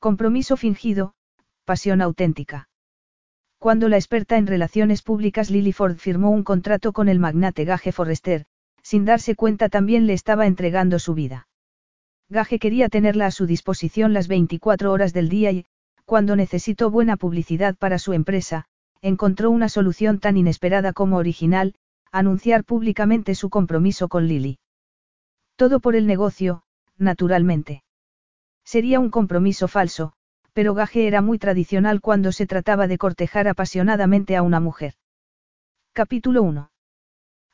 Compromiso fingido, pasión auténtica. Cuando la experta en relaciones públicas Lily Ford firmó un contrato con el magnate Gage Forrester, sin darse cuenta también le estaba entregando su vida. Gage quería tenerla a su disposición las 24 horas del día y, cuando necesitó buena publicidad para su empresa, encontró una solución tan inesperada como original, anunciar públicamente su compromiso con Lily. Todo por el negocio, naturalmente. Sería un compromiso falso, pero Gage era muy tradicional cuando se trataba de cortejar apasionadamente a una mujer. Capítulo 1.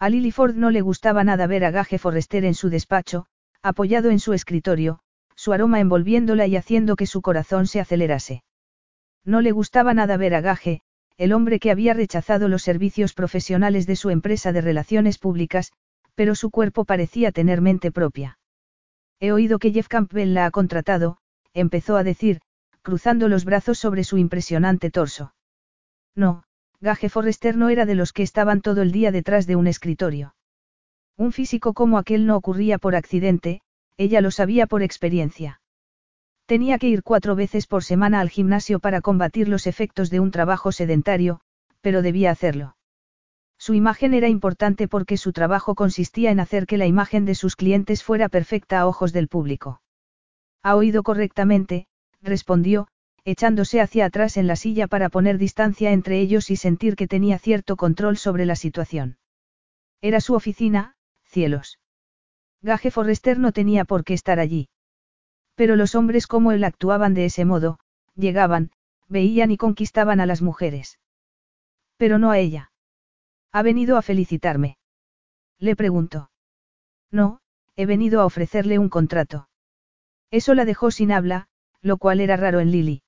A Lily Ford no le gustaba nada ver a Gage Forrester en su despacho, apoyado en su escritorio, su aroma envolviéndola y haciendo que su corazón se acelerase. No le gustaba nada ver a Gage, el hombre que había rechazado los servicios profesionales de su empresa de relaciones públicas, pero su cuerpo parecía tener mente propia. He oído que Jeff Campbell la ha contratado, empezó a decir, cruzando los brazos sobre su impresionante torso. No, Gage Forrester no era de los que estaban todo el día detrás de un escritorio. Un físico como aquel no ocurría por accidente, ella lo sabía por experiencia. Tenía que ir cuatro veces por semana al gimnasio para combatir los efectos de un trabajo sedentario, pero debía hacerlo. Su imagen era importante porque su trabajo consistía en hacer que la imagen de sus clientes fuera perfecta a ojos del público. Ha oído correctamente, respondió, echándose hacia atrás en la silla para poner distancia entre ellos y sentir que tenía cierto control sobre la situación. Era su oficina, cielos. Gage Forrester no tenía por qué estar allí. Pero los hombres como él actuaban de ese modo, llegaban, veían y conquistaban a las mujeres. Pero no a ella. ¿Ha venido a felicitarme? Le preguntó. No, he venido a ofrecerle un contrato. Eso la dejó sin habla, lo cual era raro en Lily.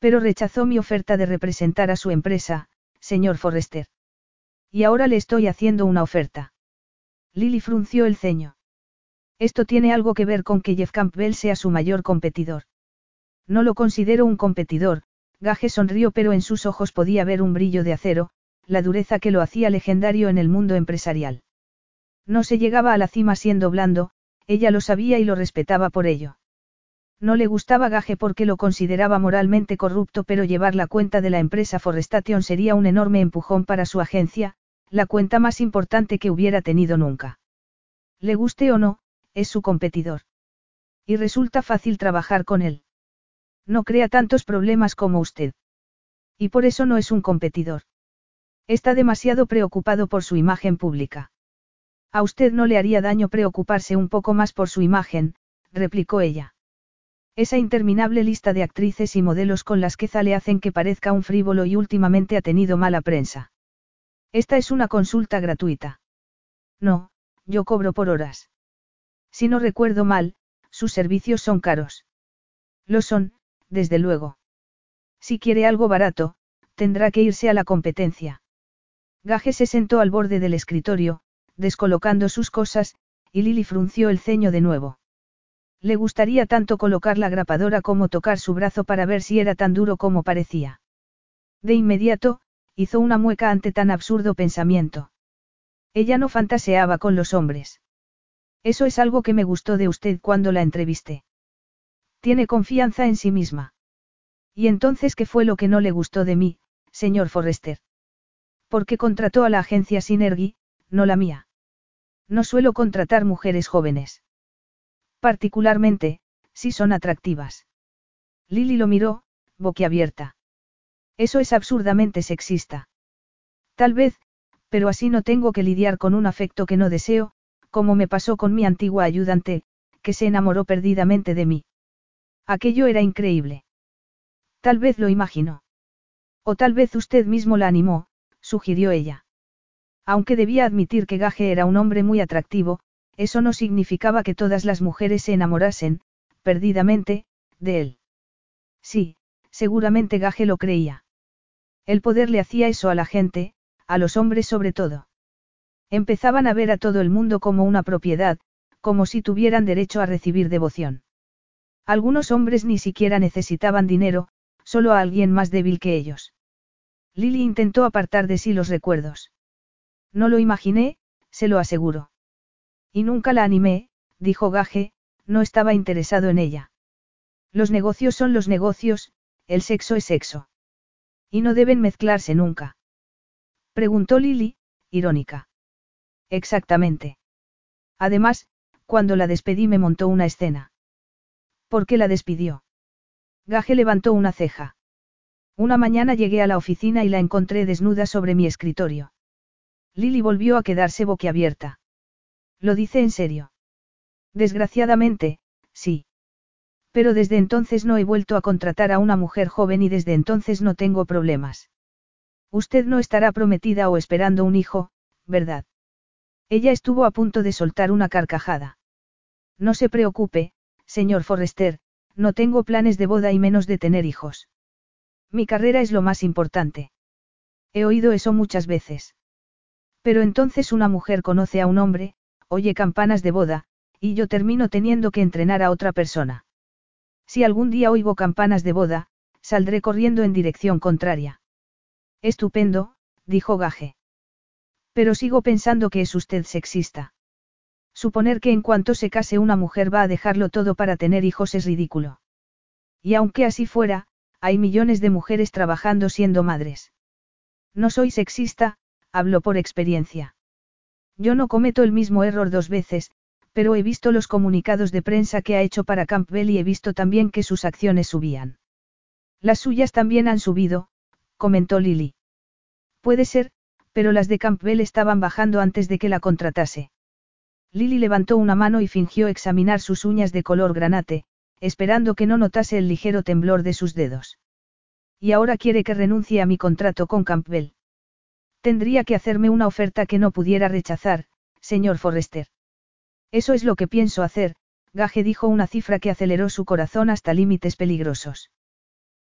Pero rechazó mi oferta de representar a su empresa, señor Forrester. Y ahora le estoy haciendo una oferta. Lily frunció el ceño. Esto tiene algo que ver con que Jeff Campbell sea su mayor competidor. No lo considero un competidor, Gage sonrió pero en sus ojos podía ver un brillo de acero, la dureza que lo hacía legendario en el mundo empresarial. No se llegaba a la cima siendo blando, ella lo sabía y lo respetaba por ello. No le gustaba Gage porque lo consideraba moralmente corrupto, pero llevar la cuenta de la empresa Forestation sería un enorme empujón para su agencia, la cuenta más importante que hubiera tenido nunca. Le guste o no, es su competidor. Y resulta fácil trabajar con él. No crea tantos problemas como usted. Y por eso no es un competidor. Está demasiado preocupado por su imagen pública. A usted no le haría daño preocuparse un poco más por su imagen, replicó ella. Esa interminable lista de actrices y modelos con las que le hacen que parezca un frívolo y últimamente ha tenido mala prensa. Esta es una consulta gratuita. No, yo cobro por horas. Si no recuerdo mal, sus servicios son caros. Lo son, desde luego. Si quiere algo barato, tendrá que irse a la competencia. Gage se sentó al borde del escritorio, descolocando sus cosas, y Lily frunció el ceño de nuevo. Le gustaría tanto colocar la grapadora como tocar su brazo para ver si era tan duro como parecía. De inmediato, hizo una mueca ante tan absurdo pensamiento. Ella no fantaseaba con los hombres. Eso es algo que me gustó de usted cuando la entrevisté. Tiene confianza en sí misma. ¿Y entonces qué fue lo que no le gustó de mí, señor Forrester? Porque contrató a la agencia Synergy, no la mía. No suelo contratar mujeres jóvenes. Particularmente, si son atractivas. Lily lo miró, boquiabierta. Eso es absurdamente sexista. Tal vez, pero así no tengo que lidiar con un afecto que no deseo, como me pasó con mi antigua ayudante, que se enamoró perdidamente de mí. Aquello era increíble. Tal vez lo imaginó. O tal vez usted mismo la animó, sugirió ella. Aunque debía admitir que Gage era un hombre muy atractivo, eso no significaba que todas las mujeres se enamorasen, perdidamente, de él. Sí, seguramente Gaje lo creía. El poder le hacía eso a la gente, a los hombres sobre todo. Empezaban a ver a todo el mundo como una propiedad, como si tuvieran derecho a recibir devoción. Algunos hombres ni siquiera necesitaban dinero, solo a alguien más débil que ellos. Lily intentó apartar de sí los recuerdos. No lo imaginé, se lo aseguro. Y nunca la animé, dijo Gaje, no estaba interesado en ella. Los negocios son los negocios, el sexo es sexo. Y no deben mezclarse nunca. Preguntó Lily, irónica. Exactamente. Además, cuando la despedí me montó una escena. ¿Por qué la despidió? Gaje levantó una ceja. Una mañana llegué a la oficina y la encontré desnuda sobre mi escritorio. Lily volvió a quedarse boquiabierta. ¿Lo dice en serio? Desgraciadamente, sí. Pero desde entonces no he vuelto a contratar a una mujer joven y desde entonces no tengo problemas. Usted no estará prometida o esperando un hijo, ¿verdad? Ella estuvo a punto de soltar una carcajada. No se preocupe, señor Forrester, no tengo planes de boda y menos de tener hijos. Mi carrera es lo más importante. He oído eso muchas veces. Pero entonces una mujer conoce a un hombre, oye campanas de boda, y yo termino teniendo que entrenar a otra persona. Si algún día oigo campanas de boda, saldré corriendo en dirección contraria. Estupendo, dijo Gaje. Pero sigo pensando que es usted sexista. Suponer que en cuanto se case una mujer va a dejarlo todo para tener hijos es ridículo. Y aunque así fuera, hay millones de mujeres trabajando siendo madres. No soy sexista, hablo por experiencia. Yo no cometo el mismo error dos veces, pero he visto los comunicados de prensa que ha hecho para Campbell y he visto también que sus acciones subían. Las suyas también han subido, comentó Lily. Puede ser, pero las de Campbell estaban bajando antes de que la contratase. Lily levantó una mano y fingió examinar sus uñas de color granate, esperando que no notase el ligero temblor de sus dedos. Y ahora quiere que renuncie a mi contrato con Campbell. Tendría que hacerme una oferta que no pudiera rechazar, señor Forrester. Eso es lo que pienso hacer, Gage dijo una cifra que aceleró su corazón hasta límites peligrosos.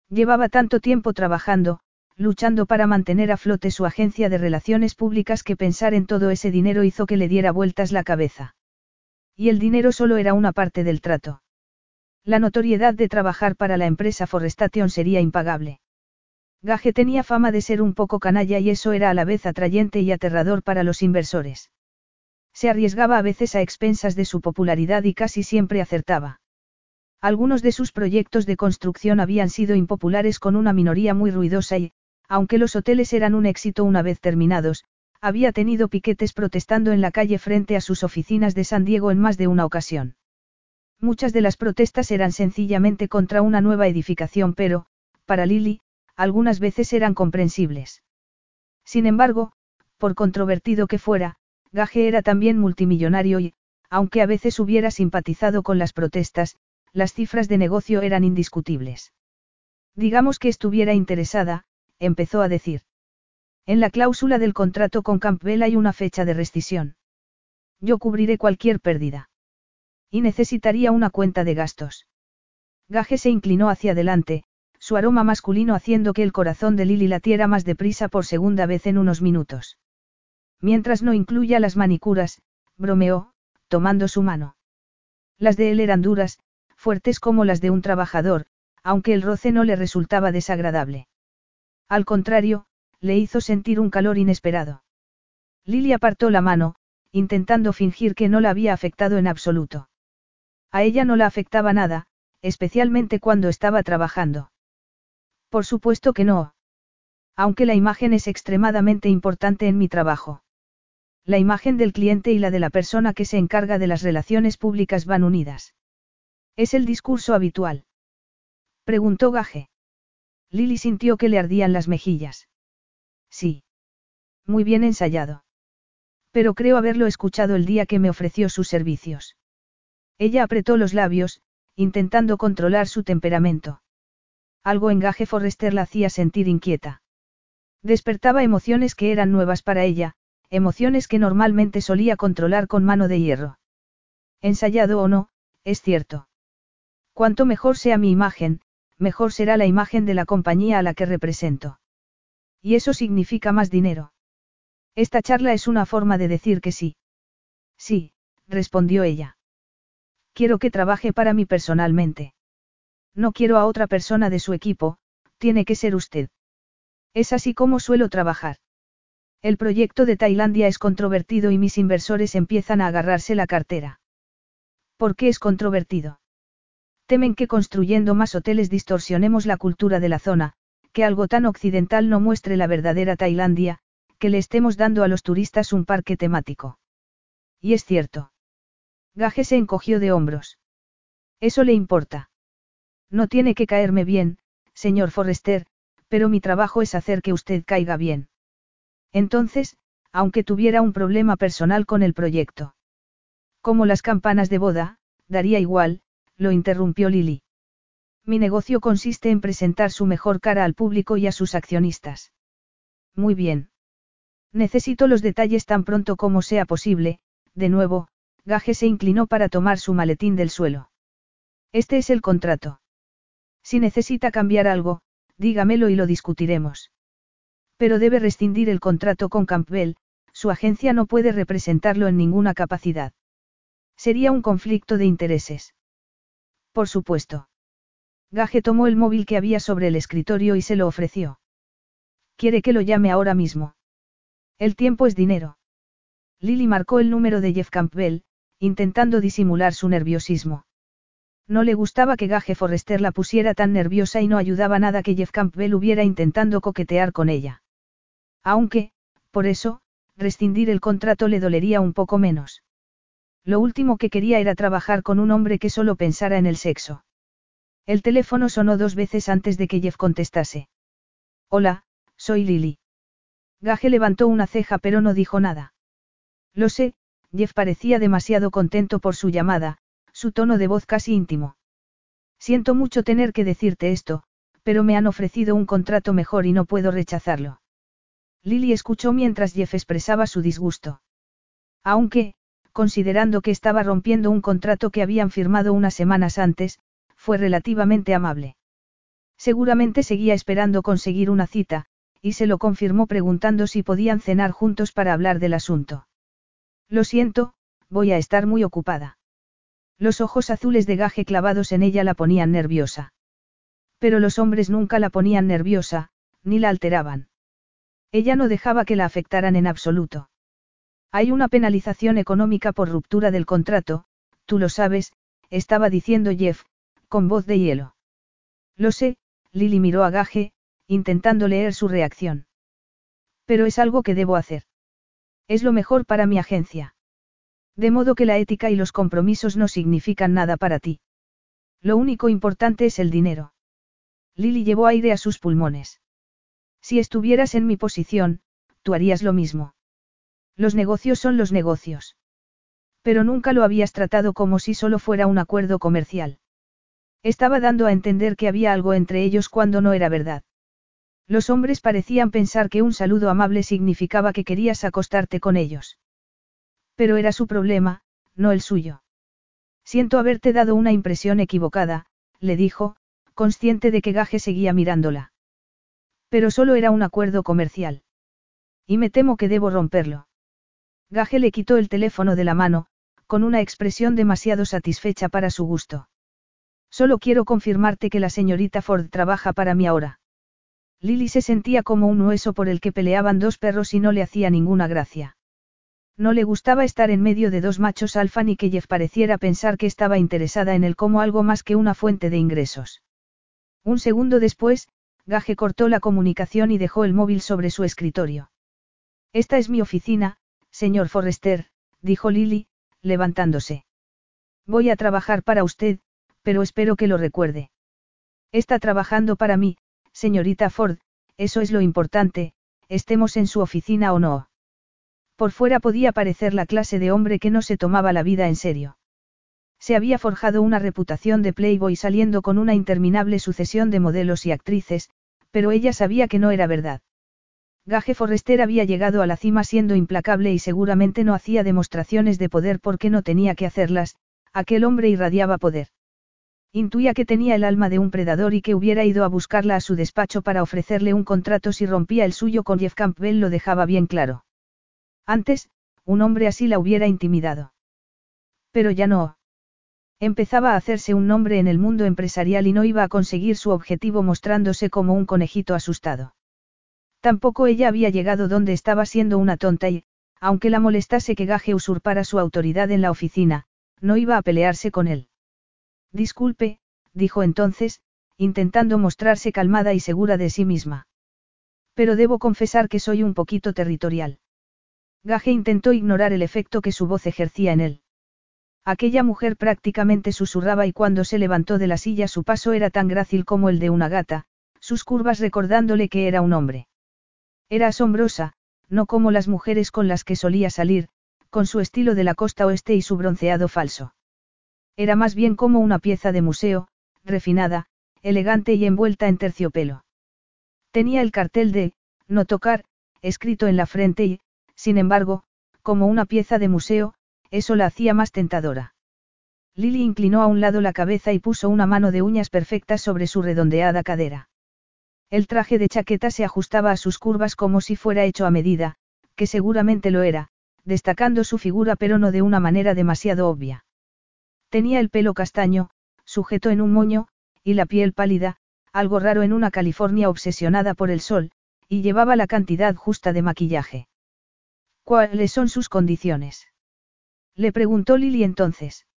Llevaba tanto tiempo trabajando, luchando para mantener a flote su agencia de relaciones públicas que pensar en todo ese dinero hizo que le diera vueltas la cabeza. Y el dinero solo era una parte del trato. La notoriedad de trabajar para la empresa Forestation sería impagable. Gage tenía fama de ser un poco canalla y eso era a la vez atrayente y aterrador para los inversores. Se arriesgaba a veces a expensas de su popularidad y casi siempre acertaba. Algunos de sus proyectos de construcción habían sido impopulares con una minoría muy ruidosa y, aunque los hoteles eran un éxito una vez terminados, había tenido piquetes protestando en la calle frente a sus oficinas de San Diego en más de una ocasión. Muchas de las protestas eran sencillamente contra una nueva edificación pero, para Lily, algunas veces eran comprensibles. Sin embargo, por controvertido que fuera, Gage era también multimillonario y, aunque a veces hubiera simpatizado con las protestas, las cifras de negocio eran indiscutibles. Digamos que estuviera interesada, empezó a decir. En la cláusula del contrato con Campbell hay una fecha de rescisión. Yo cubriré cualquier pérdida. Y necesitaría una cuenta de gastos. Gage se inclinó hacia adelante, su aroma masculino haciendo que el corazón de Lily latiera más deprisa por segunda vez en unos minutos. Mientras no incluya las manicuras, bromeó, tomando su mano. Las de él eran duras, fuertes como las de un trabajador, aunque el roce no le resultaba desagradable. Al contrario, le hizo sentir un calor inesperado. Lily apartó la mano, intentando fingir que no la había afectado en absoluto. A ella no la afectaba nada, especialmente cuando estaba trabajando. Por supuesto que no. Aunque la imagen es extremadamente importante en mi trabajo. La imagen del cliente y la de la persona que se encarga de las relaciones públicas van unidas. ¿Es el discurso habitual? Preguntó Gaje. Lily sintió que le ardían las mejillas. Sí. Muy bien ensayado. Pero creo haberlo escuchado el día que me ofreció sus servicios. Ella apretó los labios, intentando controlar su temperamento. Algo en Gaje Forrester la hacía sentir inquieta. Despertaba emociones que eran nuevas para ella, emociones que normalmente solía controlar con mano de hierro. Ensayado o no, es cierto. Cuanto mejor sea mi imagen, mejor será la imagen de la compañía a la que represento. Y eso significa más dinero. Esta charla es una forma de decir que sí. Sí, respondió ella. Quiero que trabaje para mí personalmente. No quiero a otra persona de su equipo, tiene que ser usted. Es así como suelo trabajar. El proyecto de Tailandia es controvertido y mis inversores empiezan a agarrarse la cartera. ¿Por qué es controvertido? Temen que construyendo más hoteles distorsionemos la cultura de la zona, que algo tan occidental no muestre la verdadera Tailandia, que le estemos dando a los turistas un parque temático. Y es cierto. Gaje se encogió de hombros. Eso le importa. No tiene que caerme bien, señor Forrester, pero mi trabajo es hacer que usted caiga bien. Entonces, aunque tuviera un problema personal con el proyecto. Como las campanas de boda, daría igual, lo interrumpió Lily. Mi negocio consiste en presentar su mejor cara al público y a sus accionistas. Muy bien. Necesito los detalles tan pronto como sea posible, de nuevo, Gaje se inclinó para tomar su maletín del suelo. Este es el contrato. Si necesita cambiar algo, dígamelo y lo discutiremos. Pero debe rescindir el contrato con Campbell, su agencia no puede representarlo en ninguna capacidad. Sería un conflicto de intereses. Por supuesto. Gage tomó el móvil que había sobre el escritorio y se lo ofreció. ¿Quiere que lo llame ahora mismo? El tiempo es dinero. Lily marcó el número de Jeff Campbell, intentando disimular su nerviosismo. No le gustaba que Gage Forrester la pusiera tan nerviosa y no ayudaba nada que Jeff Campbell hubiera intentando coquetear con ella. Aunque, por eso, rescindir el contrato le dolería un poco menos. Lo último que quería era trabajar con un hombre que solo pensara en el sexo. El teléfono sonó dos veces antes de que Jeff contestase. Hola, soy Lily. Gage levantó una ceja pero no dijo nada. Lo sé, Jeff parecía demasiado contento por su llamada, su tono de voz casi íntimo. Siento mucho tener que decirte esto, pero me han ofrecido un contrato mejor y no puedo rechazarlo. Lily escuchó mientras Jeff expresaba su disgusto. Aunque, considerando que estaba rompiendo un contrato que habían firmado unas semanas antes, fue relativamente amable. Seguramente seguía esperando conseguir una cita, y se lo confirmó preguntando si podían cenar juntos para hablar del asunto. Lo siento, voy a estar muy ocupada. Los ojos azules de gaje clavados en ella la ponían nerviosa. Pero los hombres nunca la ponían nerviosa, ni la alteraban. Ella no dejaba que la afectaran en absoluto. Hay una penalización económica por ruptura del contrato, tú lo sabes, estaba diciendo Jeff, con voz de hielo. Lo sé, Lily miró a Gaje, intentando leer su reacción. Pero es algo que debo hacer. Es lo mejor para mi agencia. De modo que la ética y los compromisos no significan nada para ti. Lo único importante es el dinero. Lily llevó aire a sus pulmones. Si estuvieras en mi posición, tú harías lo mismo. Los negocios son los negocios. Pero nunca lo habías tratado como si solo fuera un acuerdo comercial. Estaba dando a entender que había algo entre ellos cuando no era verdad. Los hombres parecían pensar que un saludo amable significaba que querías acostarte con ellos. Pero era su problema, no el suyo. Siento haberte dado una impresión equivocada, le dijo, consciente de que Gaje seguía mirándola. Pero solo era un acuerdo comercial. Y me temo que debo romperlo. Gaje le quitó el teléfono de la mano, con una expresión demasiado satisfecha para su gusto. Solo quiero confirmarte que la señorita Ford trabaja para mí ahora. Lily se sentía como un hueso por el que peleaban dos perros y no le hacía ninguna gracia. No le gustaba estar en medio de dos machos alfa ni que Jeff pareciera pensar que estaba interesada en él como algo más que una fuente de ingresos. Un segundo después, Gage cortó la comunicación y dejó el móvil sobre su escritorio. Esta es mi oficina, señor Forrester, dijo Lily, levantándose. Voy a trabajar para usted, pero espero que lo recuerde. Está trabajando para mí, señorita Ford, eso es lo importante, estemos en su oficina o no. Por fuera podía parecer la clase de hombre que no se tomaba la vida en serio. Se había forjado una reputación de playboy saliendo con una interminable sucesión de modelos y actrices, pero ella sabía que no era verdad. Gage Forrester había llegado a la cima siendo implacable y seguramente no hacía demostraciones de poder porque no tenía que hacerlas, aquel hombre irradiaba poder. Intuía que tenía el alma de un predador y que hubiera ido a buscarla a su despacho para ofrecerle un contrato si rompía el suyo con Jeff Campbell lo dejaba bien claro. Antes, un hombre así la hubiera intimidado. Pero ya no. Empezaba a hacerse un nombre en el mundo empresarial y no iba a conseguir su objetivo mostrándose como un conejito asustado. Tampoco ella había llegado donde estaba siendo una tonta y, aunque la molestase que Gaje usurpara su autoridad en la oficina, no iba a pelearse con él. Disculpe, dijo entonces, intentando mostrarse calmada y segura de sí misma. Pero debo confesar que soy un poquito territorial. Gaje intentó ignorar el efecto que su voz ejercía en él. Aquella mujer prácticamente susurraba y cuando se levantó de la silla su paso era tan grácil como el de una gata, sus curvas recordándole que era un hombre. Era asombrosa, no como las mujeres con las que solía salir, con su estilo de la costa oeste y su bronceado falso. Era más bien como una pieza de museo, refinada, elegante y envuelta en terciopelo. Tenía el cartel de, no tocar, escrito en la frente y, sin embargo, como una pieza de museo, eso la hacía más tentadora. Lily inclinó a un lado la cabeza y puso una mano de uñas perfectas sobre su redondeada cadera. El traje de chaqueta se ajustaba a sus curvas como si fuera hecho a medida, que seguramente lo era, destacando su figura pero no de una manera demasiado obvia. Tenía el pelo castaño, sujeto en un moño, y la piel pálida, algo raro en una California obsesionada por el sol, y llevaba la cantidad justa de maquillaje. ¿Cuáles son sus condiciones? Le preguntó Lily entonces.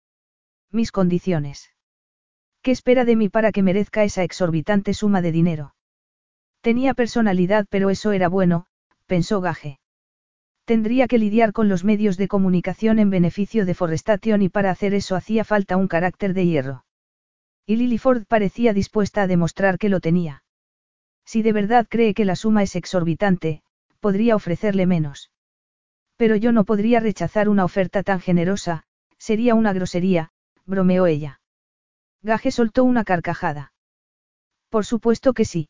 Mis condiciones. ¿Qué espera de mí para que merezca esa exorbitante suma de dinero? Tenía personalidad, pero eso era bueno, pensó Gage. Tendría que lidiar con los medios de comunicación en beneficio de Forestation y para hacer eso hacía falta un carácter de hierro. Y Lily Ford parecía dispuesta a demostrar que lo tenía. Si de verdad cree que la suma es exorbitante, podría ofrecerle menos. Pero yo no podría rechazar una oferta tan generosa, sería una grosería, bromeó ella. Gaje soltó una carcajada. Por supuesto que sí.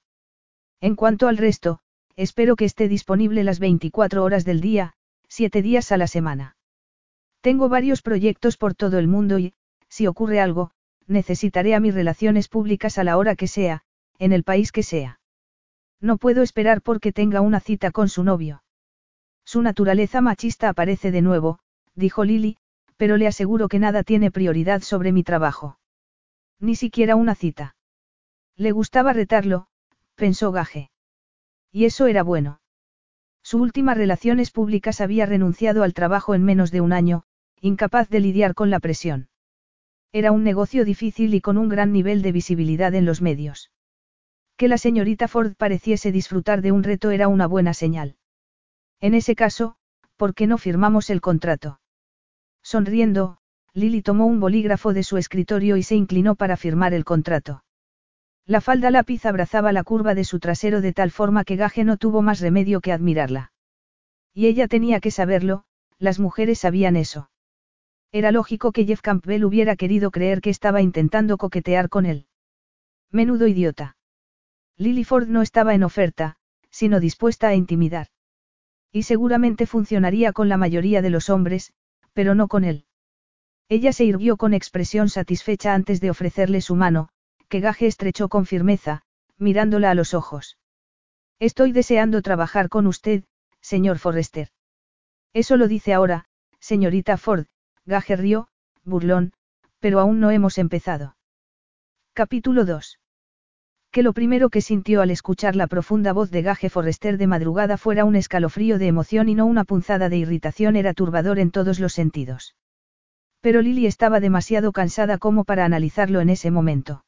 En cuanto al resto, espero que esté disponible las 24 horas del día, siete días a la semana. Tengo varios proyectos por todo el mundo y, si ocurre algo, necesitaré a mis relaciones públicas a la hora que sea, en el país que sea. No puedo esperar porque tenga una cita con su novio. Su naturaleza machista aparece de nuevo, dijo Lily, pero le aseguro que nada tiene prioridad sobre mi trabajo. Ni siquiera una cita. Le gustaba retarlo, pensó Gaje. Y eso era bueno. Su última relaciones públicas había renunciado al trabajo en menos de un año, incapaz de lidiar con la presión. Era un negocio difícil y con un gran nivel de visibilidad en los medios. Que la señorita Ford pareciese disfrutar de un reto era una buena señal. En ese caso, ¿por qué no firmamos el contrato? Sonriendo, Lily tomó un bolígrafo de su escritorio y se inclinó para firmar el contrato. La falda lápiz abrazaba la curva de su trasero de tal forma que Gage no tuvo más remedio que admirarla. Y ella tenía que saberlo, las mujeres sabían eso. Era lógico que Jeff Campbell hubiera querido creer que estaba intentando coquetear con él. Menudo idiota. Lily Ford no estaba en oferta, sino dispuesta a intimidar. Y seguramente funcionaría con la mayoría de los hombres, pero no con él. Ella se irguió con expresión satisfecha antes de ofrecerle su mano, que Gaje estrechó con firmeza, mirándola a los ojos. Estoy deseando trabajar con usted, señor Forrester. Eso lo dice ahora, señorita Ford, Gaje rió, burlón, pero aún no hemos empezado. Capítulo 2 que lo primero que sintió al escuchar la profunda voz de Gaje Forrester de madrugada fuera un escalofrío de emoción y no una punzada de irritación era turbador en todos los sentidos. Pero Lily estaba demasiado cansada como para analizarlo en ese momento.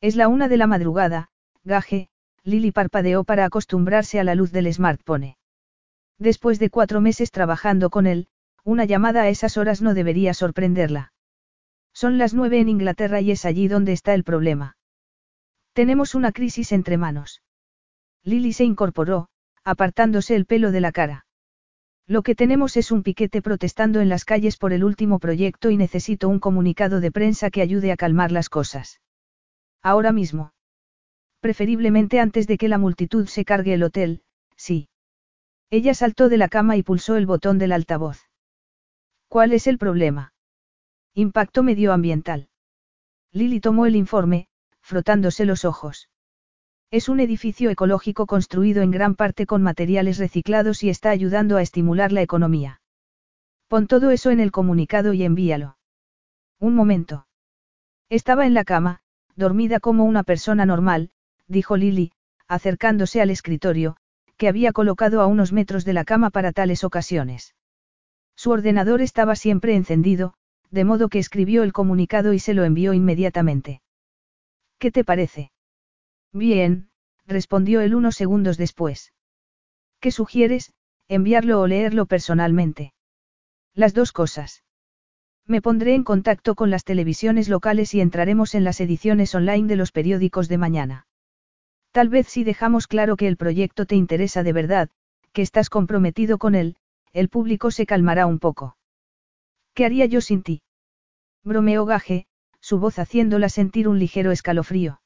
Es la una de la madrugada, Gaje, Lily parpadeó para acostumbrarse a la luz del smartphone. Después de cuatro meses trabajando con él, una llamada a esas horas no debería sorprenderla. Son las nueve en Inglaterra y es allí donde está el problema. Tenemos una crisis entre manos. Lily se incorporó, apartándose el pelo de la cara. Lo que tenemos es un piquete protestando en las calles por el último proyecto y necesito un comunicado de prensa que ayude a calmar las cosas. Ahora mismo. Preferiblemente antes de que la multitud se cargue el hotel, sí. Ella saltó de la cama y pulsó el botón del altavoz. ¿Cuál es el problema? Impacto medioambiental. Lily tomó el informe, frotándose los ojos. Es un edificio ecológico construido en gran parte con materiales reciclados y está ayudando a estimular la economía. Pon todo eso en el comunicado y envíalo. Un momento. Estaba en la cama, dormida como una persona normal, dijo Lily, acercándose al escritorio, que había colocado a unos metros de la cama para tales ocasiones. Su ordenador estaba siempre encendido, de modo que escribió el comunicado y se lo envió inmediatamente. ¿Qué te parece? Bien, respondió él unos segundos después. ¿Qué sugieres, enviarlo o leerlo personalmente? Las dos cosas. Me pondré en contacto con las televisiones locales y entraremos en las ediciones online de los periódicos de mañana. Tal vez si dejamos claro que el proyecto te interesa de verdad, que estás comprometido con él, el público se calmará un poco. ¿Qué haría yo sin ti? Bromeó Gaje, su voz haciéndola sentir un ligero escalofrío.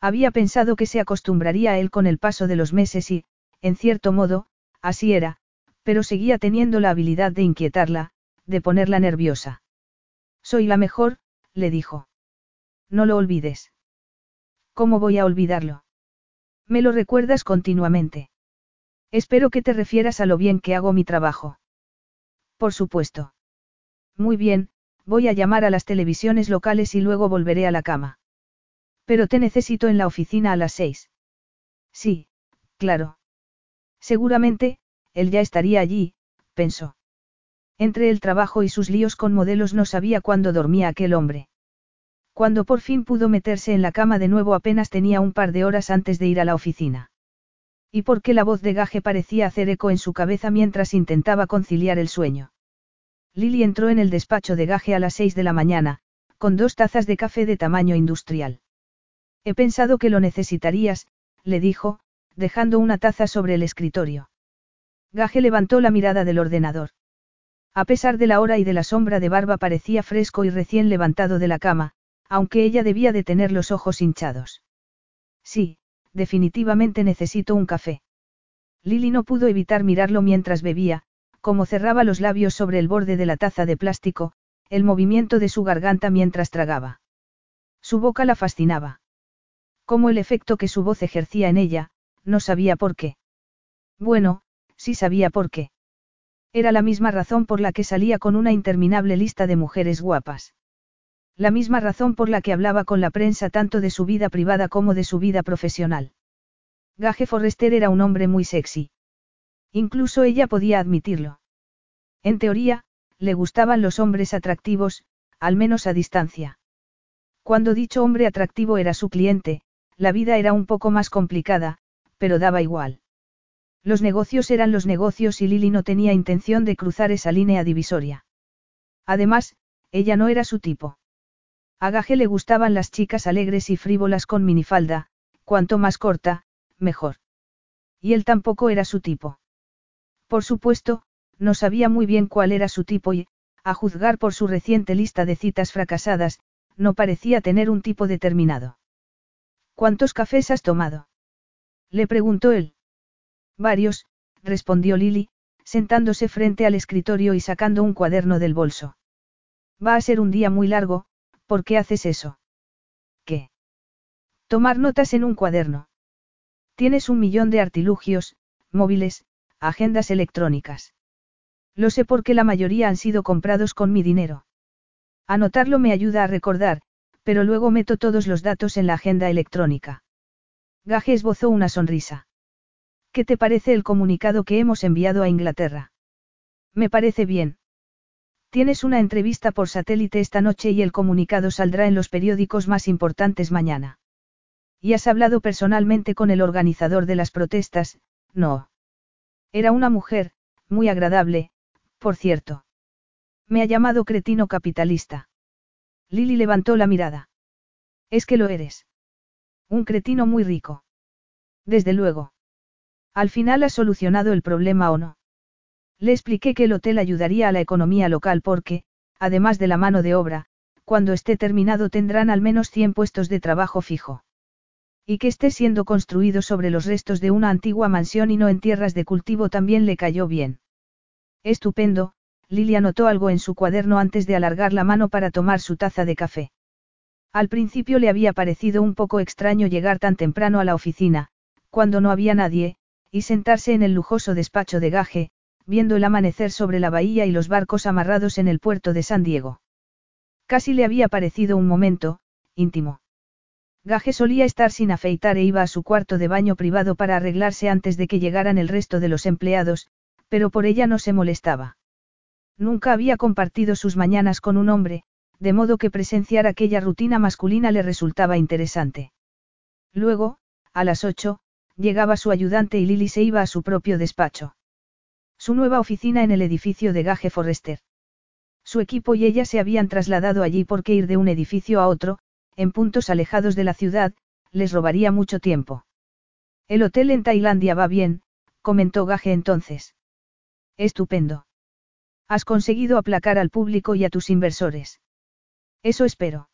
Había pensado que se acostumbraría a él con el paso de los meses y, en cierto modo, así era, pero seguía teniendo la habilidad de inquietarla, de ponerla nerviosa. Soy la mejor, le dijo. No lo olvides. ¿Cómo voy a olvidarlo? Me lo recuerdas continuamente. Espero que te refieras a lo bien que hago mi trabajo. Por supuesto. Muy bien, voy a llamar a las televisiones locales y luego volveré a la cama. Pero te necesito en la oficina a las seis. Sí, claro. Seguramente, él ya estaría allí, pensó. Entre el trabajo y sus líos con modelos no sabía cuándo dormía aquel hombre. Cuando por fin pudo meterse en la cama de nuevo apenas tenía un par de horas antes de ir a la oficina. Y por qué la voz de Gaje parecía hacer eco en su cabeza mientras intentaba conciliar el sueño. Lily entró en el despacho de Gaje a las seis de la mañana, con dos tazas de café de tamaño industrial. He pensado que lo necesitarías, le dijo, dejando una taza sobre el escritorio. Gaje levantó la mirada del ordenador. A pesar de la hora y de la sombra de barba parecía fresco y recién levantado de la cama, aunque ella debía de tener los ojos hinchados. Sí, definitivamente necesito un café. Lily no pudo evitar mirarlo mientras bebía, como cerraba los labios sobre el borde de la taza de plástico, el movimiento de su garganta mientras tragaba. Su boca la fascinaba. Como el efecto que su voz ejercía en ella, no sabía por qué. Bueno, sí sabía por qué. Era la misma razón por la que salía con una interminable lista de mujeres guapas. La misma razón por la que hablaba con la prensa tanto de su vida privada como de su vida profesional. Gage Forrester era un hombre muy sexy. Incluso ella podía admitirlo. En teoría, le gustaban los hombres atractivos, al menos a distancia. Cuando dicho hombre atractivo era su cliente, la vida era un poco más complicada, pero daba igual. Los negocios eran los negocios y Lily no tenía intención de cruzar esa línea divisoria. Además, ella no era su tipo. A Gaje le gustaban las chicas alegres y frívolas con minifalda, cuanto más corta, mejor. Y él tampoco era su tipo. Por supuesto, no sabía muy bien cuál era su tipo y, a juzgar por su reciente lista de citas fracasadas, no parecía tener un tipo determinado. ¿Cuántos cafés has tomado? Le preguntó él. Varios, respondió Lily, sentándose frente al escritorio y sacando un cuaderno del bolso. Va a ser un día muy largo, ¿por qué haces eso? ¿Qué? Tomar notas en un cuaderno. Tienes un millón de artilugios, móviles, agendas electrónicas. Lo sé porque la mayoría han sido comprados con mi dinero. Anotarlo me ayuda a recordar, pero luego meto todos los datos en la agenda electrónica. Gaje esbozó una sonrisa. ¿Qué te parece el comunicado que hemos enviado a Inglaterra? Me parece bien. Tienes una entrevista por satélite esta noche y el comunicado saldrá en los periódicos más importantes mañana. ¿Y has hablado personalmente con el organizador de las protestas? No. Era una mujer, muy agradable, por cierto. Me ha llamado cretino capitalista. Lily levantó la mirada. Es que lo eres. Un cretino muy rico. Desde luego. Al final has solucionado el problema o no. Le expliqué que el hotel ayudaría a la economía local porque, además de la mano de obra, cuando esté terminado tendrán al menos 100 puestos de trabajo fijo. Y que esté siendo construido sobre los restos de una antigua mansión y no en tierras de cultivo también le cayó bien. Estupendo, Lily anotó algo en su cuaderno antes de alargar la mano para tomar su taza de café. Al principio le había parecido un poco extraño llegar tan temprano a la oficina, cuando no había nadie, y sentarse en el lujoso despacho de gaje, viendo el amanecer sobre la bahía y los barcos amarrados en el puerto de San Diego. Casi le había parecido un momento, íntimo. Gaje solía estar sin afeitar e iba a su cuarto de baño privado para arreglarse antes de que llegaran el resto de los empleados, pero por ella no se molestaba. Nunca había compartido sus mañanas con un hombre, de modo que presenciar aquella rutina masculina le resultaba interesante. Luego, a las ocho, llegaba su ayudante y Lily se iba a su propio despacho. Su nueva oficina en el edificio de Gage Forrester. Su equipo y ella se habían trasladado allí porque ir de un edificio a otro, en puntos alejados de la ciudad, les robaría mucho tiempo. El hotel en Tailandia va bien, comentó Gage entonces. Estupendo. Has conseguido aplacar al público y a tus inversores. Eso espero.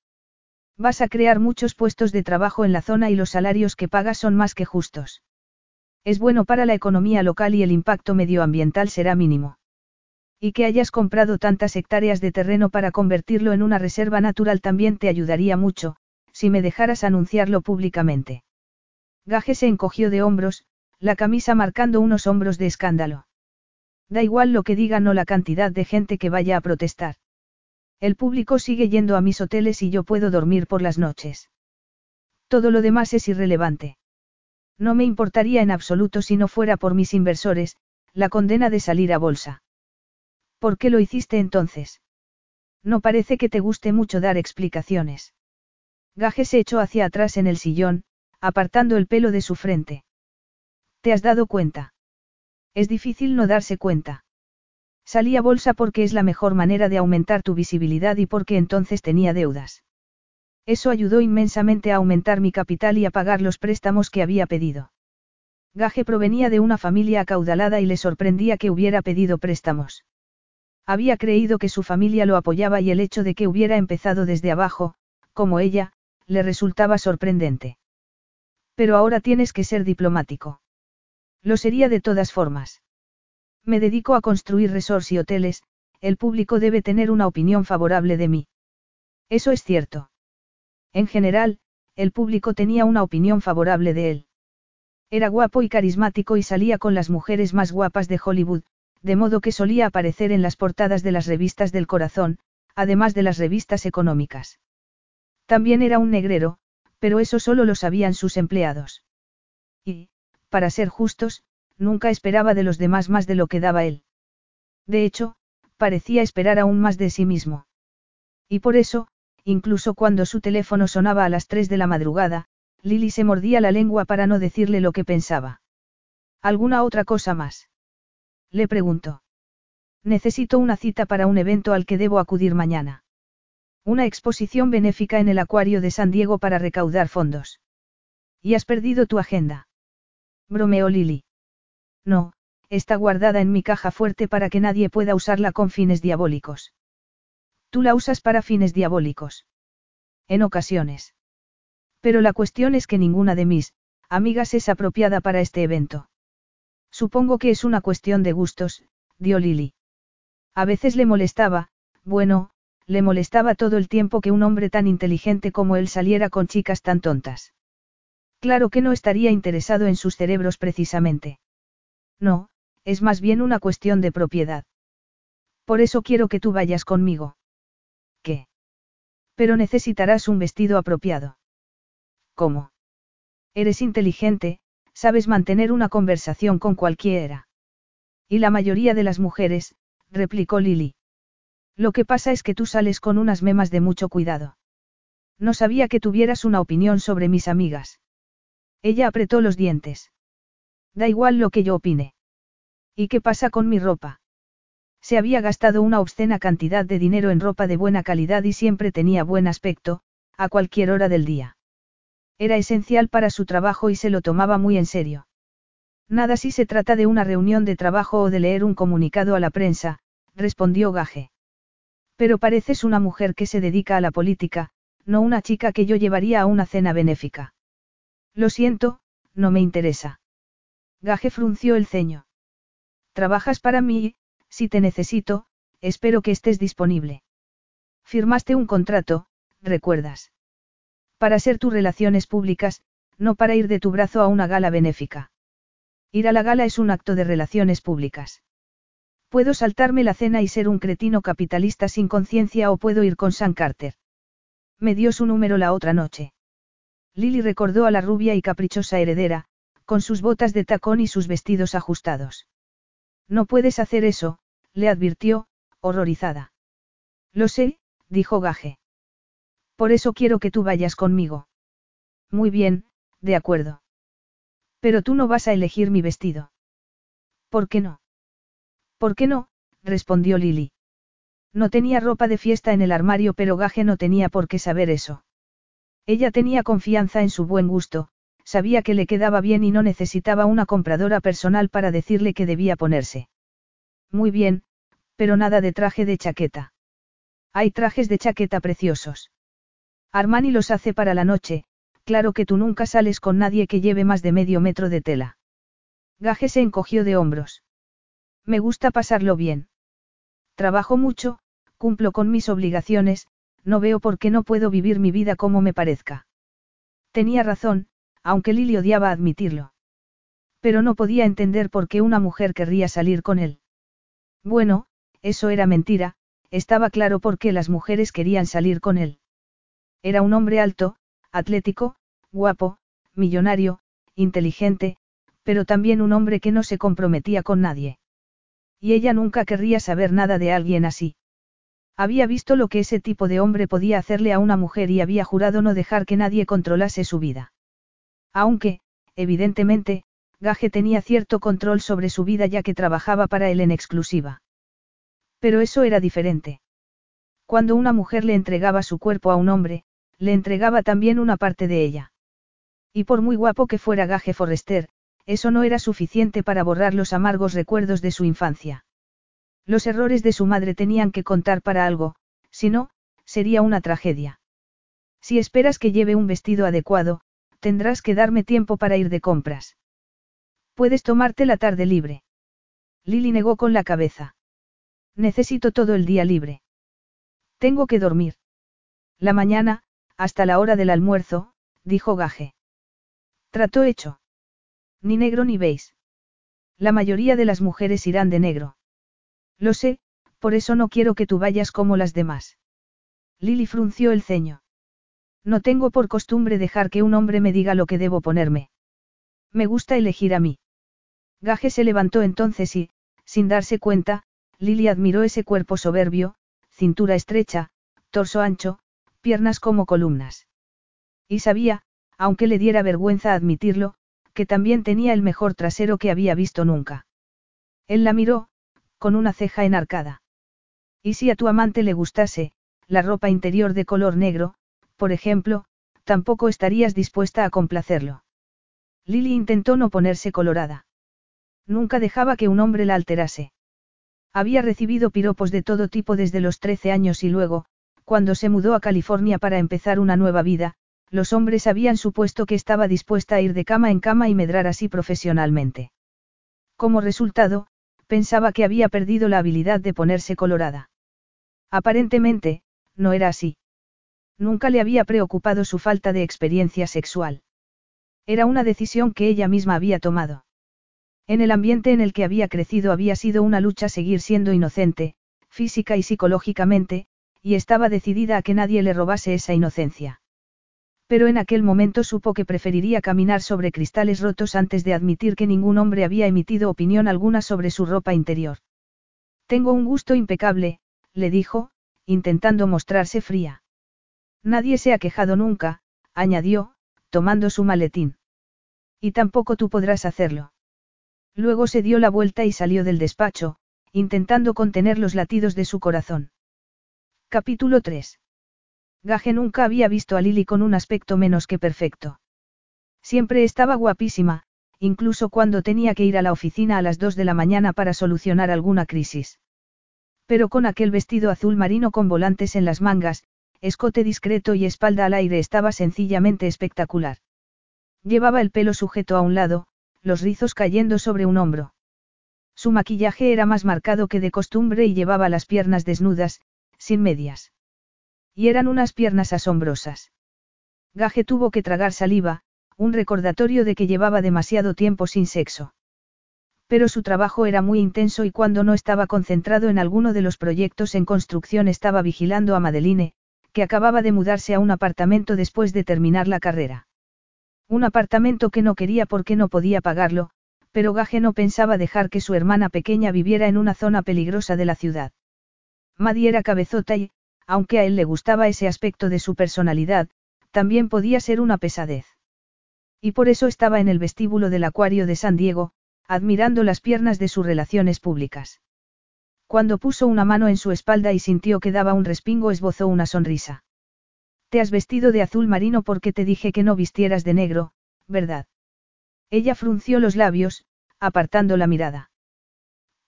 Vas a crear muchos puestos de trabajo en la zona y los salarios que pagas son más que justos. Es bueno para la economía local y el impacto medioambiental será mínimo. Y que hayas comprado tantas hectáreas de terreno para convertirlo en una reserva natural también te ayudaría mucho, si me dejaras anunciarlo públicamente. Gaje se encogió de hombros, la camisa marcando unos hombros de escándalo. Da igual lo que digan o la cantidad de gente que vaya a protestar. El público sigue yendo a mis hoteles y yo puedo dormir por las noches. Todo lo demás es irrelevante. No me importaría en absoluto si no fuera por mis inversores, la condena de salir a bolsa. ¿Por qué lo hiciste entonces? No parece que te guste mucho dar explicaciones. Gaje se echó hacia atrás en el sillón, apartando el pelo de su frente. ¿Te has dado cuenta? Es difícil no darse cuenta. Salí a bolsa porque es la mejor manera de aumentar tu visibilidad y porque entonces tenía deudas. Eso ayudó inmensamente a aumentar mi capital y a pagar los préstamos que había pedido. Gaje provenía de una familia acaudalada y le sorprendía que hubiera pedido préstamos. Había creído que su familia lo apoyaba y el hecho de que hubiera empezado desde abajo, como ella, le resultaba sorprendente. Pero ahora tienes que ser diplomático. Lo sería de todas formas. Me dedico a construir resorts y hoteles, el público debe tener una opinión favorable de mí. Eso es cierto. En general, el público tenía una opinión favorable de él. Era guapo y carismático y salía con las mujeres más guapas de Hollywood, de modo que solía aparecer en las portadas de las revistas del corazón, además de las revistas económicas. También era un negrero, pero eso solo lo sabían sus empleados. Y, para ser justos, nunca esperaba de los demás más de lo que daba él. De hecho, parecía esperar aún más de sí mismo. Y por eso, incluso cuando su teléfono sonaba a las 3 de la madrugada, Lily se mordía la lengua para no decirle lo que pensaba. ¿Alguna otra cosa más? Le preguntó. Necesito una cita para un evento al que debo acudir mañana. Una exposición benéfica en el Acuario de San Diego para recaudar fondos. ¿Y has perdido tu agenda? Bromeó Lily. No, está guardada en mi caja fuerte para que nadie pueda usarla con fines diabólicos. Tú la usas para fines diabólicos. En ocasiones. Pero la cuestión es que ninguna de mis amigas es apropiada para este evento. Supongo que es una cuestión de gustos, dio Lily. A veces le molestaba, bueno, le molestaba todo el tiempo que un hombre tan inteligente como él saliera con chicas tan tontas. Claro que no estaría interesado en sus cerebros precisamente. No, es más bien una cuestión de propiedad. Por eso quiero que tú vayas conmigo. ¿Qué? Pero necesitarás un vestido apropiado. ¿Cómo? Eres inteligente, sabes mantener una conversación con cualquiera. Y la mayoría de las mujeres, replicó Lily. Lo que pasa es que tú sales con unas memas de mucho cuidado. No sabía que tuvieras una opinión sobre mis amigas. Ella apretó los dientes. Da igual lo que yo opine. ¿Y qué pasa con mi ropa? Se había gastado una obscena cantidad de dinero en ropa de buena calidad y siempre tenía buen aspecto, a cualquier hora del día. Era esencial para su trabajo y se lo tomaba muy en serio. Nada si se trata de una reunión de trabajo o de leer un comunicado a la prensa, respondió Gaje. Pero pareces una mujer que se dedica a la política, no una chica que yo llevaría a una cena benéfica. Lo siento, no me interesa. Gaje frunció el ceño. Trabajas para mí, si te necesito, espero que estés disponible. Firmaste un contrato, ¿recuerdas? Para ser tus relaciones públicas, no para ir de tu brazo a una gala benéfica. Ir a la gala es un acto de relaciones públicas. Puedo saltarme la cena y ser un cretino capitalista sin conciencia o puedo ir con San Carter. Me dio su número la otra noche. Lily recordó a la rubia y caprichosa heredera, con sus botas de tacón y sus vestidos ajustados. No puedes hacer eso, le advirtió, horrorizada. Lo sé, dijo Gaje. Por eso quiero que tú vayas conmigo. Muy bien, de acuerdo. Pero tú no vas a elegir mi vestido. ¿Por qué no? ¿Por qué no? respondió Lily. No tenía ropa de fiesta en el armario, pero Gaje no tenía por qué saber eso. Ella tenía confianza en su buen gusto, sabía que le quedaba bien y no necesitaba una compradora personal para decirle que debía ponerse. Muy bien, pero nada de traje de chaqueta. Hay trajes de chaqueta preciosos. Armani los hace para la noche, claro que tú nunca sales con nadie que lleve más de medio metro de tela. Gaje se encogió de hombros. Me gusta pasarlo bien. Trabajo mucho, cumplo con mis obligaciones, no veo por qué no puedo vivir mi vida como me parezca. Tenía razón, aunque Lily odiaba admitirlo. Pero no podía entender por qué una mujer querría salir con él. Bueno, eso era mentira, estaba claro por qué las mujeres querían salir con él. Era un hombre alto, atlético, guapo, millonario, inteligente, pero también un hombre que no se comprometía con nadie. Y ella nunca querría saber nada de alguien así. Había visto lo que ese tipo de hombre podía hacerle a una mujer y había jurado no dejar que nadie controlase su vida. Aunque, evidentemente, Gage tenía cierto control sobre su vida ya que trabajaba para él en exclusiva. Pero eso era diferente. Cuando una mujer le entregaba su cuerpo a un hombre, le entregaba también una parte de ella. Y por muy guapo que fuera Gage Forrester, eso no era suficiente para borrar los amargos recuerdos de su infancia. Los errores de su madre tenían que contar para algo, si no, sería una tragedia. Si esperas que lleve un vestido adecuado, tendrás que darme tiempo para ir de compras. Puedes tomarte la tarde libre. Lily negó con la cabeza. Necesito todo el día libre. Tengo que dormir. La mañana, hasta la hora del almuerzo, dijo Gaje. Trato hecho. Ni negro ni veis. La mayoría de las mujeres irán de negro. Lo sé, por eso no quiero que tú vayas como las demás. Lily frunció el ceño. No tengo por costumbre dejar que un hombre me diga lo que debo ponerme. Me gusta elegir a mí. Gaje se levantó entonces y, sin darse cuenta, Lily admiró ese cuerpo soberbio, cintura estrecha, torso ancho, piernas como columnas. Y sabía, aunque le diera vergüenza admitirlo, que también tenía el mejor trasero que había visto nunca. Él la miró, con una ceja enarcada. Y si a tu amante le gustase, la ropa interior de color negro, por ejemplo, tampoco estarías dispuesta a complacerlo. Lily intentó no ponerse colorada. Nunca dejaba que un hombre la alterase. Había recibido piropos de todo tipo desde los 13 años y luego, cuando se mudó a California para empezar una nueva vida, los hombres habían supuesto que estaba dispuesta a ir de cama en cama y medrar así profesionalmente. Como resultado, pensaba que había perdido la habilidad de ponerse colorada. Aparentemente, no era así. Nunca le había preocupado su falta de experiencia sexual. Era una decisión que ella misma había tomado. En el ambiente en el que había crecido había sido una lucha seguir siendo inocente, física y psicológicamente, y estaba decidida a que nadie le robase esa inocencia. Pero en aquel momento supo que preferiría caminar sobre cristales rotos antes de admitir que ningún hombre había emitido opinión alguna sobre su ropa interior. Tengo un gusto impecable, le dijo, intentando mostrarse fría. Nadie se ha quejado nunca, añadió, tomando su maletín. Y tampoco tú podrás hacerlo. Luego se dio la vuelta y salió del despacho, intentando contener los latidos de su corazón. Capítulo 3. Gaje nunca había visto a Lily con un aspecto menos que perfecto. Siempre estaba guapísima, incluso cuando tenía que ir a la oficina a las dos de la mañana para solucionar alguna crisis. Pero con aquel vestido azul marino con volantes en las mangas, escote discreto y espalda al aire estaba sencillamente espectacular. Llevaba el pelo sujeto a un lado, los rizos cayendo sobre un hombro. Su maquillaje era más marcado que de costumbre y llevaba las piernas desnudas, sin medias. Y eran unas piernas asombrosas. Gaje tuvo que tragar saliva, un recordatorio de que llevaba demasiado tiempo sin sexo. Pero su trabajo era muy intenso y cuando no estaba concentrado en alguno de los proyectos en construcción estaba vigilando a Madeline, que acababa de mudarse a un apartamento después de terminar la carrera. Un apartamento que no quería porque no podía pagarlo, pero Gage no pensaba dejar que su hermana pequeña viviera en una zona peligrosa de la ciudad. Maddie era cabezota y, aunque a él le gustaba ese aspecto de su personalidad, también podía ser una pesadez. Y por eso estaba en el vestíbulo del acuario de San Diego, admirando las piernas de sus relaciones públicas. Cuando puso una mano en su espalda y sintió que daba un respingo, esbozó una sonrisa. Te has vestido de azul marino porque te dije que no vistieras de negro, ¿verdad? Ella frunció los labios, apartando la mirada.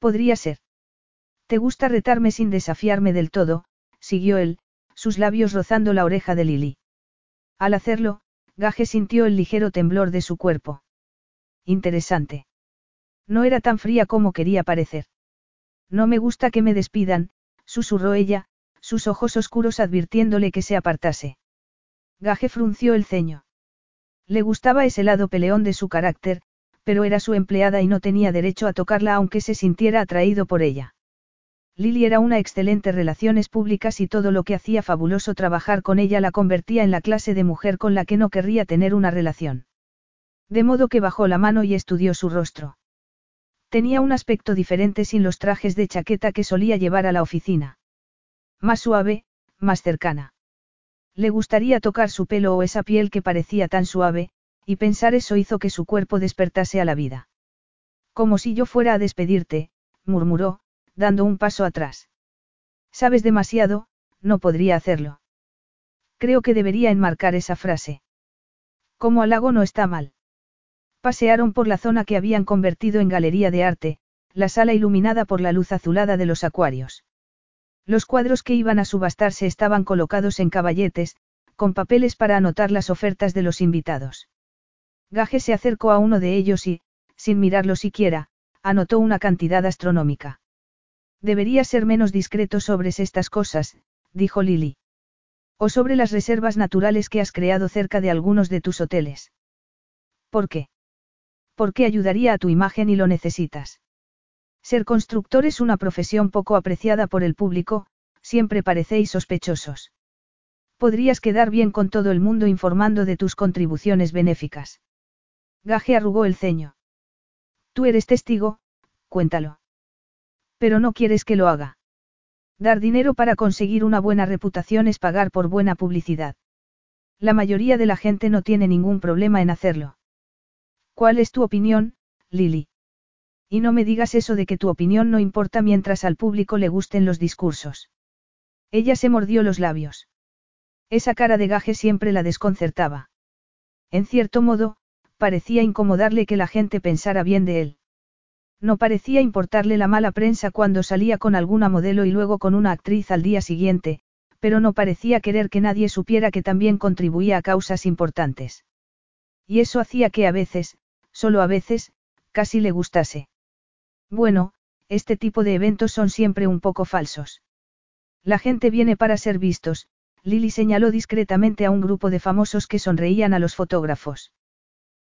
Podría ser. ¿Te gusta retarme sin desafiarme del todo? siguió él, sus labios rozando la oreja de Lily. Al hacerlo, Gaje sintió el ligero temblor de su cuerpo. Interesante. No era tan fría como quería parecer. No me gusta que me despidan, susurró ella, sus ojos oscuros advirtiéndole que se apartase. Gaje frunció el ceño. Le gustaba ese lado peleón de su carácter, pero era su empleada y no tenía derecho a tocarla aunque se sintiera atraído por ella. Lily era una excelente relaciones públicas y todo lo que hacía fabuloso trabajar con ella la convertía en la clase de mujer con la que no querría tener una relación. De modo que bajó la mano y estudió su rostro. Tenía un aspecto diferente sin los trajes de chaqueta que solía llevar a la oficina. Más suave, más cercana. Le gustaría tocar su pelo o esa piel que parecía tan suave, y pensar eso hizo que su cuerpo despertase a la vida. Como si yo fuera a despedirte, murmuró, dando un paso atrás. Sabes demasiado, no podría hacerlo. Creo que debería enmarcar esa frase. Como halago no está mal. Pasearon por la zona que habían convertido en galería de arte, la sala iluminada por la luz azulada de los acuarios. Los cuadros que iban a subastarse estaban colocados en caballetes, con papeles para anotar las ofertas de los invitados. Gaje se acercó a uno de ellos y, sin mirarlo siquiera, anotó una cantidad astronómica. Debería ser menos discreto sobre estas cosas, dijo Lily. O sobre las reservas naturales que has creado cerca de algunos de tus hoteles. ¿Por qué? Porque ayudaría a tu imagen y lo necesitas. Ser constructor es una profesión poco apreciada por el público, siempre parecéis sospechosos. Podrías quedar bien con todo el mundo informando de tus contribuciones benéficas. Gaje arrugó el ceño. Tú eres testigo, cuéntalo. Pero no quieres que lo haga. Dar dinero para conseguir una buena reputación es pagar por buena publicidad. La mayoría de la gente no tiene ningún problema en hacerlo. ¿Cuál es tu opinión, Lily? Y no me digas eso de que tu opinión no importa mientras al público le gusten los discursos. Ella se mordió los labios. Esa cara de gaje siempre la desconcertaba. En cierto modo, parecía incomodarle que la gente pensara bien de él. No parecía importarle la mala prensa cuando salía con alguna modelo y luego con una actriz al día siguiente, pero no parecía querer que nadie supiera que también contribuía a causas importantes. Y eso hacía que a veces, solo a veces, casi le gustase. Bueno, este tipo de eventos son siempre un poco falsos. La gente viene para ser vistos, Lily señaló discretamente a un grupo de famosos que sonreían a los fotógrafos.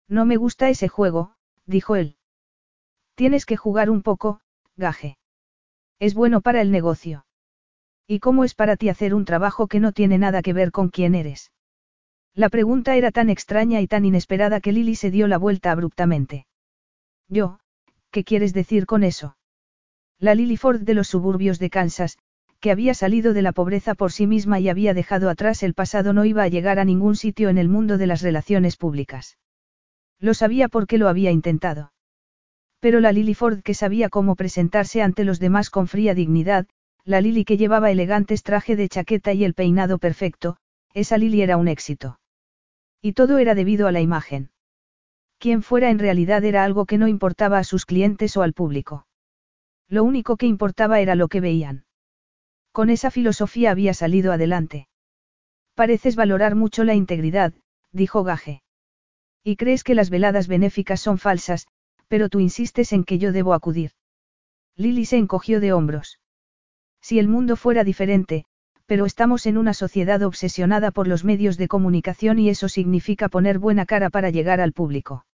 No me gusta ese juego, dijo él. Tienes que jugar un poco, gaje. Es bueno para el negocio. ¿Y cómo es para ti hacer un trabajo que no tiene nada que ver con quién eres? La pregunta era tan extraña y tan inesperada que Lily se dio la vuelta abruptamente. Yo, ¿qué quieres decir con eso? La Lily Ford de los suburbios de Kansas, que había salido de la pobreza por sí misma y había dejado atrás el pasado, no iba a llegar a ningún sitio en el mundo de las relaciones públicas. Lo sabía porque lo había intentado. Pero la Lily Ford que sabía cómo presentarse ante los demás con fría dignidad, la Lily que llevaba elegantes traje de chaqueta y el peinado perfecto, esa Lily era un éxito. Y todo era debido a la imagen. Quien fuera en realidad era algo que no importaba a sus clientes o al público. Lo único que importaba era lo que veían. Con esa filosofía había salido adelante. Pareces valorar mucho la integridad, dijo Gaje. Y crees que las veladas benéficas son falsas, pero tú insistes en que yo debo acudir. Lily se encogió de hombros. Si el mundo fuera diferente, pero estamos en una sociedad obsesionada por los medios de comunicación y eso significa poner buena cara para llegar al público.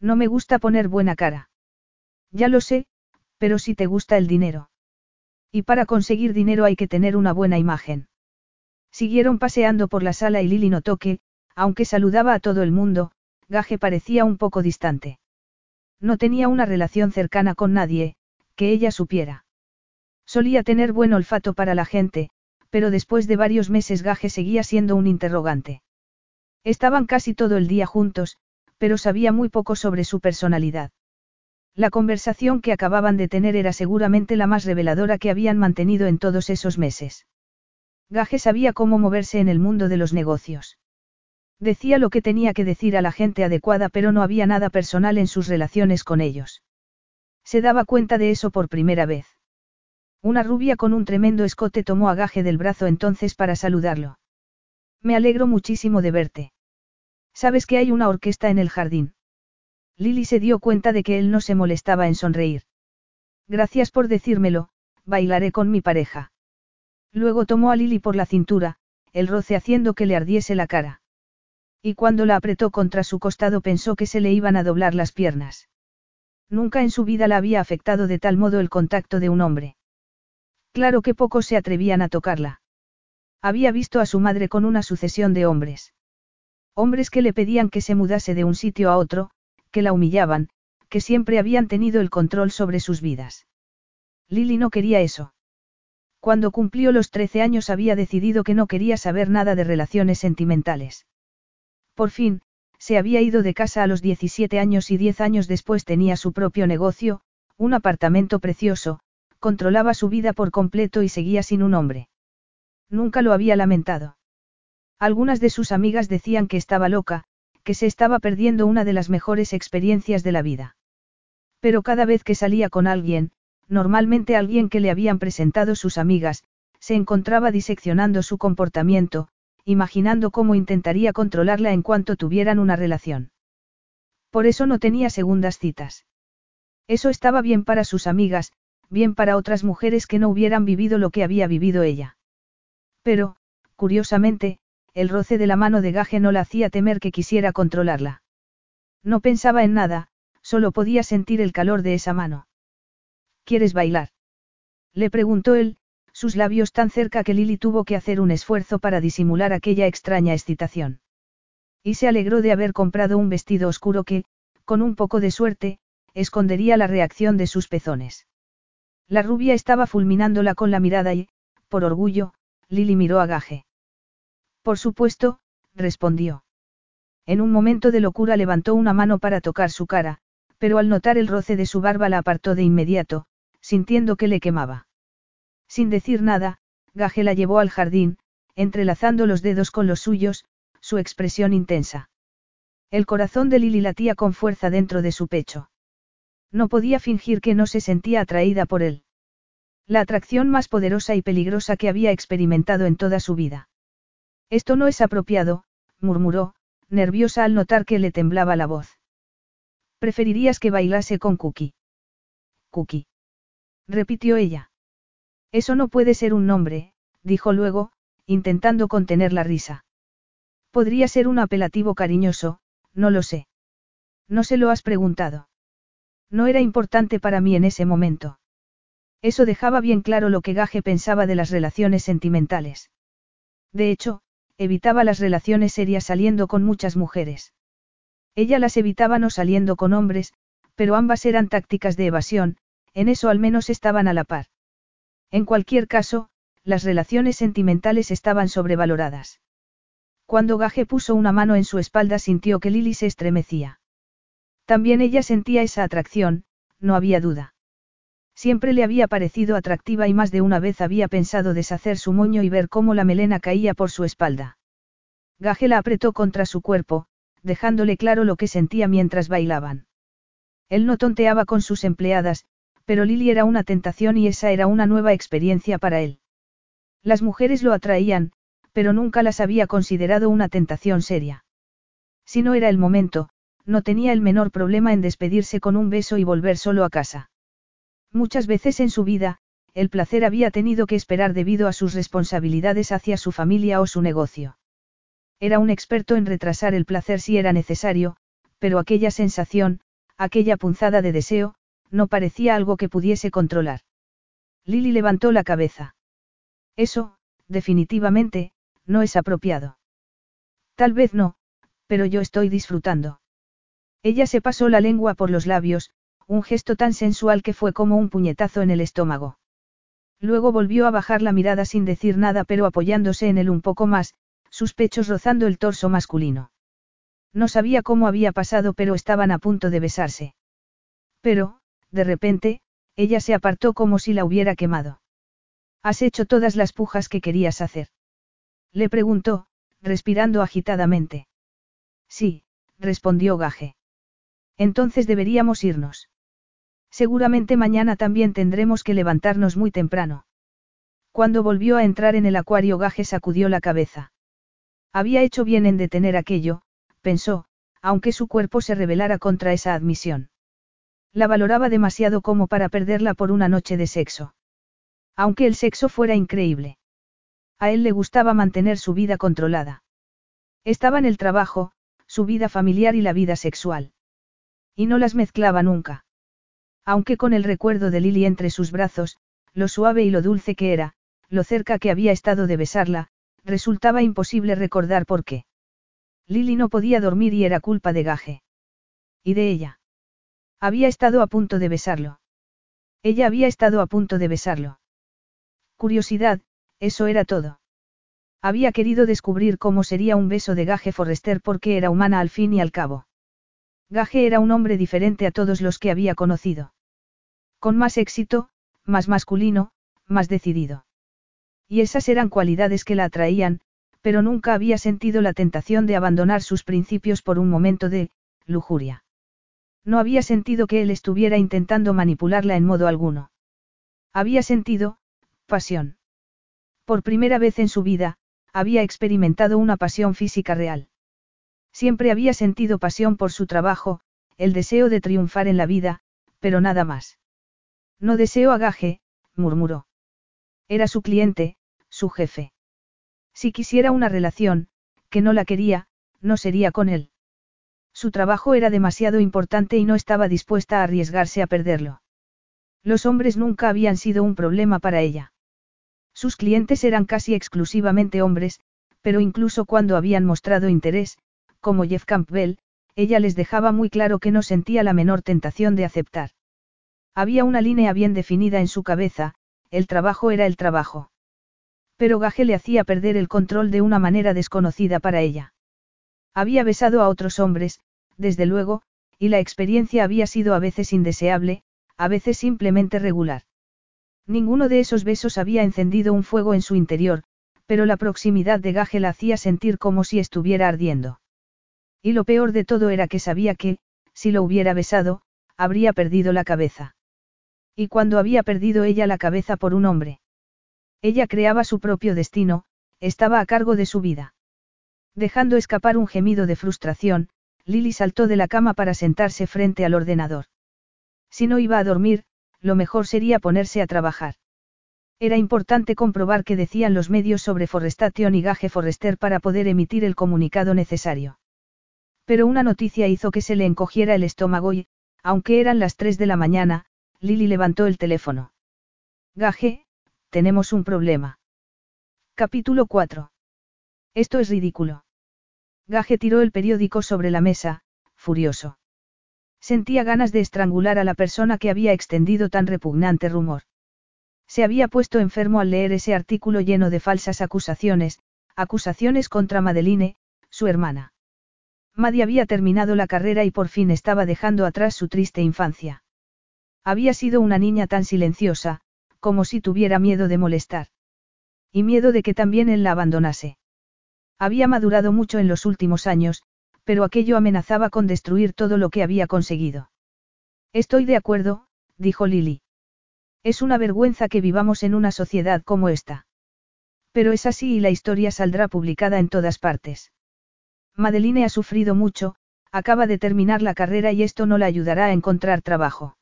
No me gusta poner buena cara. Ya lo sé, pero si te gusta el dinero. Y para conseguir dinero hay que tener una buena imagen. Siguieron paseando por la sala y Lily notó que, aunque saludaba a todo el mundo, Gaje parecía un poco distante. No tenía una relación cercana con nadie, que ella supiera. Solía tener buen olfato para la gente, pero después de varios meses Gaje seguía siendo un interrogante. Estaban casi todo el día juntos, pero sabía muy poco sobre su personalidad. La conversación que acababan de tener era seguramente la más reveladora que habían mantenido en todos esos meses. Gaje sabía cómo moverse en el mundo de los negocios. Decía lo que tenía que decir a la gente adecuada, pero no había nada personal en sus relaciones con ellos. Se daba cuenta de eso por primera vez. Una rubia con un tremendo escote tomó a Gaje del brazo entonces para saludarlo. Me alegro muchísimo de verte. ¿Sabes que hay una orquesta en el jardín? Lily se dio cuenta de que él no se molestaba en sonreír. Gracias por decírmelo, bailaré con mi pareja. Luego tomó a Lily por la cintura, el roce haciendo que le ardiese la cara. Y cuando la apretó contra su costado pensó que se le iban a doblar las piernas. Nunca en su vida la había afectado de tal modo el contacto de un hombre. Claro que pocos se atrevían a tocarla. Había visto a su madre con una sucesión de hombres. Hombres que le pedían que se mudase de un sitio a otro, que la humillaban, que siempre habían tenido el control sobre sus vidas. Lily no quería eso. Cuando cumplió los 13 años había decidido que no quería saber nada de relaciones sentimentales. Por fin, se había ido de casa a los 17 años y 10 años después tenía su propio negocio, un apartamento precioso, controlaba su vida por completo y seguía sin un hombre. Nunca lo había lamentado. Algunas de sus amigas decían que estaba loca, que se estaba perdiendo una de las mejores experiencias de la vida. Pero cada vez que salía con alguien, normalmente alguien que le habían presentado sus amigas, se encontraba diseccionando su comportamiento, imaginando cómo intentaría controlarla en cuanto tuvieran una relación. Por eso no tenía segundas citas. Eso estaba bien para sus amigas, bien para otras mujeres que no hubieran vivido lo que había vivido ella. Pero, curiosamente, el roce de la mano de Gaje no la hacía temer que quisiera controlarla. No pensaba en nada, solo podía sentir el calor de esa mano. ¿Quieres bailar? Le preguntó él, sus labios tan cerca que Lily tuvo que hacer un esfuerzo para disimular aquella extraña excitación. Y se alegró de haber comprado un vestido oscuro que, con un poco de suerte, escondería la reacción de sus pezones. La rubia estaba fulminándola con la mirada y, por orgullo, Lily miró a Gaje. Por supuesto, respondió. En un momento de locura levantó una mano para tocar su cara, pero al notar el roce de su barba la apartó de inmediato, sintiendo que le quemaba. Sin decir nada, Gaje la llevó al jardín, entrelazando los dedos con los suyos, su expresión intensa. El corazón de Lily latía con fuerza dentro de su pecho. No podía fingir que no se sentía atraída por él. La atracción más poderosa y peligrosa que había experimentado en toda su vida. Esto no es apropiado, murmuró, nerviosa al notar que le temblaba la voz. Preferirías que bailase con Cookie. Cookie. Repitió ella. Eso no puede ser un nombre, dijo luego, intentando contener la risa. Podría ser un apelativo cariñoso, no lo sé. No se lo has preguntado. No era importante para mí en ese momento. Eso dejaba bien claro lo que Gaje pensaba de las relaciones sentimentales. De hecho, evitaba las relaciones serias saliendo con muchas mujeres. Ella las evitaba no saliendo con hombres, pero ambas eran tácticas de evasión, en eso al menos estaban a la par. En cualquier caso, las relaciones sentimentales estaban sobrevaloradas. Cuando Gaje puso una mano en su espalda sintió que Lily se estremecía. También ella sentía esa atracción, no había duda. Siempre le había parecido atractiva y más de una vez había pensado deshacer su moño y ver cómo la melena caía por su espalda. Gaje la apretó contra su cuerpo, dejándole claro lo que sentía mientras bailaban. Él no tonteaba con sus empleadas, pero Lily era una tentación y esa era una nueva experiencia para él. Las mujeres lo atraían, pero nunca las había considerado una tentación seria. Si no era el momento, no tenía el menor problema en despedirse con un beso y volver solo a casa. Muchas veces en su vida, el placer había tenido que esperar debido a sus responsabilidades hacia su familia o su negocio. Era un experto en retrasar el placer si era necesario, pero aquella sensación, aquella punzada de deseo, no parecía algo que pudiese controlar. Lily levantó la cabeza. Eso, definitivamente, no es apropiado. Tal vez no, pero yo estoy disfrutando. Ella se pasó la lengua por los labios, un gesto tan sensual que fue como un puñetazo en el estómago. Luego volvió a bajar la mirada sin decir nada pero apoyándose en él un poco más, sus pechos rozando el torso masculino. No sabía cómo había pasado pero estaban a punto de besarse. Pero, de repente, ella se apartó como si la hubiera quemado. ¿Has hecho todas las pujas que querías hacer? Le preguntó, respirando agitadamente. Sí, respondió Gaje. Entonces deberíamos irnos. Seguramente mañana también tendremos que levantarnos muy temprano. Cuando volvió a entrar en el acuario Gaje sacudió la cabeza. Había hecho bien en detener aquello, pensó, aunque su cuerpo se rebelara contra esa admisión. La valoraba demasiado como para perderla por una noche de sexo. Aunque el sexo fuera increíble. A él le gustaba mantener su vida controlada. Estaba en el trabajo, su vida familiar y la vida sexual. Y no las mezclaba nunca. Aunque con el recuerdo de Lily entre sus brazos, lo suave y lo dulce que era, lo cerca que había estado de besarla, resultaba imposible recordar por qué. Lily no podía dormir y era culpa de Gaje. Y de ella. Había estado a punto de besarlo. Ella había estado a punto de besarlo. Curiosidad, eso era todo. Había querido descubrir cómo sería un beso de Gaje Forrester porque era humana al fin y al cabo. Gaje era un hombre diferente a todos los que había conocido. Con más éxito, más masculino, más decidido. Y esas eran cualidades que la atraían, pero nunca había sentido la tentación de abandonar sus principios por un momento de lujuria. No había sentido que él estuviera intentando manipularla en modo alguno. Había sentido, pasión. Por primera vez en su vida, había experimentado una pasión física real. Siempre había sentido pasión por su trabajo, el deseo de triunfar en la vida, pero nada más. No deseo agaje, murmuró. Era su cliente, su jefe. Si quisiera una relación, que no la quería, no sería con él. Su trabajo era demasiado importante y no estaba dispuesta a arriesgarse a perderlo. Los hombres nunca habían sido un problema para ella. Sus clientes eran casi exclusivamente hombres, pero incluso cuando habían mostrado interés, como Jeff Campbell, ella les dejaba muy claro que no sentía la menor tentación de aceptar. Había una línea bien definida en su cabeza, el trabajo era el trabajo. Pero Gaje le hacía perder el control de una manera desconocida para ella. Había besado a otros hombres, desde luego, y la experiencia había sido a veces indeseable, a veces simplemente regular. Ninguno de esos besos había encendido un fuego en su interior, pero la proximidad de Gaje la hacía sentir como si estuviera ardiendo. Y lo peor de todo era que sabía que, si lo hubiera besado, habría perdido la cabeza. Y cuando había perdido ella la cabeza por un hombre. Ella creaba su propio destino, estaba a cargo de su vida. Dejando escapar un gemido de frustración, Lily saltó de la cama para sentarse frente al ordenador. Si no iba a dormir, lo mejor sería ponerse a trabajar. Era importante comprobar qué decían los medios sobre Forestation y Gage Forrester para poder emitir el comunicado necesario. Pero una noticia hizo que se le encogiera el estómago y, aunque eran las 3 de la mañana, Lily levantó el teléfono. Gage, tenemos un problema. Capítulo 4. Esto es ridículo. Gage tiró el periódico sobre la mesa, furioso. Sentía ganas de estrangular a la persona que había extendido tan repugnante rumor. Se había puesto enfermo al leer ese artículo lleno de falsas acusaciones, acusaciones contra Madeline, su hermana. Maddie había terminado la carrera y por fin estaba dejando atrás su triste infancia. Había sido una niña tan silenciosa, como si tuviera miedo de molestar. Y miedo de que también él la abandonase. Había madurado mucho en los últimos años, pero aquello amenazaba con destruir todo lo que había conseguido. Estoy de acuerdo, dijo Lily. Es una vergüenza que vivamos en una sociedad como esta. Pero es así y la historia saldrá publicada en todas partes. Madeline ha sufrido mucho, acaba de terminar la carrera y esto no la ayudará a encontrar trabajo.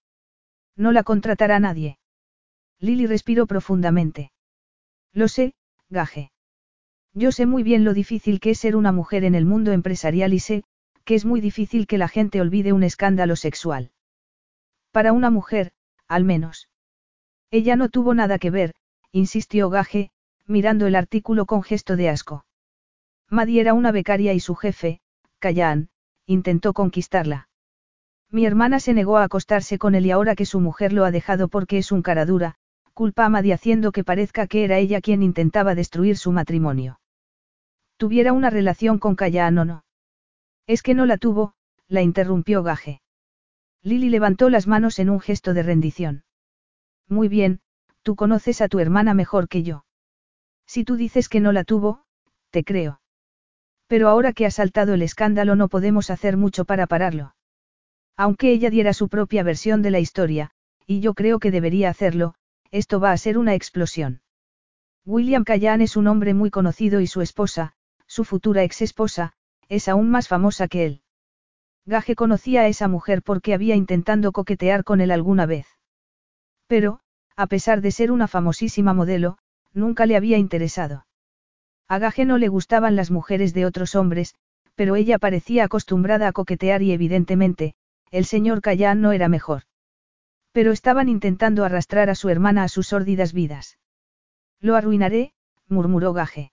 No la contratará nadie. Lily respiró profundamente. Lo sé, Gaje. Yo sé muy bien lo difícil que es ser una mujer en el mundo empresarial y sé, que es muy difícil que la gente olvide un escándalo sexual. Para una mujer, al menos. Ella no tuvo nada que ver, insistió Gaje, mirando el artículo con gesto de asco. Maddie era una becaria y su jefe, Callahan, intentó conquistarla. Mi hermana se negó a acostarse con él y ahora que su mujer lo ha dejado porque es un cara dura, culpa a Maddie haciendo que parezca que era ella quien intentaba destruir su matrimonio. Tuviera una relación con Callahan o no. Es que no la tuvo, la interrumpió Gaje. Lily levantó las manos en un gesto de rendición. Muy bien, tú conoces a tu hermana mejor que yo. Si tú dices que no la tuvo, te creo. Pero ahora que ha saltado el escándalo no podemos hacer mucho para pararlo. Aunque ella diera su propia versión de la historia, y yo creo que debería hacerlo, esto va a ser una explosión. William Callan es un hombre muy conocido y su esposa, su futura ex esposa, es aún más famosa que él. Gage conocía a esa mujer porque había intentando coquetear con él alguna vez. Pero, a pesar de ser una famosísima modelo, nunca le había interesado. A Gage no le gustaban las mujeres de otros hombres, pero ella parecía acostumbrada a coquetear y evidentemente, el señor Callan no era mejor. Pero estaban intentando arrastrar a su hermana a sus sórdidas vidas. Lo arruinaré, murmuró Gage.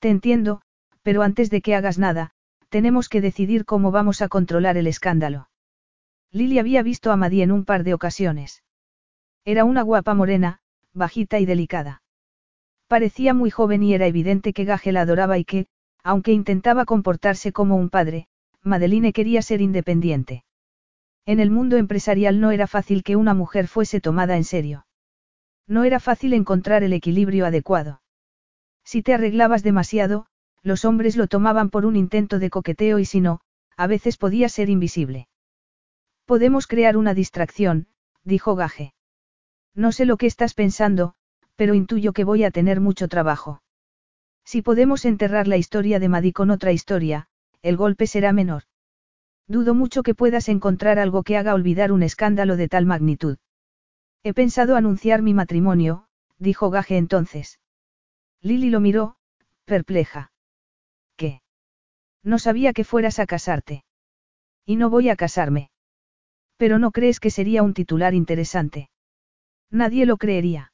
Te entiendo, pero antes de que hagas nada, tenemos que decidir cómo vamos a controlar el escándalo. Lily había visto a Maddie en un par de ocasiones. Era una guapa morena, bajita y delicada. Parecía muy joven y era evidente que Gage la adoraba y que, aunque intentaba comportarse como un padre, Madeline quería ser independiente. En el mundo empresarial no era fácil que una mujer fuese tomada en serio. No era fácil encontrar el equilibrio adecuado. Si te arreglabas demasiado, los hombres lo tomaban por un intento de coqueteo y si no, a veces podía ser invisible. Podemos crear una distracción, dijo Gage. No sé lo que estás pensando, pero intuyo que voy a tener mucho trabajo. Si podemos enterrar la historia de Maddy con otra historia, el golpe será menor. Dudo mucho que puedas encontrar algo que haga olvidar un escándalo de tal magnitud. He pensado anunciar mi matrimonio, dijo Gage entonces. Lily lo miró, perpleja. ¿Qué? No sabía que fueras a casarte. Y no voy a casarme. Pero no crees que sería un titular interesante. Nadie lo creería.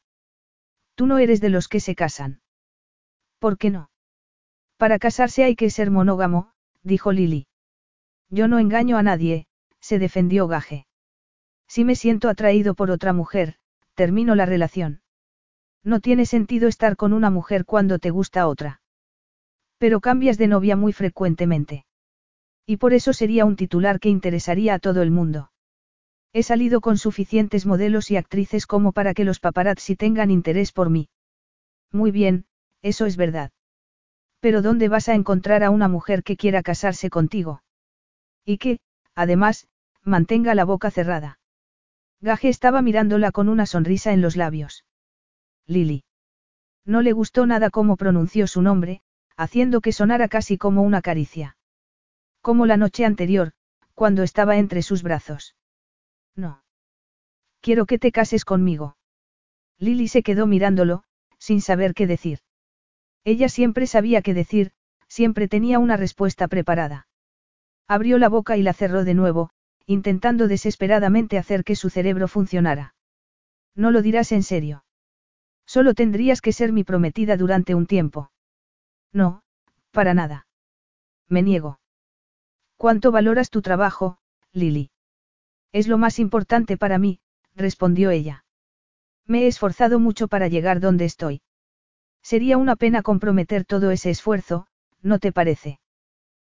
Tú no eres de los que se casan. ¿Por qué no? Para casarse hay que ser monógamo, dijo Lily. Yo no engaño a nadie, se defendió Gaje. Si me siento atraído por otra mujer, termino la relación. No tiene sentido estar con una mujer cuando te gusta otra. Pero cambias de novia muy frecuentemente. Y por eso sería un titular que interesaría a todo el mundo. He salido con suficientes modelos y actrices como para que los paparazzi tengan interés por mí. Muy bien, eso es verdad. Pero ¿dónde vas a encontrar a una mujer que quiera casarse contigo? Y que, además, mantenga la boca cerrada. Gaje estaba mirándola con una sonrisa en los labios. Lily. No le gustó nada cómo pronunció su nombre, haciendo que sonara casi como una caricia. Como la noche anterior, cuando estaba entre sus brazos. No. Quiero que te cases conmigo. Lily se quedó mirándolo, sin saber qué decir. Ella siempre sabía qué decir, siempre tenía una respuesta preparada. Abrió la boca y la cerró de nuevo, intentando desesperadamente hacer que su cerebro funcionara. No lo dirás en serio. Solo tendrías que ser mi prometida durante un tiempo. No, para nada. Me niego. ¿Cuánto valoras tu trabajo, Lily? Es lo más importante para mí, respondió ella. Me he esforzado mucho para llegar donde estoy. Sería una pena comprometer todo ese esfuerzo, ¿no te parece?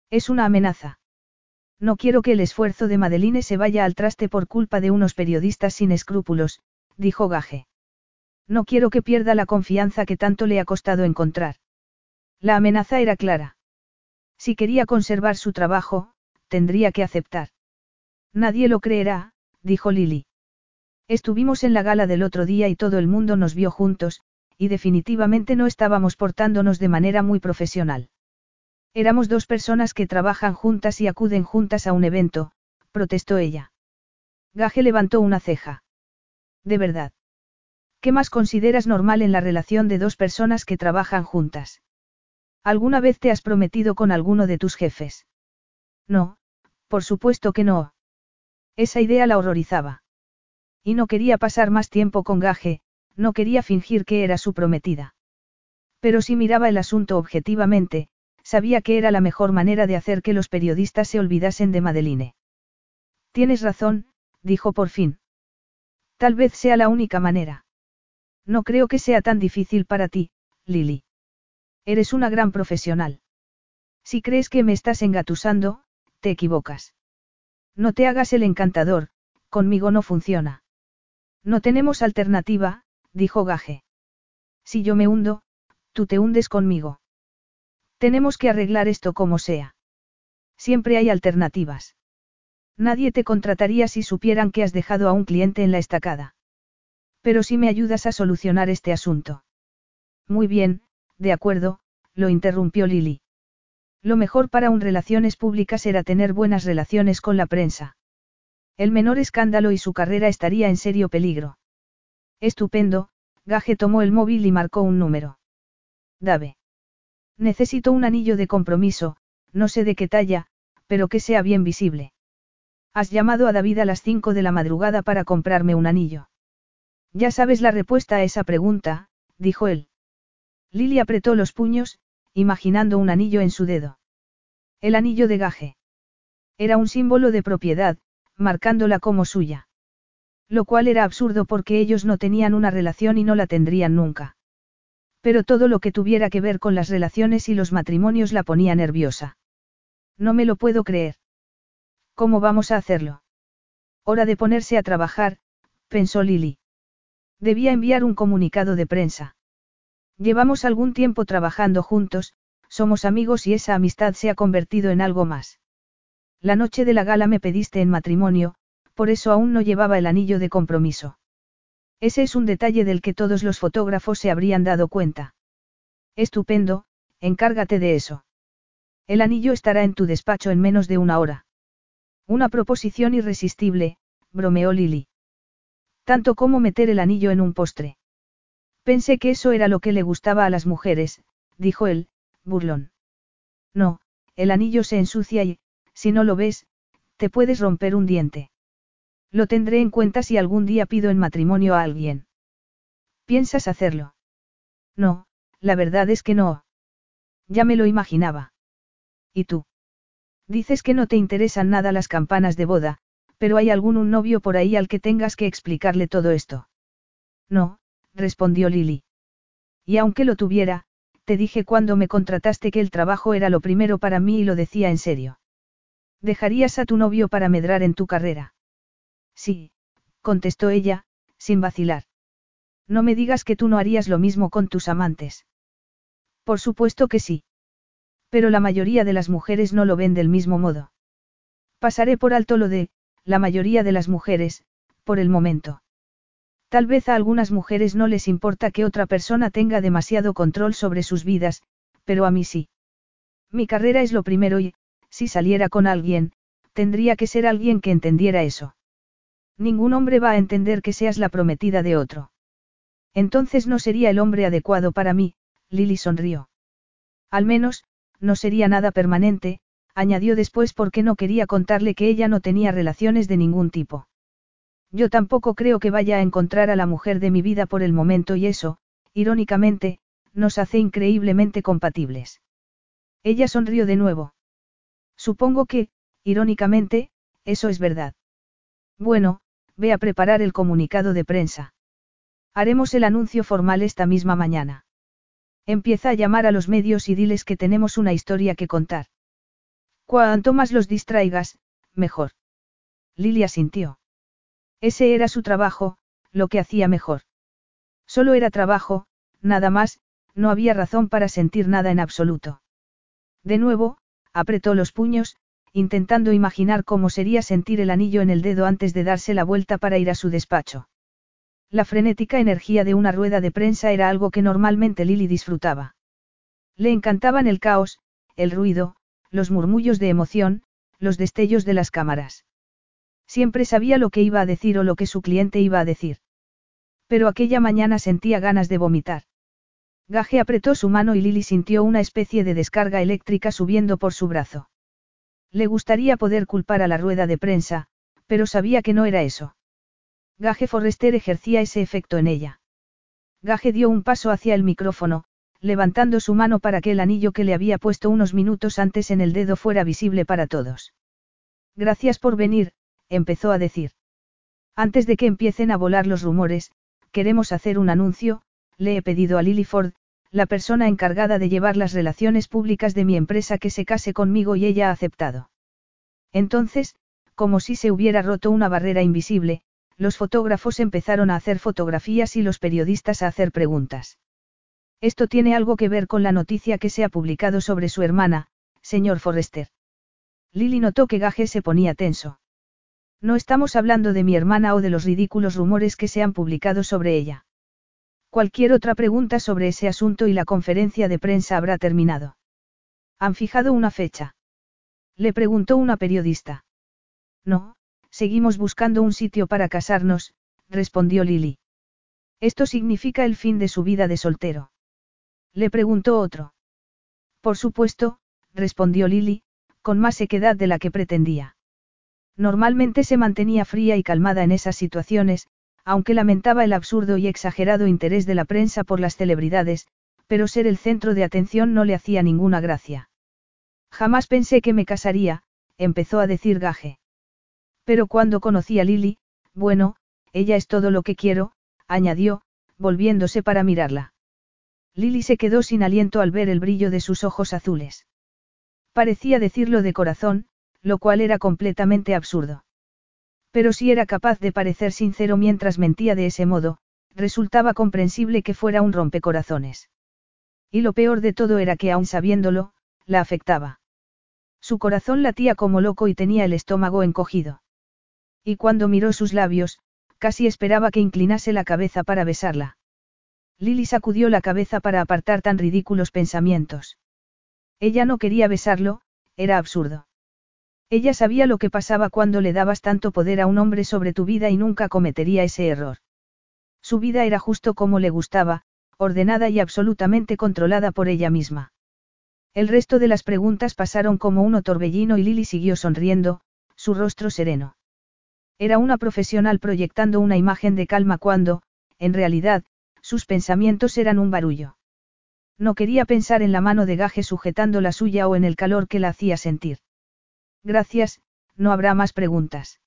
Es una amenaza. No quiero que el esfuerzo de Madeline se vaya al traste por culpa de unos periodistas sin escrúpulos, dijo Gage. No quiero que pierda la confianza que tanto le ha costado encontrar. La amenaza era clara. Si quería conservar su trabajo, tendría que aceptar. Nadie lo creerá, dijo Lily. Estuvimos en la gala del otro día y todo el mundo nos vio juntos, y definitivamente no estábamos portándonos de manera muy profesional. Éramos dos personas que trabajan juntas y acuden juntas a un evento, protestó ella. Gaje levantó una ceja. ¿De verdad? ¿Qué más consideras normal en la relación de dos personas que trabajan juntas? ¿Alguna vez te has prometido con alguno de tus jefes? No, por supuesto que no. Esa idea la horrorizaba. Y no quería pasar más tiempo con Gaje, no quería fingir que era su prometida. Pero si miraba el asunto objetivamente, sabía que era la mejor manera de hacer que los periodistas se olvidasen de Madeline. Tienes razón, dijo por fin. Tal vez sea la única manera. No creo que sea tan difícil para ti, Lily. Eres una gran profesional. Si crees que me estás engatusando, te equivocas. No te hagas el encantador, conmigo no funciona. No tenemos alternativa, dijo Gaje. Si yo me hundo, tú te hundes conmigo. Tenemos que arreglar esto como sea. Siempre hay alternativas. Nadie te contrataría si supieran que has dejado a un cliente en la estacada. Pero si me ayudas a solucionar este asunto. Muy bien, de acuerdo, lo interrumpió Lily. Lo mejor para un relaciones públicas era tener buenas relaciones con la prensa. El menor escándalo y su carrera estaría en serio peligro. Estupendo, Gaje tomó el móvil y marcó un número. Dave. Necesito un anillo de compromiso, no sé de qué talla, pero que sea bien visible. Has llamado a David a las 5 de la madrugada para comprarme un anillo. Ya sabes la respuesta a esa pregunta, dijo él. Lily apretó los puños, imaginando un anillo en su dedo. El anillo de gaje. Era un símbolo de propiedad, marcándola como suya. Lo cual era absurdo porque ellos no tenían una relación y no la tendrían nunca. Pero todo lo que tuviera que ver con las relaciones y los matrimonios la ponía nerviosa. No me lo puedo creer. ¿Cómo vamos a hacerlo? Hora de ponerse a trabajar, pensó Lily. Debía enviar un comunicado de prensa. Llevamos algún tiempo trabajando juntos, somos amigos y esa amistad se ha convertido en algo más. La noche de la gala me pediste en matrimonio, por eso aún no llevaba el anillo de compromiso. Ese es un detalle del que todos los fotógrafos se habrían dado cuenta. Estupendo, encárgate de eso. El anillo estará en tu despacho en menos de una hora. Una proposición irresistible, bromeó Lily. Tanto como meter el anillo en un postre. Pensé que eso era lo que le gustaba a las mujeres, dijo él, burlón. No, el anillo se ensucia y, si no lo ves, te puedes romper un diente. Lo tendré en cuenta si algún día pido en matrimonio a alguien. ¿Piensas hacerlo? No, la verdad es que no. Ya me lo imaginaba. ¿Y tú? Dices que no te interesan nada las campanas de boda, pero hay algún un novio por ahí al que tengas que explicarle todo esto. No, respondió Lily. Y aunque lo tuviera, te dije cuando me contrataste que el trabajo era lo primero para mí y lo decía en serio. ¿Dejarías a tu novio para medrar en tu carrera? Sí, contestó ella, sin vacilar. No me digas que tú no harías lo mismo con tus amantes. Por supuesto que sí. Pero la mayoría de las mujeres no lo ven del mismo modo. Pasaré por alto lo de, la mayoría de las mujeres, por el momento. Tal vez a algunas mujeres no les importa que otra persona tenga demasiado control sobre sus vidas, pero a mí sí. Mi carrera es lo primero y, si saliera con alguien, tendría que ser alguien que entendiera eso. Ningún hombre va a entender que seas la prometida de otro. Entonces no sería el hombre adecuado para mí, Lily sonrió. Al menos, no sería nada permanente, añadió después porque no quería contarle que ella no tenía relaciones de ningún tipo. Yo tampoco creo que vaya a encontrar a la mujer de mi vida por el momento y eso, irónicamente, nos hace increíblemente compatibles. Ella sonrió de nuevo. Supongo que, irónicamente, eso es verdad. Bueno, ve a preparar el comunicado de prensa. Haremos el anuncio formal esta misma mañana. Empieza a llamar a los medios y diles que tenemos una historia que contar. Cuanto más los distraigas, mejor. Lilia sintió. Ese era su trabajo, lo que hacía mejor. Solo era trabajo, nada más, no había razón para sentir nada en absoluto. De nuevo, apretó los puños, intentando imaginar cómo sería sentir el anillo en el dedo antes de darse la vuelta para ir a su despacho. La frenética energía de una rueda de prensa era algo que normalmente Lily disfrutaba. Le encantaban el caos, el ruido, los murmullos de emoción, los destellos de las cámaras. Siempre sabía lo que iba a decir o lo que su cliente iba a decir. Pero aquella mañana sentía ganas de vomitar. Gaje apretó su mano y Lily sintió una especie de descarga eléctrica subiendo por su brazo. Le gustaría poder culpar a la rueda de prensa, pero sabía que no era eso. Gaje Forrester ejercía ese efecto en ella. Gaje dio un paso hacia el micrófono, levantando su mano para que el anillo que le había puesto unos minutos antes en el dedo fuera visible para todos. Gracias por venir, empezó a decir. Antes de que empiecen a volar los rumores, queremos hacer un anuncio, le he pedido a Lily Ford, la persona encargada de llevar las relaciones públicas de mi empresa que se case conmigo y ella ha aceptado. Entonces, como si se hubiera roto una barrera invisible, los fotógrafos empezaron a hacer fotografías y los periodistas a hacer preguntas. Esto tiene algo que ver con la noticia que se ha publicado sobre su hermana, señor Forrester. Lily notó que Gage se ponía tenso. No estamos hablando de mi hermana o de los ridículos rumores que se han publicado sobre ella. Cualquier otra pregunta sobre ese asunto y la conferencia de prensa habrá terminado. ¿Han fijado una fecha? Le preguntó una periodista. No, seguimos buscando un sitio para casarnos, respondió Lily. Esto significa el fin de su vida de soltero. Le preguntó otro. Por supuesto, respondió Lily, con más sequedad de la que pretendía. Normalmente se mantenía fría y calmada en esas situaciones, aunque lamentaba el absurdo y exagerado interés de la prensa por las celebridades, pero ser el centro de atención no le hacía ninguna gracia. Jamás pensé que me casaría, empezó a decir Gaje. Pero cuando conocí a Lily, bueno, ella es todo lo que quiero, añadió, volviéndose para mirarla. Lily se quedó sin aliento al ver el brillo de sus ojos azules. Parecía decirlo de corazón, lo cual era completamente absurdo. Pero si era capaz de parecer sincero mientras mentía de ese modo, resultaba comprensible que fuera un rompecorazones. Y lo peor de todo era que aun sabiéndolo, la afectaba. Su corazón latía como loco y tenía el estómago encogido. Y cuando miró sus labios, casi esperaba que inclinase la cabeza para besarla. Lily sacudió la cabeza para apartar tan ridículos pensamientos. Ella no quería besarlo, era absurdo. Ella sabía lo que pasaba cuando le dabas tanto poder a un hombre sobre tu vida y nunca cometería ese error. Su vida era justo como le gustaba, ordenada y absolutamente controlada por ella misma. El resto de las preguntas pasaron como un torbellino y Lily siguió sonriendo, su rostro sereno. Era una profesional proyectando una imagen de calma cuando, en realidad, sus pensamientos eran un barullo. No quería pensar en la mano de gaje sujetando la suya o en el calor que la hacía sentir. Gracias, no habrá más preguntas.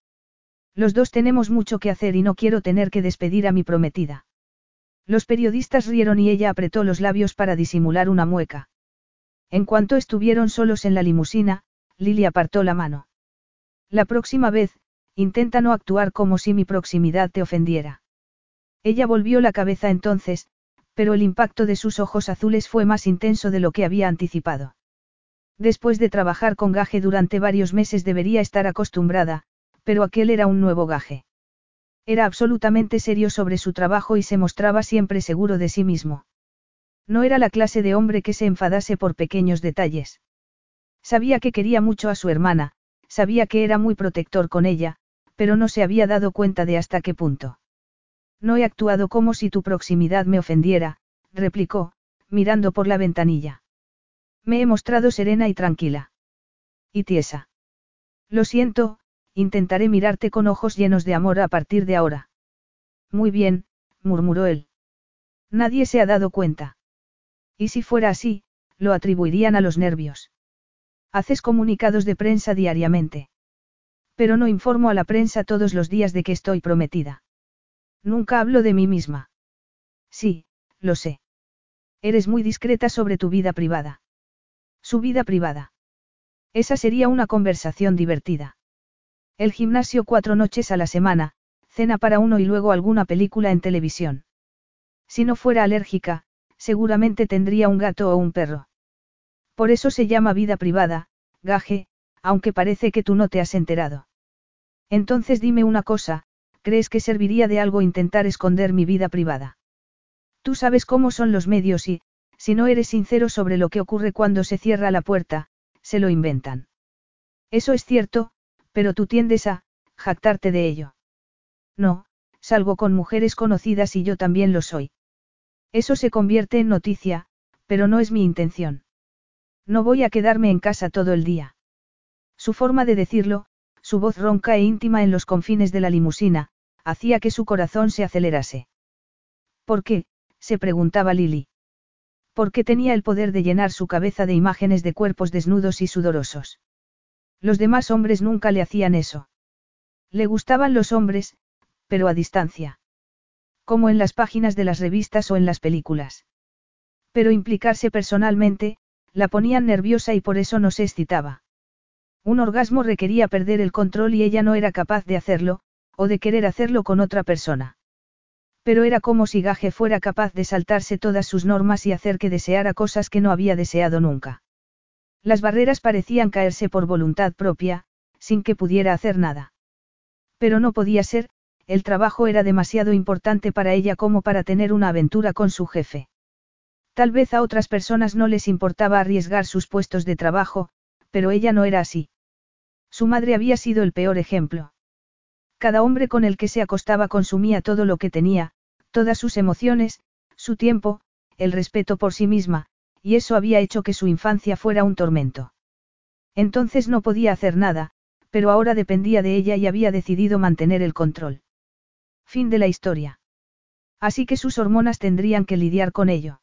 Los dos tenemos mucho que hacer y no quiero tener que despedir a mi prometida. Los periodistas rieron y ella apretó los labios para disimular una mueca. En cuanto estuvieron solos en la limusina, Lily apartó la mano. La próxima vez, intenta no actuar como si mi proximidad te ofendiera. Ella volvió la cabeza entonces, pero el impacto de sus ojos azules fue más intenso de lo que había anticipado. Después de trabajar con Gaje durante varios meses debería estar acostumbrada, pero aquel era un nuevo Gaje. Era absolutamente serio sobre su trabajo y se mostraba siempre seguro de sí mismo. No era la clase de hombre que se enfadase por pequeños detalles. Sabía que quería mucho a su hermana, sabía que era muy protector con ella, pero no se había dado cuenta de hasta qué punto. No he actuado como si tu proximidad me ofendiera, replicó, mirando por la ventanilla. Me he mostrado serena y tranquila. Y tiesa. Lo siento, intentaré mirarte con ojos llenos de amor a partir de ahora. Muy bien, murmuró él. Nadie se ha dado cuenta. Y si fuera así, lo atribuirían a los nervios. Haces comunicados de prensa diariamente. Pero no informo a la prensa todos los días de que estoy prometida. Nunca hablo de mí misma. Sí, lo sé. Eres muy discreta sobre tu vida privada. Su vida privada. Esa sería una conversación divertida. El gimnasio cuatro noches a la semana, cena para uno y luego alguna película en televisión. Si no fuera alérgica, seguramente tendría un gato o un perro. Por eso se llama vida privada, gaje, aunque parece que tú no te has enterado. Entonces dime una cosa, ¿crees que serviría de algo intentar esconder mi vida privada? Tú sabes cómo son los medios y, si no eres sincero sobre lo que ocurre cuando se cierra la puerta, se lo inventan. Eso es cierto, pero tú tiendes a, jactarte de ello. No, salgo con mujeres conocidas y yo también lo soy. Eso se convierte en noticia, pero no es mi intención. No voy a quedarme en casa todo el día. Su forma de decirlo, su voz ronca e íntima en los confines de la limusina, hacía que su corazón se acelerase. ¿Por qué? se preguntaba Lily. Porque tenía el poder de llenar su cabeza de imágenes de cuerpos desnudos y sudorosos. Los demás hombres nunca le hacían eso. Le gustaban los hombres, pero a distancia. Como en las páginas de las revistas o en las películas. Pero implicarse personalmente, la ponían nerviosa y por eso no se excitaba. Un orgasmo requería perder el control y ella no era capaz de hacerlo, o de querer hacerlo con otra persona. Pero era como si Gaje fuera capaz de saltarse todas sus normas y hacer que deseara cosas que no había deseado nunca. Las barreras parecían caerse por voluntad propia, sin que pudiera hacer nada. Pero no podía ser, el trabajo era demasiado importante para ella como para tener una aventura con su jefe. Tal vez a otras personas no les importaba arriesgar sus puestos de trabajo, pero ella no era así. Su madre había sido el peor ejemplo. Cada hombre con el que se acostaba consumía todo lo que tenía, todas sus emociones, su tiempo, el respeto por sí misma, y eso había hecho que su infancia fuera un tormento. Entonces no podía hacer nada, pero ahora dependía de ella y había decidido mantener el control. Fin de la historia. Así que sus hormonas tendrían que lidiar con ello.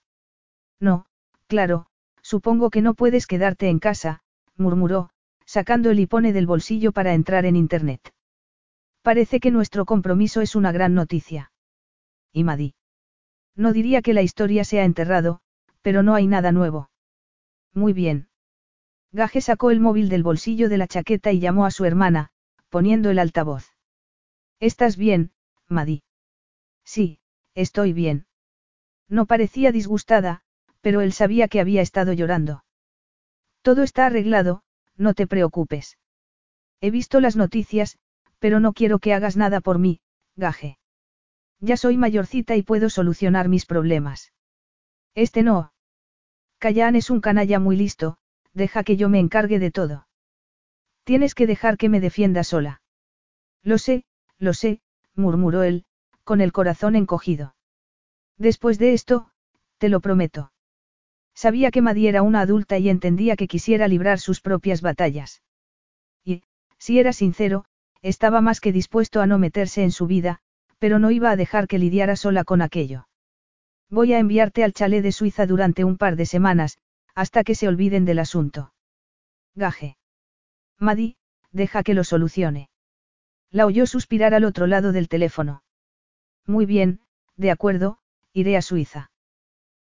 No, claro, supongo que no puedes quedarte en casa, murmuró, sacando el hipone del bolsillo para entrar en Internet. Parece que nuestro compromiso es una gran noticia. ¿Y Madí? No diría que la historia se ha enterrado, pero no hay nada nuevo. Muy bien. Gaje sacó el móvil del bolsillo de la chaqueta y llamó a su hermana, poniendo el altavoz. ¿Estás bien, Madí? Sí, estoy bien. No parecía disgustada, pero él sabía que había estado llorando. Todo está arreglado, no te preocupes. He visto las noticias, pero no quiero que hagas nada por mí, gaje. Ya soy mayorcita y puedo solucionar mis problemas. Este no. Callan es un canalla muy listo, deja que yo me encargue de todo. Tienes que dejar que me defienda sola. Lo sé, lo sé, murmuró él, con el corazón encogido. Después de esto, te lo prometo. Sabía que Maddie era una adulta y entendía que quisiera librar sus propias batallas. Y, si era sincero, estaba más que dispuesto a no meterse en su vida, pero no iba a dejar que lidiara sola con aquello. Voy a enviarte al chalet de Suiza durante un par de semanas, hasta que se olviden del asunto. Gaje. Maddie, deja que lo solucione. La oyó suspirar al otro lado del teléfono. Muy bien, de acuerdo, iré a Suiza.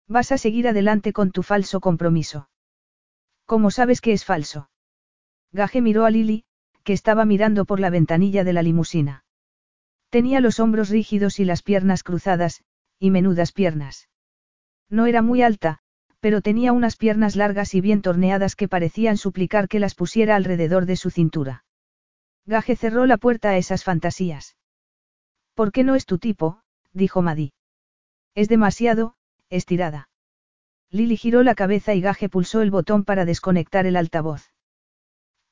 Vas a seguir adelante con tu falso compromiso. ¿Cómo sabes que es falso? Gaje miró a Lily, que estaba mirando por la ventanilla de la limusina. Tenía los hombros rígidos y las piernas cruzadas, y menudas piernas. No era muy alta, pero tenía unas piernas largas y bien torneadas que parecían suplicar que las pusiera alrededor de su cintura. Gaje cerró la puerta a esas fantasías. ¿Por qué no es tu tipo? dijo Maddy. Es demasiado, estirada. Lily giró la cabeza y Gaje pulsó el botón para desconectar el altavoz.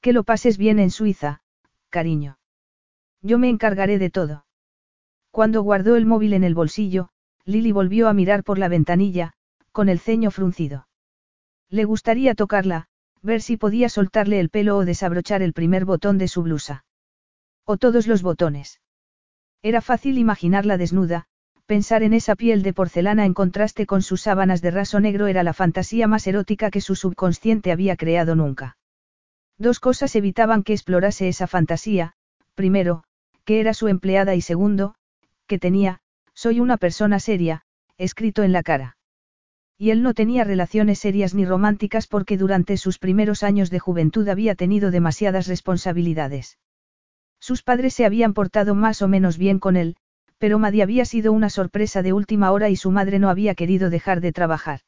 Que lo pases bien en Suiza, cariño. Yo me encargaré de todo. Cuando guardó el móvil en el bolsillo, Lily volvió a mirar por la ventanilla, con el ceño fruncido. Le gustaría tocarla, ver si podía soltarle el pelo o desabrochar el primer botón de su blusa. O todos los botones. Era fácil imaginarla desnuda, Pensar en esa piel de porcelana en contraste con sus sábanas de raso negro era la fantasía más erótica que su subconsciente había creado nunca. Dos cosas evitaban que explorase esa fantasía, primero, que era su empleada y segundo, que tenía, soy una persona seria, escrito en la cara. Y él no tenía relaciones serias ni románticas porque durante sus primeros años de juventud había tenido demasiadas responsabilidades. Sus padres se habían portado más o menos bien con él, pero Maddie había sido una sorpresa de última hora y su madre no había querido dejar de trabajar.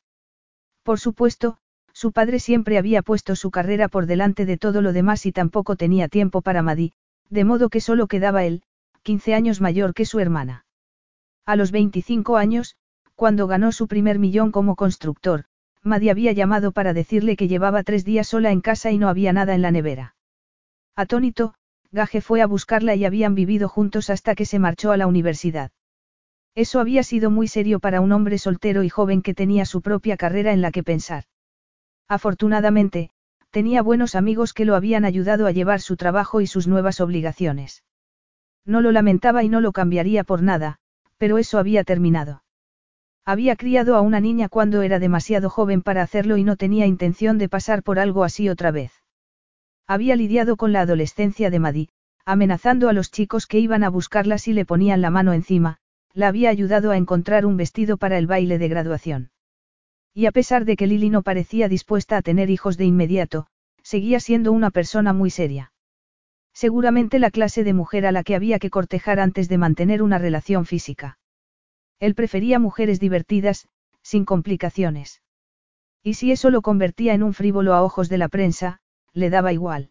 Por supuesto, su padre siempre había puesto su carrera por delante de todo lo demás y tampoco tenía tiempo para Maddie, de modo que solo quedaba él, 15 años mayor que su hermana. A los 25 años, cuando ganó su primer millón como constructor, Maddie había llamado para decirle que llevaba tres días sola en casa y no había nada en la nevera. Atónito, Gaje fue a buscarla y habían vivido juntos hasta que se marchó a la universidad. Eso había sido muy serio para un hombre soltero y joven que tenía su propia carrera en la que pensar. Afortunadamente, tenía buenos amigos que lo habían ayudado a llevar su trabajo y sus nuevas obligaciones. No lo lamentaba y no lo cambiaría por nada, pero eso había terminado. Había criado a una niña cuando era demasiado joven para hacerlo y no tenía intención de pasar por algo así otra vez. Había lidiado con la adolescencia de Maddy, amenazando a los chicos que iban a buscarla si le ponían la mano encima, la había ayudado a encontrar un vestido para el baile de graduación. Y a pesar de que Lily no parecía dispuesta a tener hijos de inmediato, seguía siendo una persona muy seria. Seguramente la clase de mujer a la que había que cortejar antes de mantener una relación física. Él prefería mujeres divertidas, sin complicaciones. Y si eso lo convertía en un frívolo a ojos de la prensa, le daba igual.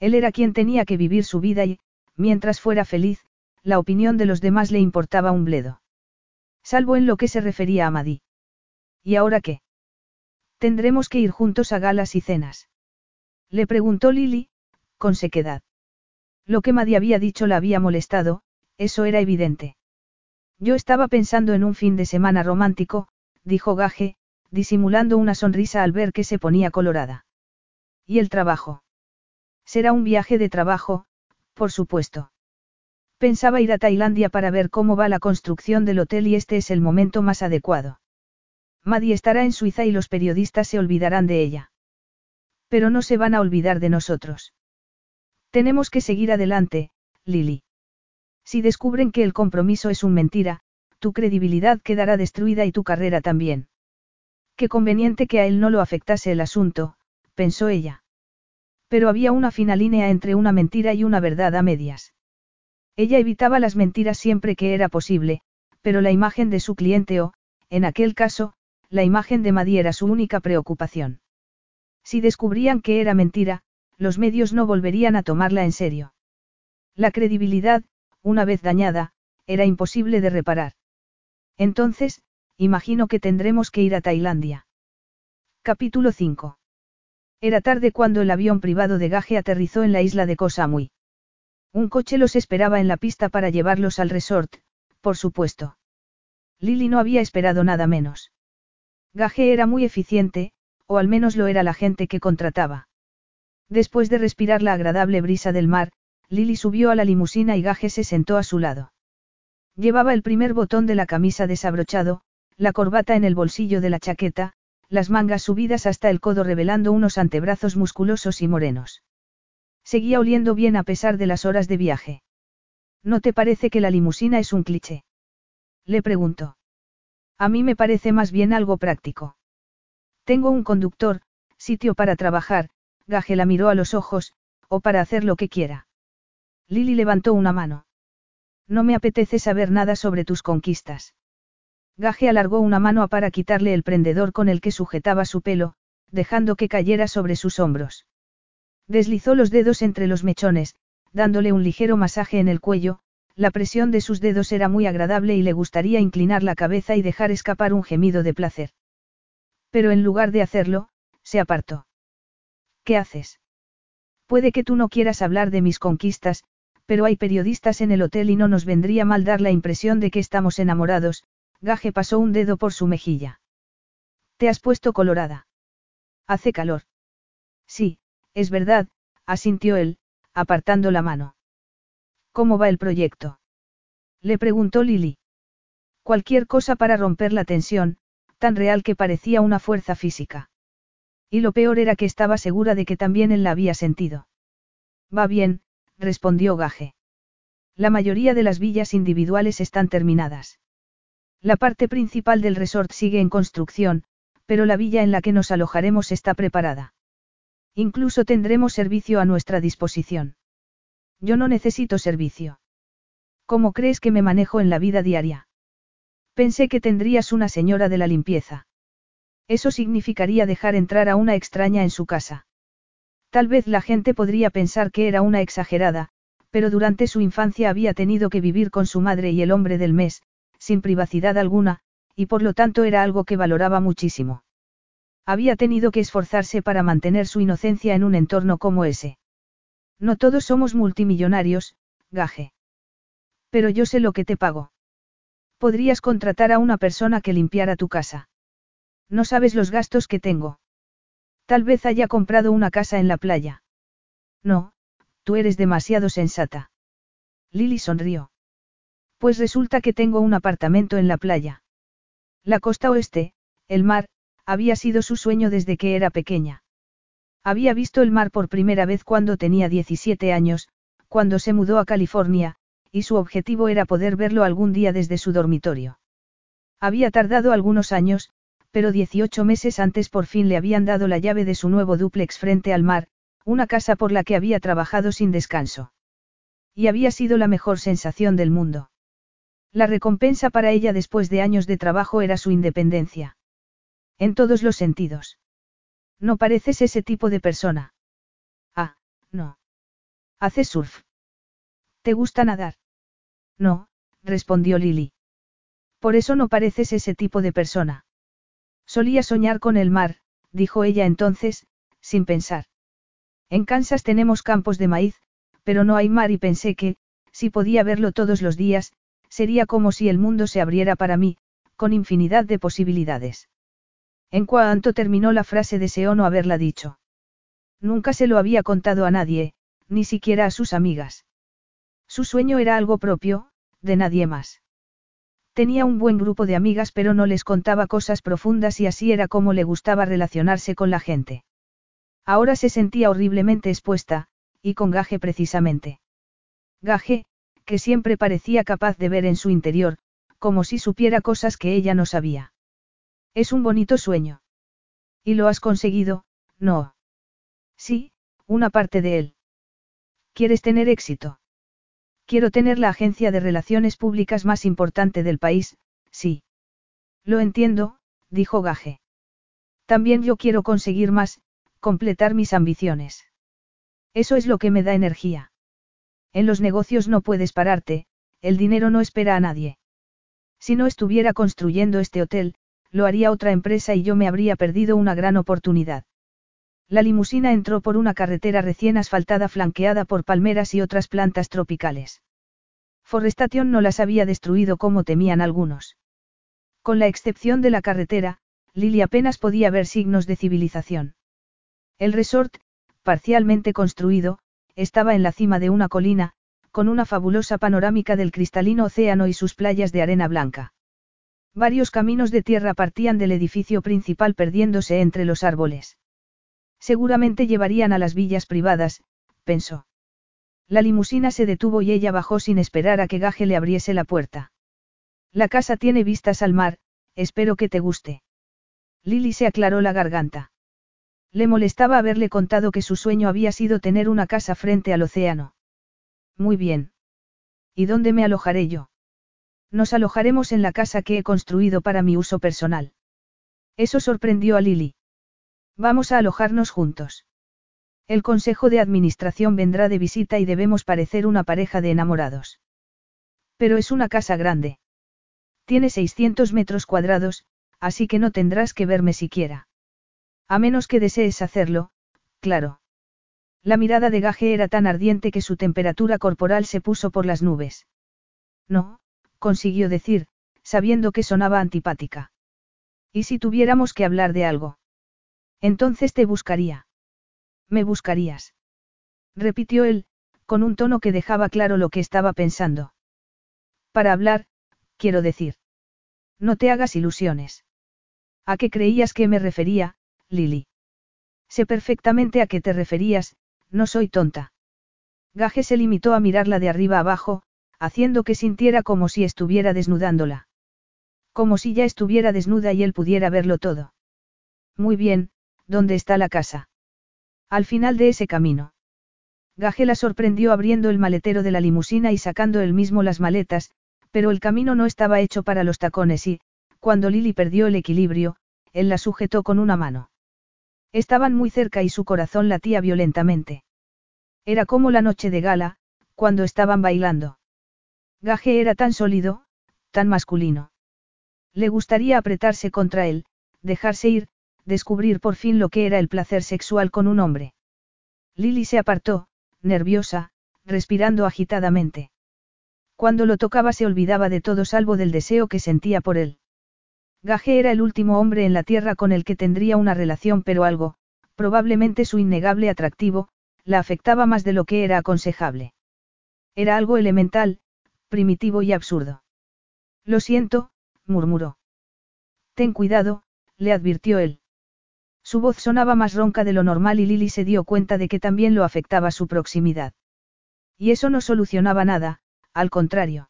Él era quien tenía que vivir su vida y, mientras fuera feliz, la opinión de los demás le importaba un bledo. Salvo en lo que se refería a Madí. ¿Y ahora qué? Tendremos que ir juntos a galas y cenas. Le preguntó Lily, con sequedad. Lo que Maddy había dicho la había molestado, eso era evidente. Yo estaba pensando en un fin de semana romántico, dijo Gaje, disimulando una sonrisa al ver que se ponía colorada. ¿Y el trabajo? Será un viaje de trabajo, por supuesto. Pensaba ir a Tailandia para ver cómo va la construcción del hotel y este es el momento más adecuado. Maddie estará en Suiza y los periodistas se olvidarán de ella. Pero no se van a olvidar de nosotros. Tenemos que seguir adelante, Lily. Si descubren que el compromiso es un mentira, tu credibilidad quedará destruida y tu carrera también. Qué conveniente que a él no lo afectase el asunto, pensó ella. Pero había una fina línea entre una mentira y una verdad a medias. Ella evitaba las mentiras siempre que era posible, pero la imagen de su cliente o, en aquel caso, la imagen de Maddy era su única preocupación. Si descubrían que era mentira, los medios no volverían a tomarla en serio. La credibilidad, una vez dañada, era imposible de reparar. Entonces, imagino que tendremos que ir a Tailandia. Capítulo 5. Era tarde cuando el avión privado de Gaje aterrizó en la isla de Koh Samui. Un coche los esperaba en la pista para llevarlos al resort, por supuesto. Lily no había esperado nada menos. Gaje era muy eficiente, o al menos lo era la gente que contrataba. Después de respirar la agradable brisa del mar, Lily subió a la limusina y Gaje se sentó a su lado. Llevaba el primer botón de la camisa desabrochado, la corbata en el bolsillo de la chaqueta, las mangas subidas hasta el codo revelando unos antebrazos musculosos y morenos. Seguía oliendo bien a pesar de las horas de viaje. ¿No te parece que la limusina es un cliché? Le preguntó. A mí me parece más bien algo práctico. Tengo un conductor, sitio para trabajar, Gaje la miró a los ojos, o para hacer lo que quiera. Lily levantó una mano. No me apetece saber nada sobre tus conquistas. Gaje alargó una mano para quitarle el prendedor con el que sujetaba su pelo, dejando que cayera sobre sus hombros. Deslizó los dedos entre los mechones, dándole un ligero masaje en el cuello, la presión de sus dedos era muy agradable y le gustaría inclinar la cabeza y dejar escapar un gemido de placer. Pero en lugar de hacerlo, se apartó. ¿Qué haces? Puede que tú no quieras hablar de mis conquistas, pero hay periodistas en el hotel y no nos vendría mal dar la impresión de que estamos enamorados, Gaje pasó un dedo por su mejilla. ¿Te has puesto colorada? Hace calor. Sí, es verdad, asintió él, apartando la mano. ¿Cómo va el proyecto? Le preguntó Lily. Cualquier cosa para romper la tensión, tan real que parecía una fuerza física. Y lo peor era que estaba segura de que también él la había sentido. Va bien, respondió Gaje. La mayoría de las villas individuales están terminadas. La parte principal del resort sigue en construcción, pero la villa en la que nos alojaremos está preparada. Incluso tendremos servicio a nuestra disposición. Yo no necesito servicio. ¿Cómo crees que me manejo en la vida diaria? Pensé que tendrías una señora de la limpieza. Eso significaría dejar entrar a una extraña en su casa. Tal vez la gente podría pensar que era una exagerada, pero durante su infancia había tenido que vivir con su madre y el hombre del mes, sin privacidad alguna, y por lo tanto era algo que valoraba muchísimo. Había tenido que esforzarse para mantener su inocencia en un entorno como ese. No todos somos multimillonarios, Gaje. Pero yo sé lo que te pago. Podrías contratar a una persona que limpiara tu casa. No sabes los gastos que tengo. Tal vez haya comprado una casa en la playa. No, tú eres demasiado sensata. Lily sonrió. Pues resulta que tengo un apartamento en la playa. La costa oeste, el mar, había sido su sueño desde que era pequeña. Había visto el mar por primera vez cuando tenía 17 años, cuando se mudó a California, y su objetivo era poder verlo algún día desde su dormitorio. Había tardado algunos años, pero 18 meses antes por fin le habían dado la llave de su nuevo dúplex frente al mar, una casa por la que había trabajado sin descanso. Y había sido la mejor sensación del mundo. La recompensa para ella después de años de trabajo era su independencia. En todos los sentidos. No pareces ese tipo de persona. Ah, no. Haces surf. ¿Te gusta nadar? No, respondió Lily. Por eso no pareces ese tipo de persona. Solía soñar con el mar, dijo ella entonces, sin pensar. En Kansas tenemos campos de maíz, pero no hay mar y pensé que, si podía verlo todos los días, sería como si el mundo se abriera para mí, con infinidad de posibilidades. En cuanto terminó la frase deseó no haberla dicho. Nunca se lo había contado a nadie, ni siquiera a sus amigas. Su sueño era algo propio, de nadie más. Tenía un buen grupo de amigas pero no les contaba cosas profundas y así era como le gustaba relacionarse con la gente. Ahora se sentía horriblemente expuesta, y con Gaje precisamente. Gaje, que siempre parecía capaz de ver en su interior, como si supiera cosas que ella no sabía. Es un bonito sueño. ¿Y lo has conseguido? No. Sí, una parte de él. ¿Quieres tener éxito? Quiero tener la agencia de relaciones públicas más importante del país, sí. Lo entiendo, dijo Gaje. También yo quiero conseguir más, completar mis ambiciones. Eso es lo que me da energía. En los negocios no puedes pararte, el dinero no espera a nadie. Si no estuviera construyendo este hotel, lo haría otra empresa y yo me habría perdido una gran oportunidad. La limusina entró por una carretera recién asfaltada flanqueada por palmeras y otras plantas tropicales. Forestación no las había destruido como temían algunos. Con la excepción de la carretera, Lily apenas podía ver signos de civilización. El resort, parcialmente construido, estaba en la cima de una colina, con una fabulosa panorámica del cristalino océano y sus playas de arena blanca. Varios caminos de tierra partían del edificio principal perdiéndose entre los árboles. Seguramente llevarían a las villas privadas, pensó. La limusina se detuvo y ella bajó sin esperar a que Gaje le abriese la puerta. La casa tiene vistas al mar, espero que te guste. Lily se aclaró la garganta. Le molestaba haberle contado que su sueño había sido tener una casa frente al océano. Muy bien. ¿Y dónde me alojaré yo? Nos alojaremos en la casa que he construido para mi uso personal. Eso sorprendió a Lily. Vamos a alojarnos juntos. El consejo de administración vendrá de visita y debemos parecer una pareja de enamorados. Pero es una casa grande. Tiene 600 metros cuadrados, así que no tendrás que verme siquiera. A menos que desees hacerlo, claro. La mirada de Gaje era tan ardiente que su temperatura corporal se puso por las nubes. No, consiguió decir, sabiendo que sonaba antipática. ¿Y si tuviéramos que hablar de algo? Entonces te buscaría. Me buscarías. Repitió él, con un tono que dejaba claro lo que estaba pensando. Para hablar, quiero decir. No te hagas ilusiones. ¿A qué creías que me refería, Lily. Sé perfectamente a qué te referías, no soy tonta. Gaje se limitó a mirarla de arriba abajo, haciendo que sintiera como si estuviera desnudándola. Como si ya estuviera desnuda y él pudiera verlo todo. Muy bien, ¿dónde está la casa? Al final de ese camino. Gaje la sorprendió abriendo el maletero de la limusina y sacando él mismo las maletas, pero el camino no estaba hecho para los tacones y, cuando Lily perdió el equilibrio, él la sujetó con una mano. Estaban muy cerca y su corazón latía violentamente. Era como la noche de gala, cuando estaban bailando. Gaje era tan sólido, tan masculino. Le gustaría apretarse contra él, dejarse ir, descubrir por fin lo que era el placer sexual con un hombre. Lily se apartó, nerviosa, respirando agitadamente. Cuando lo tocaba se olvidaba de todo salvo del deseo que sentía por él. Gaje era el último hombre en la tierra con el que tendría una relación, pero algo, probablemente su innegable atractivo, la afectaba más de lo que era aconsejable. Era algo elemental, primitivo y absurdo. Lo siento, murmuró. Ten cuidado, le advirtió él. Su voz sonaba más ronca de lo normal y Lily se dio cuenta de que también lo afectaba su proximidad. Y eso no solucionaba nada, al contrario.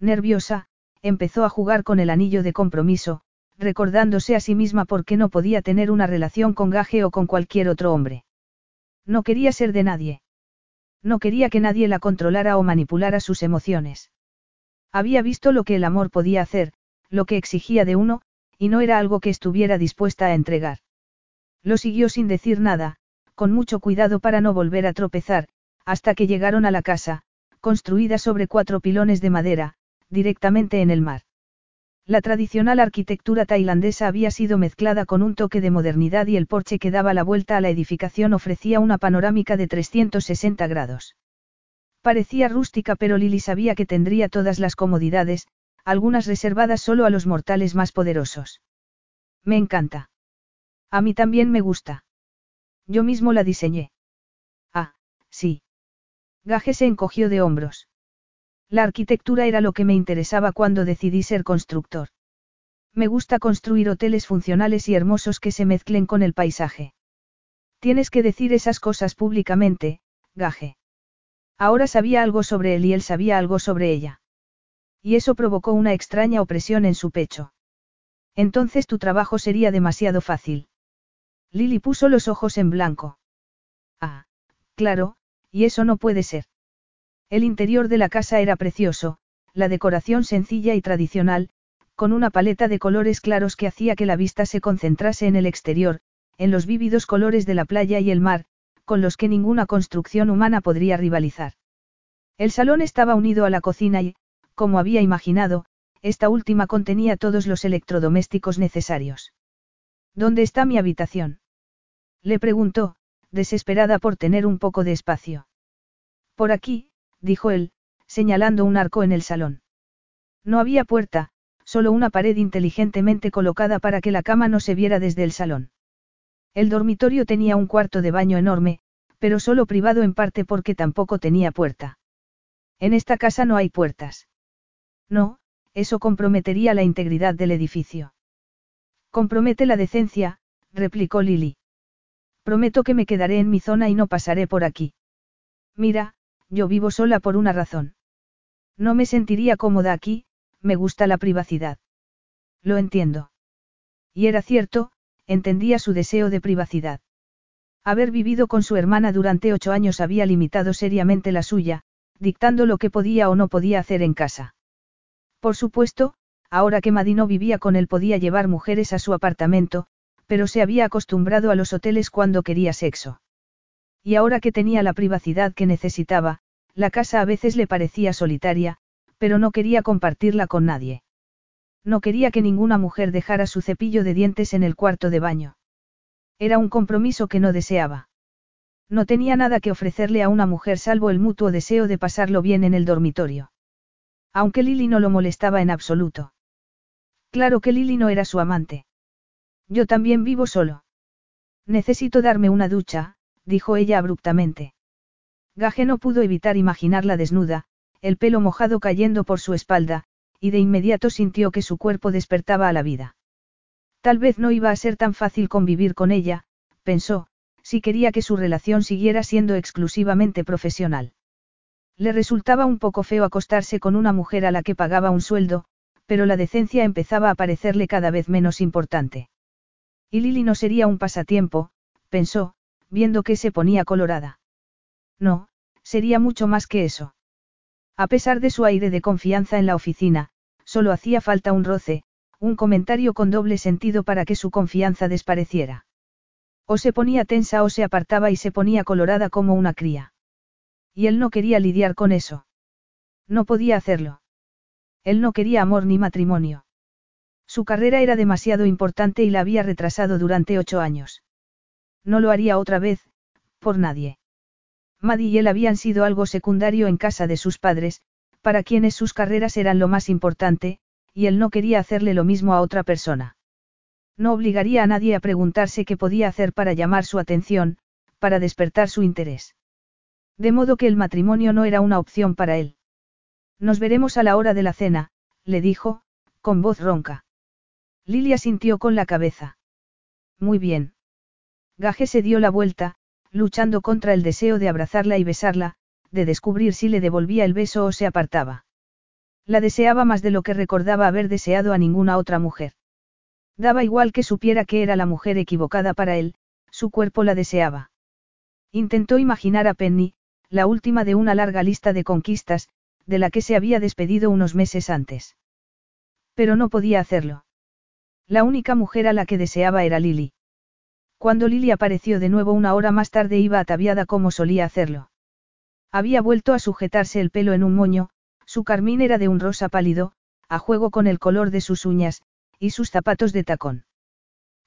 Nerviosa, empezó a jugar con el anillo de compromiso, recordándose a sí misma por qué no podía tener una relación con Gaje o con cualquier otro hombre. No quería ser de nadie. No quería que nadie la controlara o manipulara sus emociones. Había visto lo que el amor podía hacer, lo que exigía de uno, y no era algo que estuviera dispuesta a entregar. Lo siguió sin decir nada, con mucho cuidado para no volver a tropezar, hasta que llegaron a la casa, construida sobre cuatro pilones de madera, directamente en el mar. La tradicional arquitectura tailandesa había sido mezclada con un toque de modernidad y el porche que daba la vuelta a la edificación ofrecía una panorámica de 360 grados. Parecía rústica pero Lily sabía que tendría todas las comodidades, algunas reservadas solo a los mortales más poderosos. Me encanta. A mí también me gusta. Yo mismo la diseñé. Ah, sí. Gaje se encogió de hombros. La arquitectura era lo que me interesaba cuando decidí ser constructor. Me gusta construir hoteles funcionales y hermosos que se mezclen con el paisaje. Tienes que decir esas cosas públicamente, Gaje. Ahora sabía algo sobre él y él sabía algo sobre ella. Y eso provocó una extraña opresión en su pecho. Entonces tu trabajo sería demasiado fácil. Lily puso los ojos en blanco. Ah, claro, y eso no puede ser. El interior de la casa era precioso, la decoración sencilla y tradicional, con una paleta de colores claros que hacía que la vista se concentrase en el exterior, en los vívidos colores de la playa y el mar, con los que ninguna construcción humana podría rivalizar. El salón estaba unido a la cocina y, como había imaginado, esta última contenía todos los electrodomésticos necesarios. ¿Dónde está mi habitación? Le preguntó, desesperada por tener un poco de espacio. Por aquí, dijo él, señalando un arco en el salón. No había puerta, solo una pared inteligentemente colocada para que la cama no se viera desde el salón. El dormitorio tenía un cuarto de baño enorme, pero solo privado en parte porque tampoco tenía puerta. En esta casa no hay puertas. No, eso comprometería la integridad del edificio. Compromete la decencia, replicó Lily. Prometo que me quedaré en mi zona y no pasaré por aquí. Mira, yo vivo sola por una razón. No me sentiría cómoda aquí, me gusta la privacidad. Lo entiendo. Y era cierto, entendía su deseo de privacidad. Haber vivido con su hermana durante ocho años había limitado seriamente la suya, dictando lo que podía o no podía hacer en casa. Por supuesto, ahora que Madino vivía con él podía llevar mujeres a su apartamento, pero se había acostumbrado a los hoteles cuando quería sexo. Y ahora que tenía la privacidad que necesitaba, la casa a veces le parecía solitaria, pero no quería compartirla con nadie. No quería que ninguna mujer dejara su cepillo de dientes en el cuarto de baño. Era un compromiso que no deseaba. No tenía nada que ofrecerle a una mujer salvo el mutuo deseo de pasarlo bien en el dormitorio. Aunque Lily no lo molestaba en absoluto. Claro que Lily no era su amante. Yo también vivo solo. Necesito darme una ducha, dijo ella abruptamente. Gaje no pudo evitar imaginarla desnuda, el pelo mojado cayendo por su espalda, y de inmediato sintió que su cuerpo despertaba a la vida. Tal vez no iba a ser tan fácil convivir con ella, pensó, si quería que su relación siguiera siendo exclusivamente profesional. Le resultaba un poco feo acostarse con una mujer a la que pagaba un sueldo, pero la decencia empezaba a parecerle cada vez menos importante. Y Lily no sería un pasatiempo, pensó, viendo que se ponía colorada. No, sería mucho más que eso. A pesar de su aire de confianza en la oficina, solo hacía falta un roce, un comentario con doble sentido para que su confianza despareciera. O se ponía tensa o se apartaba y se ponía colorada como una cría. Y él no quería lidiar con eso. No podía hacerlo. Él no quería amor ni matrimonio. Su carrera era demasiado importante y la había retrasado durante ocho años. No lo haría otra vez, por nadie. Maddie y él habían sido algo secundario en casa de sus padres, para quienes sus carreras eran lo más importante, y él no quería hacerle lo mismo a otra persona. No obligaría a nadie a preguntarse qué podía hacer para llamar su atención, para despertar su interés. De modo que el matrimonio no era una opción para él. Nos veremos a la hora de la cena, le dijo, con voz ronca. Lilia sintió con la cabeza. Muy bien. Gaje se dio la vuelta, luchando contra el deseo de abrazarla y besarla, de descubrir si le devolvía el beso o se apartaba. La deseaba más de lo que recordaba haber deseado a ninguna otra mujer. Daba igual que supiera que era la mujer equivocada para él, su cuerpo la deseaba. Intentó imaginar a Penny, la última de una larga lista de conquistas, de la que se había despedido unos meses antes. Pero no podía hacerlo. La única mujer a la que deseaba era Lily. Cuando Lily apareció de nuevo una hora más tarde iba ataviada como solía hacerlo. Había vuelto a sujetarse el pelo en un moño, su carmín era de un rosa pálido, a juego con el color de sus uñas, y sus zapatos de tacón.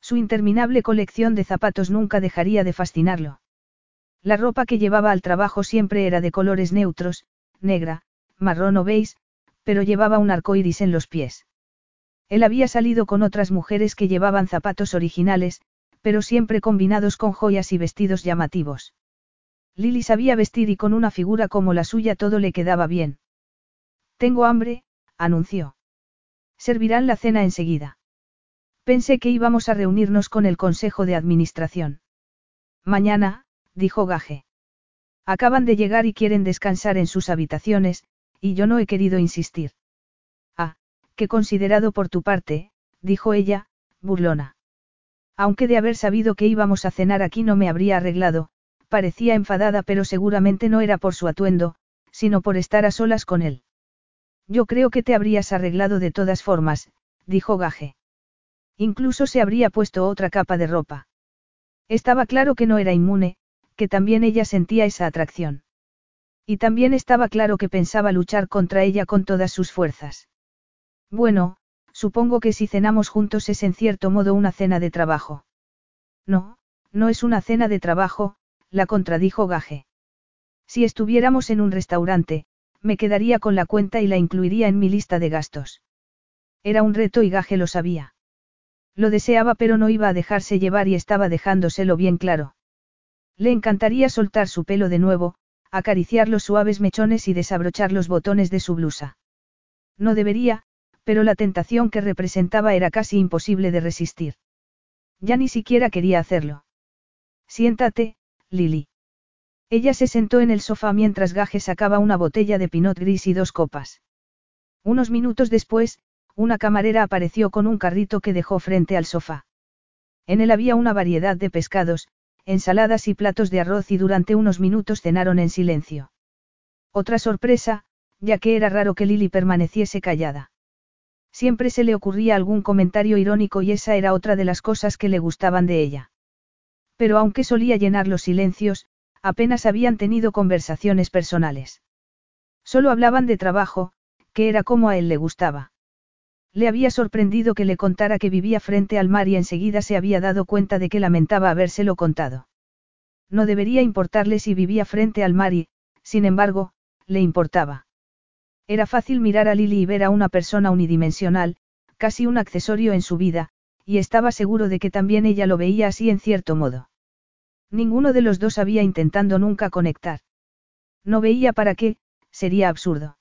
Su interminable colección de zapatos nunca dejaría de fascinarlo. La ropa que llevaba al trabajo siempre era de colores neutros, negra, marrón o beige, pero llevaba un arco iris en los pies. Él había salido con otras mujeres que llevaban zapatos originales, pero siempre combinados con joyas y vestidos llamativos. Lily sabía vestir y con una figura como la suya todo le quedaba bien. Tengo hambre, anunció. Servirán la cena enseguida. Pensé que íbamos a reunirnos con el Consejo de Administración. Mañana, dijo Gaje. Acaban de llegar y quieren descansar en sus habitaciones, y yo no he querido insistir. Qué considerado por tu parte, dijo ella, burlona. Aunque de haber sabido que íbamos a cenar aquí no me habría arreglado, parecía enfadada pero seguramente no era por su atuendo, sino por estar a solas con él. Yo creo que te habrías arreglado de todas formas, dijo Gaje. Incluso se habría puesto otra capa de ropa. Estaba claro que no era inmune, que también ella sentía esa atracción. Y también estaba claro que pensaba luchar contra ella con todas sus fuerzas. Bueno, Supongo que si cenamos juntos es en cierto modo una cena de trabajo. No, no es una cena de trabajo, la contradijo Gaje. Si estuviéramos en un restaurante, me quedaría con la cuenta y la incluiría en mi lista de gastos. Era un reto y Gaje lo sabía. Lo deseaba pero no iba a dejarse llevar y estaba dejándoselo bien claro. Le encantaría soltar su pelo de nuevo, acariciar los suaves mechones y desabrochar los botones de su blusa. No debería, pero la tentación que representaba era casi imposible de resistir. Ya ni siquiera quería hacerlo. Siéntate, Lily. Ella se sentó en el sofá mientras Gaje sacaba una botella de pinot gris y dos copas. Unos minutos después, una camarera apareció con un carrito que dejó frente al sofá. En él había una variedad de pescados, ensaladas y platos de arroz y durante unos minutos cenaron en silencio. Otra sorpresa, ya que era raro que Lily permaneciese callada. Siempre se le ocurría algún comentario irónico y esa era otra de las cosas que le gustaban de ella. Pero aunque solía llenar los silencios, apenas habían tenido conversaciones personales. Solo hablaban de trabajo, que era como a él le gustaba. Le había sorprendido que le contara que vivía frente al mar y enseguida se había dado cuenta de que lamentaba habérselo contado. No debería importarle si vivía frente al mar y, sin embargo, le importaba. Era fácil mirar a Lily y ver a una persona unidimensional, casi un accesorio en su vida, y estaba seguro de que también ella lo veía así en cierto modo. Ninguno de los dos había intentando nunca conectar. No veía para qué, sería absurdo.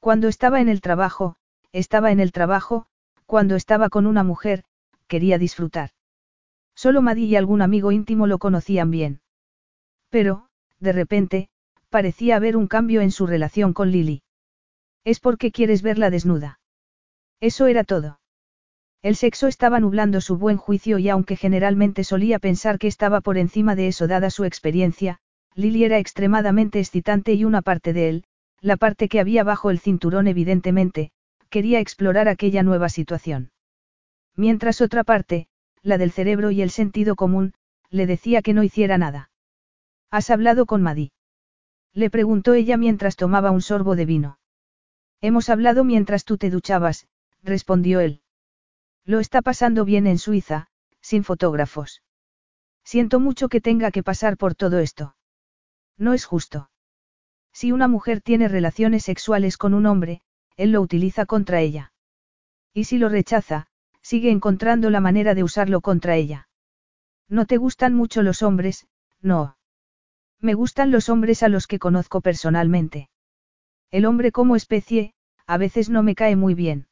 Cuando estaba en el trabajo, estaba en el trabajo, cuando estaba con una mujer, quería disfrutar. Solo Maddie y algún amigo íntimo lo conocían bien. Pero, de repente, parecía haber un cambio en su relación con Lily. Es porque quieres verla desnuda. Eso era todo. El sexo estaba nublando su buen juicio y aunque generalmente solía pensar que estaba por encima de eso dada su experiencia, Lily era extremadamente excitante y una parte de él, la parte que había bajo el cinturón evidentemente, quería explorar aquella nueva situación. Mientras otra parte, la del cerebro y el sentido común, le decía que no hiciera nada. ¿Has hablado con Maddy? Le preguntó ella mientras tomaba un sorbo de vino. Hemos hablado mientras tú te duchabas, respondió él. Lo está pasando bien en Suiza, sin fotógrafos. Siento mucho que tenga que pasar por todo esto. No es justo. Si una mujer tiene relaciones sexuales con un hombre, él lo utiliza contra ella. Y si lo rechaza, sigue encontrando la manera de usarlo contra ella. No te gustan mucho los hombres, no. Me gustan los hombres a los que conozco personalmente. El hombre como especie, a veces no me cae muy bien.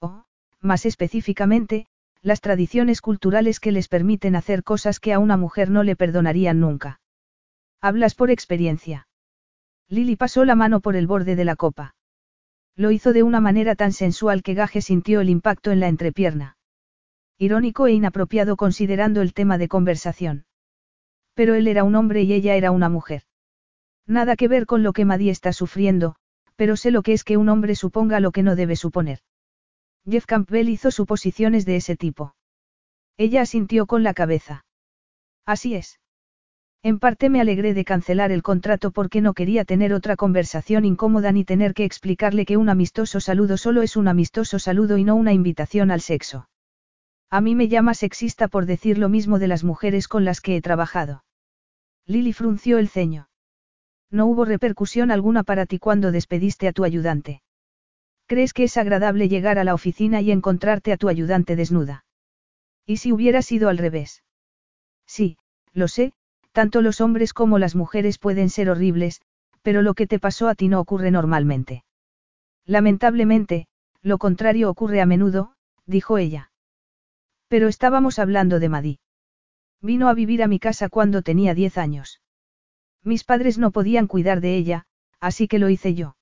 O, más específicamente, las tradiciones culturales que les permiten hacer cosas que a una mujer no le perdonarían nunca. Hablas por experiencia. Lily pasó la mano por el borde de la copa. Lo hizo de una manera tan sensual que Gaje sintió el impacto en la entrepierna. Irónico e inapropiado considerando el tema de conversación. Pero él era un hombre y ella era una mujer. Nada que ver con lo que Maddie está sufriendo, pero sé lo que es que un hombre suponga lo que no debe suponer. Jeff Campbell hizo suposiciones de ese tipo. Ella asintió con la cabeza. Así es. En parte me alegré de cancelar el contrato porque no quería tener otra conversación incómoda ni tener que explicarle que un amistoso saludo solo es un amistoso saludo y no una invitación al sexo. A mí me llama sexista por decir lo mismo de las mujeres con las que he trabajado. Lily frunció el ceño. No hubo repercusión alguna para ti cuando despediste a tu ayudante. ¿Crees que es agradable llegar a la oficina y encontrarte a tu ayudante desnuda? ¿Y si hubiera sido al revés? Sí, lo sé, tanto los hombres como las mujeres pueden ser horribles, pero lo que te pasó a ti no ocurre normalmente. Lamentablemente, lo contrario ocurre a menudo, dijo ella. Pero estábamos hablando de Madí. Vino a vivir a mi casa cuando tenía diez años. Mis padres no podían cuidar de ella, así que lo hice yo.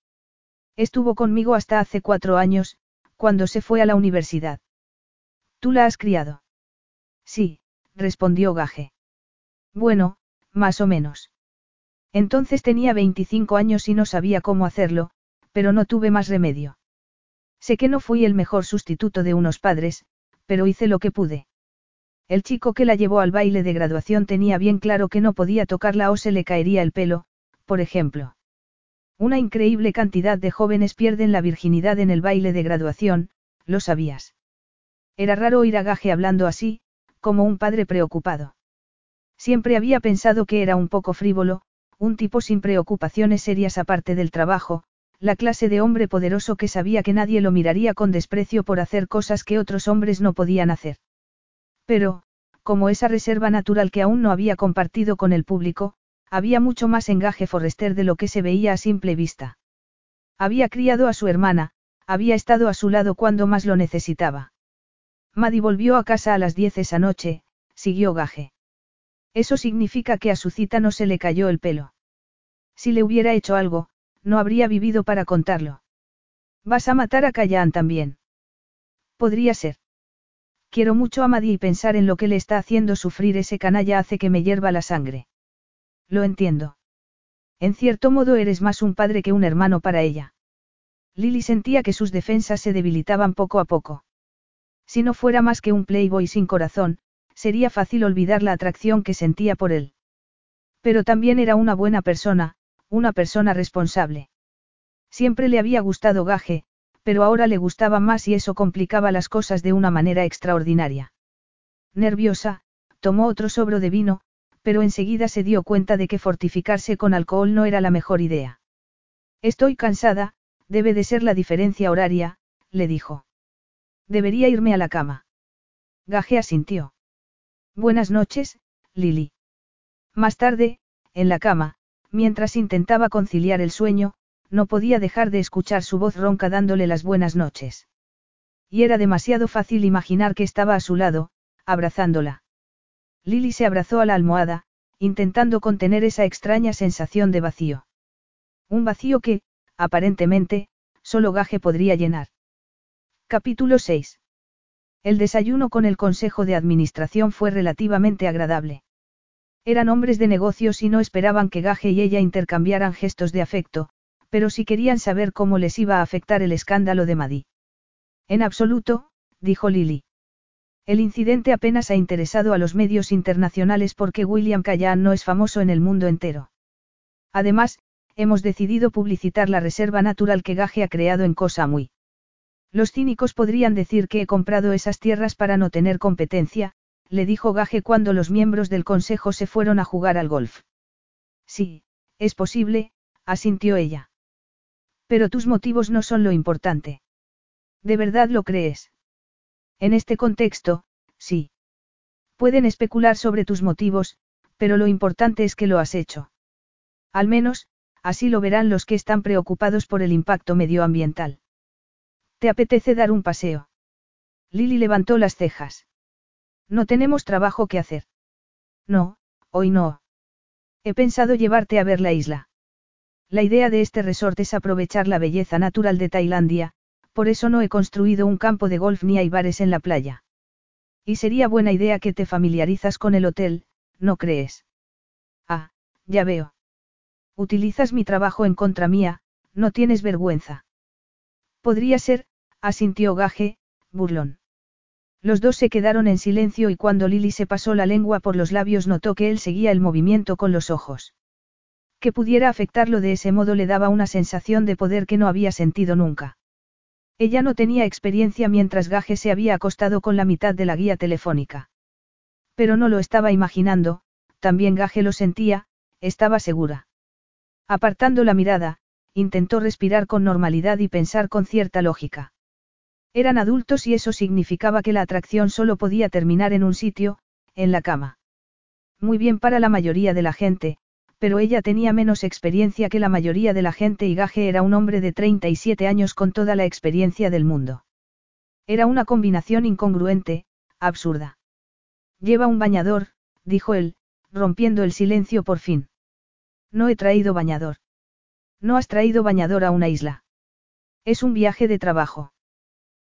Estuvo conmigo hasta hace cuatro años, cuando se fue a la universidad. ¿Tú la has criado? Sí, respondió Gaje. Bueno, más o menos. Entonces tenía 25 años y no sabía cómo hacerlo, pero no tuve más remedio. Sé que no fui el mejor sustituto de unos padres, pero hice lo que pude. El chico que la llevó al baile de graduación tenía bien claro que no podía tocarla o se le caería el pelo, por ejemplo. Una increíble cantidad de jóvenes pierden la virginidad en el baile de graduación, lo sabías. Era raro oír a Gaje hablando así, como un padre preocupado. Siempre había pensado que era un poco frívolo, un tipo sin preocupaciones serias aparte del trabajo, la clase de hombre poderoso que sabía que nadie lo miraría con desprecio por hacer cosas que otros hombres no podían hacer. Pero, como esa reserva natural que aún no había compartido con el público, había mucho más engaje Forrester de lo que se veía a simple vista. Había criado a su hermana, había estado a su lado cuando más lo necesitaba. Maddie volvió a casa a las diez esa noche, siguió Gaje. Eso significa que a su cita no se le cayó el pelo. Si le hubiera hecho algo, no habría vivido para contarlo. ¿Vas a matar a Callahan también? Podría ser. Quiero mucho a Maddie y pensar en lo que le está haciendo sufrir ese canalla hace que me hierva la sangre. Lo entiendo. En cierto modo eres más un padre que un hermano para ella. Lily sentía que sus defensas se debilitaban poco a poco. Si no fuera más que un playboy sin corazón, sería fácil olvidar la atracción que sentía por él. Pero también era una buena persona, una persona responsable. Siempre le había gustado Gaje, pero ahora le gustaba más y eso complicaba las cosas de una manera extraordinaria. Nerviosa, tomó otro sobro de vino, pero enseguida se dio cuenta de que fortificarse con alcohol no era la mejor idea. Estoy cansada, debe de ser la diferencia horaria, le dijo. Debería irme a la cama. Gaje asintió. Buenas noches, Lily. Más tarde, en la cama, mientras intentaba conciliar el sueño, no podía dejar de escuchar su voz ronca dándole las buenas noches. Y era demasiado fácil imaginar que estaba a su lado, abrazándola. Lily se abrazó a la almohada, intentando contener esa extraña sensación de vacío. Un vacío que, aparentemente, solo Gaje podría llenar. Capítulo 6. El desayuno con el Consejo de Administración fue relativamente agradable. Eran hombres de negocios y no esperaban que Gaje y ella intercambiaran gestos de afecto, pero sí querían saber cómo les iba a afectar el escándalo de Madí. En absoluto, dijo Lily. El incidente apenas ha interesado a los medios internacionales porque William Callahan no es famoso en el mundo entero. Además, hemos decidido publicitar la reserva natural que Gaje ha creado en Cosa Muy. Los cínicos podrían decir que he comprado esas tierras para no tener competencia, le dijo Gaje cuando los miembros del consejo se fueron a jugar al golf. Sí, Es posible, asintió ella. Pero tus motivos no son lo importante. ¿De verdad lo crees? En este contexto, sí. Pueden especular sobre tus motivos, pero lo importante es que lo has hecho. Al menos, así lo verán los que están preocupados por el impacto medioambiental. ¿Te apetece dar un paseo? Lily levantó las cejas. No tenemos trabajo que hacer. No, hoy no. He pensado llevarte a ver la isla. La idea de este resort es aprovechar la belleza natural de Tailandia, por eso no he construido un campo de golf ni hay bares en la playa. Y sería buena idea que te familiarizas con el hotel, ¿no crees? Ah, ya veo. Utilizas mi trabajo en contra mía, no tienes vergüenza. Podría ser, asintió Gaje, burlón. Los dos se quedaron en silencio y cuando Lily se pasó la lengua por los labios notó que él seguía el movimiento con los ojos. Que pudiera afectarlo de ese modo le daba una sensación de poder que no había sentido nunca. Ella no tenía experiencia mientras Gaje se había acostado con la mitad de la guía telefónica. Pero no lo estaba imaginando, también Gaje lo sentía, estaba segura. Apartando la mirada, intentó respirar con normalidad y pensar con cierta lógica. Eran adultos y eso significaba que la atracción solo podía terminar en un sitio, en la cama. Muy bien para la mayoría de la gente, pero ella tenía menos experiencia que la mayoría de la gente y Gaje era un hombre de 37 años con toda la experiencia del mundo. Era una combinación incongruente, absurda. Lleva un bañador, dijo él, rompiendo el silencio por fin. No he traído bañador. No has traído bañador a una isla. Es un viaje de trabajo.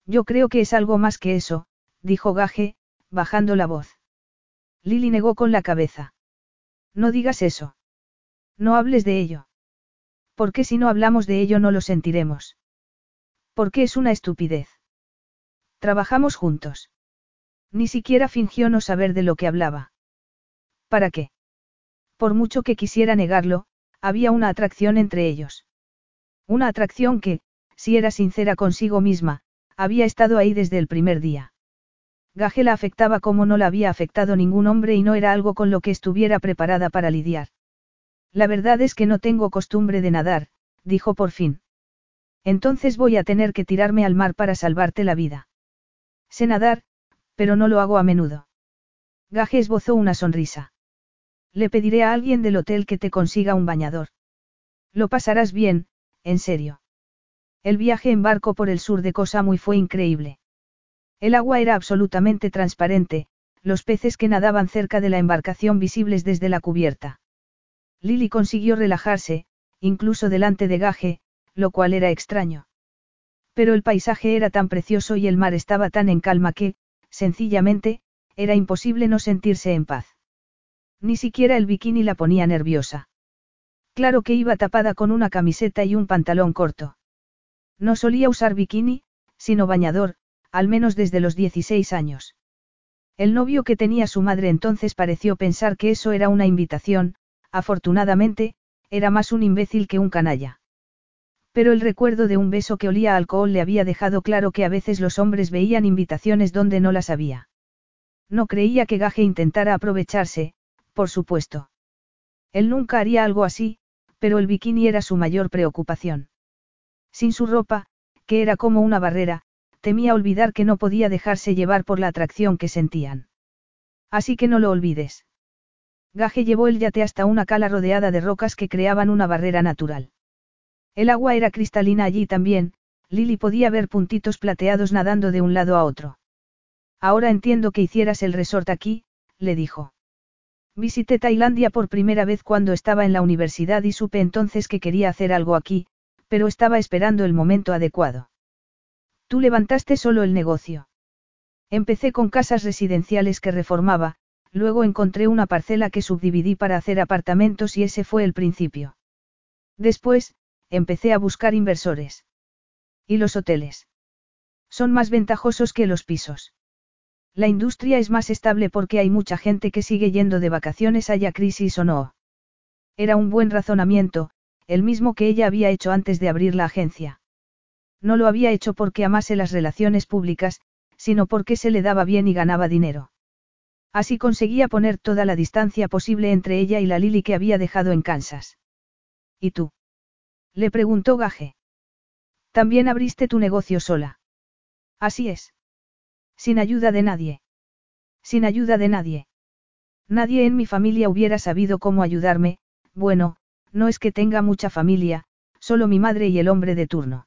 Yo creo que es algo más que eso, dijo Gaje, bajando la voz. Lily negó con la cabeza. No digas eso. No hables de ello. Porque si no hablamos de ello no lo sentiremos. Porque es una estupidez. Trabajamos juntos. Ni siquiera fingió no saber de lo que hablaba. ¿Para qué? Por mucho que quisiera negarlo, había una atracción entre ellos. Una atracción que, si era sincera consigo misma, había estado ahí desde el primer día. Gaje la afectaba como no la había afectado ningún hombre y no era algo con lo que estuviera preparada para lidiar. La verdad es que no tengo costumbre de nadar, dijo por fin. Entonces voy a tener que tirarme al mar para salvarte la vida. Sé nadar, pero no lo hago a menudo. Gaje esbozó una sonrisa. Le pediré a alguien del hotel que te consiga un bañador. Lo pasarás bien, en serio. El viaje en barco por el sur de Koh fue increíble. El agua era absolutamente transparente, los peces que nadaban cerca de la embarcación visibles desde la cubierta. Lily consiguió relajarse, incluso delante de Gaje, lo cual era extraño. Pero el paisaje era tan precioso y el mar estaba tan en calma que, sencillamente, era imposible no sentirse en paz. Ni siquiera el bikini la ponía nerviosa. Claro que iba tapada con una camiseta y un pantalón corto. No solía usar bikini, sino bañador, al menos desde los 16 años. El novio que tenía su madre entonces pareció pensar que eso era una invitación, afortunadamente, era más un imbécil que un canalla. Pero el recuerdo de un beso que olía a alcohol le había dejado claro que a veces los hombres veían invitaciones donde no las había. No creía que Gaje intentara aprovecharse, por supuesto. Él nunca haría algo así, pero el bikini era su mayor preocupación. Sin su ropa, que era como una barrera, temía olvidar que no podía dejarse llevar por la atracción que sentían. Así que no lo olvides. Gaje llevó el yate hasta una cala rodeada de rocas que creaban una barrera natural. El agua era cristalina allí también, Lily podía ver puntitos plateados nadando de un lado a otro. Ahora entiendo que hicieras el resort aquí, le dijo. Visité Tailandia por primera vez cuando estaba en la universidad y supe entonces que quería hacer algo aquí, pero estaba esperando el momento adecuado. Tú levantaste solo el negocio. Empecé con casas residenciales que reformaba, luego encontré una parcela que subdividí para hacer apartamentos y ese fue el principio. Después, empecé a buscar inversores. ¿Y los hoteles? Son más ventajosos que los pisos. La industria es más estable porque hay mucha gente que sigue yendo de vacaciones haya crisis o no. Era un buen razonamiento, el mismo que ella había hecho antes de abrir la agencia. No lo había hecho porque amase las relaciones públicas, sino porque se le daba bien y ganaba dinero. Así conseguía poner toda la distancia posible entre ella y la Lily que había dejado en Kansas. ¿Y tú? Le preguntó Gaje. También abriste tu negocio sola. Así es. Sin ayuda de nadie. Sin ayuda de nadie. Nadie en mi familia hubiera sabido cómo ayudarme, bueno, no es que tenga mucha familia, solo mi madre y el hombre de turno.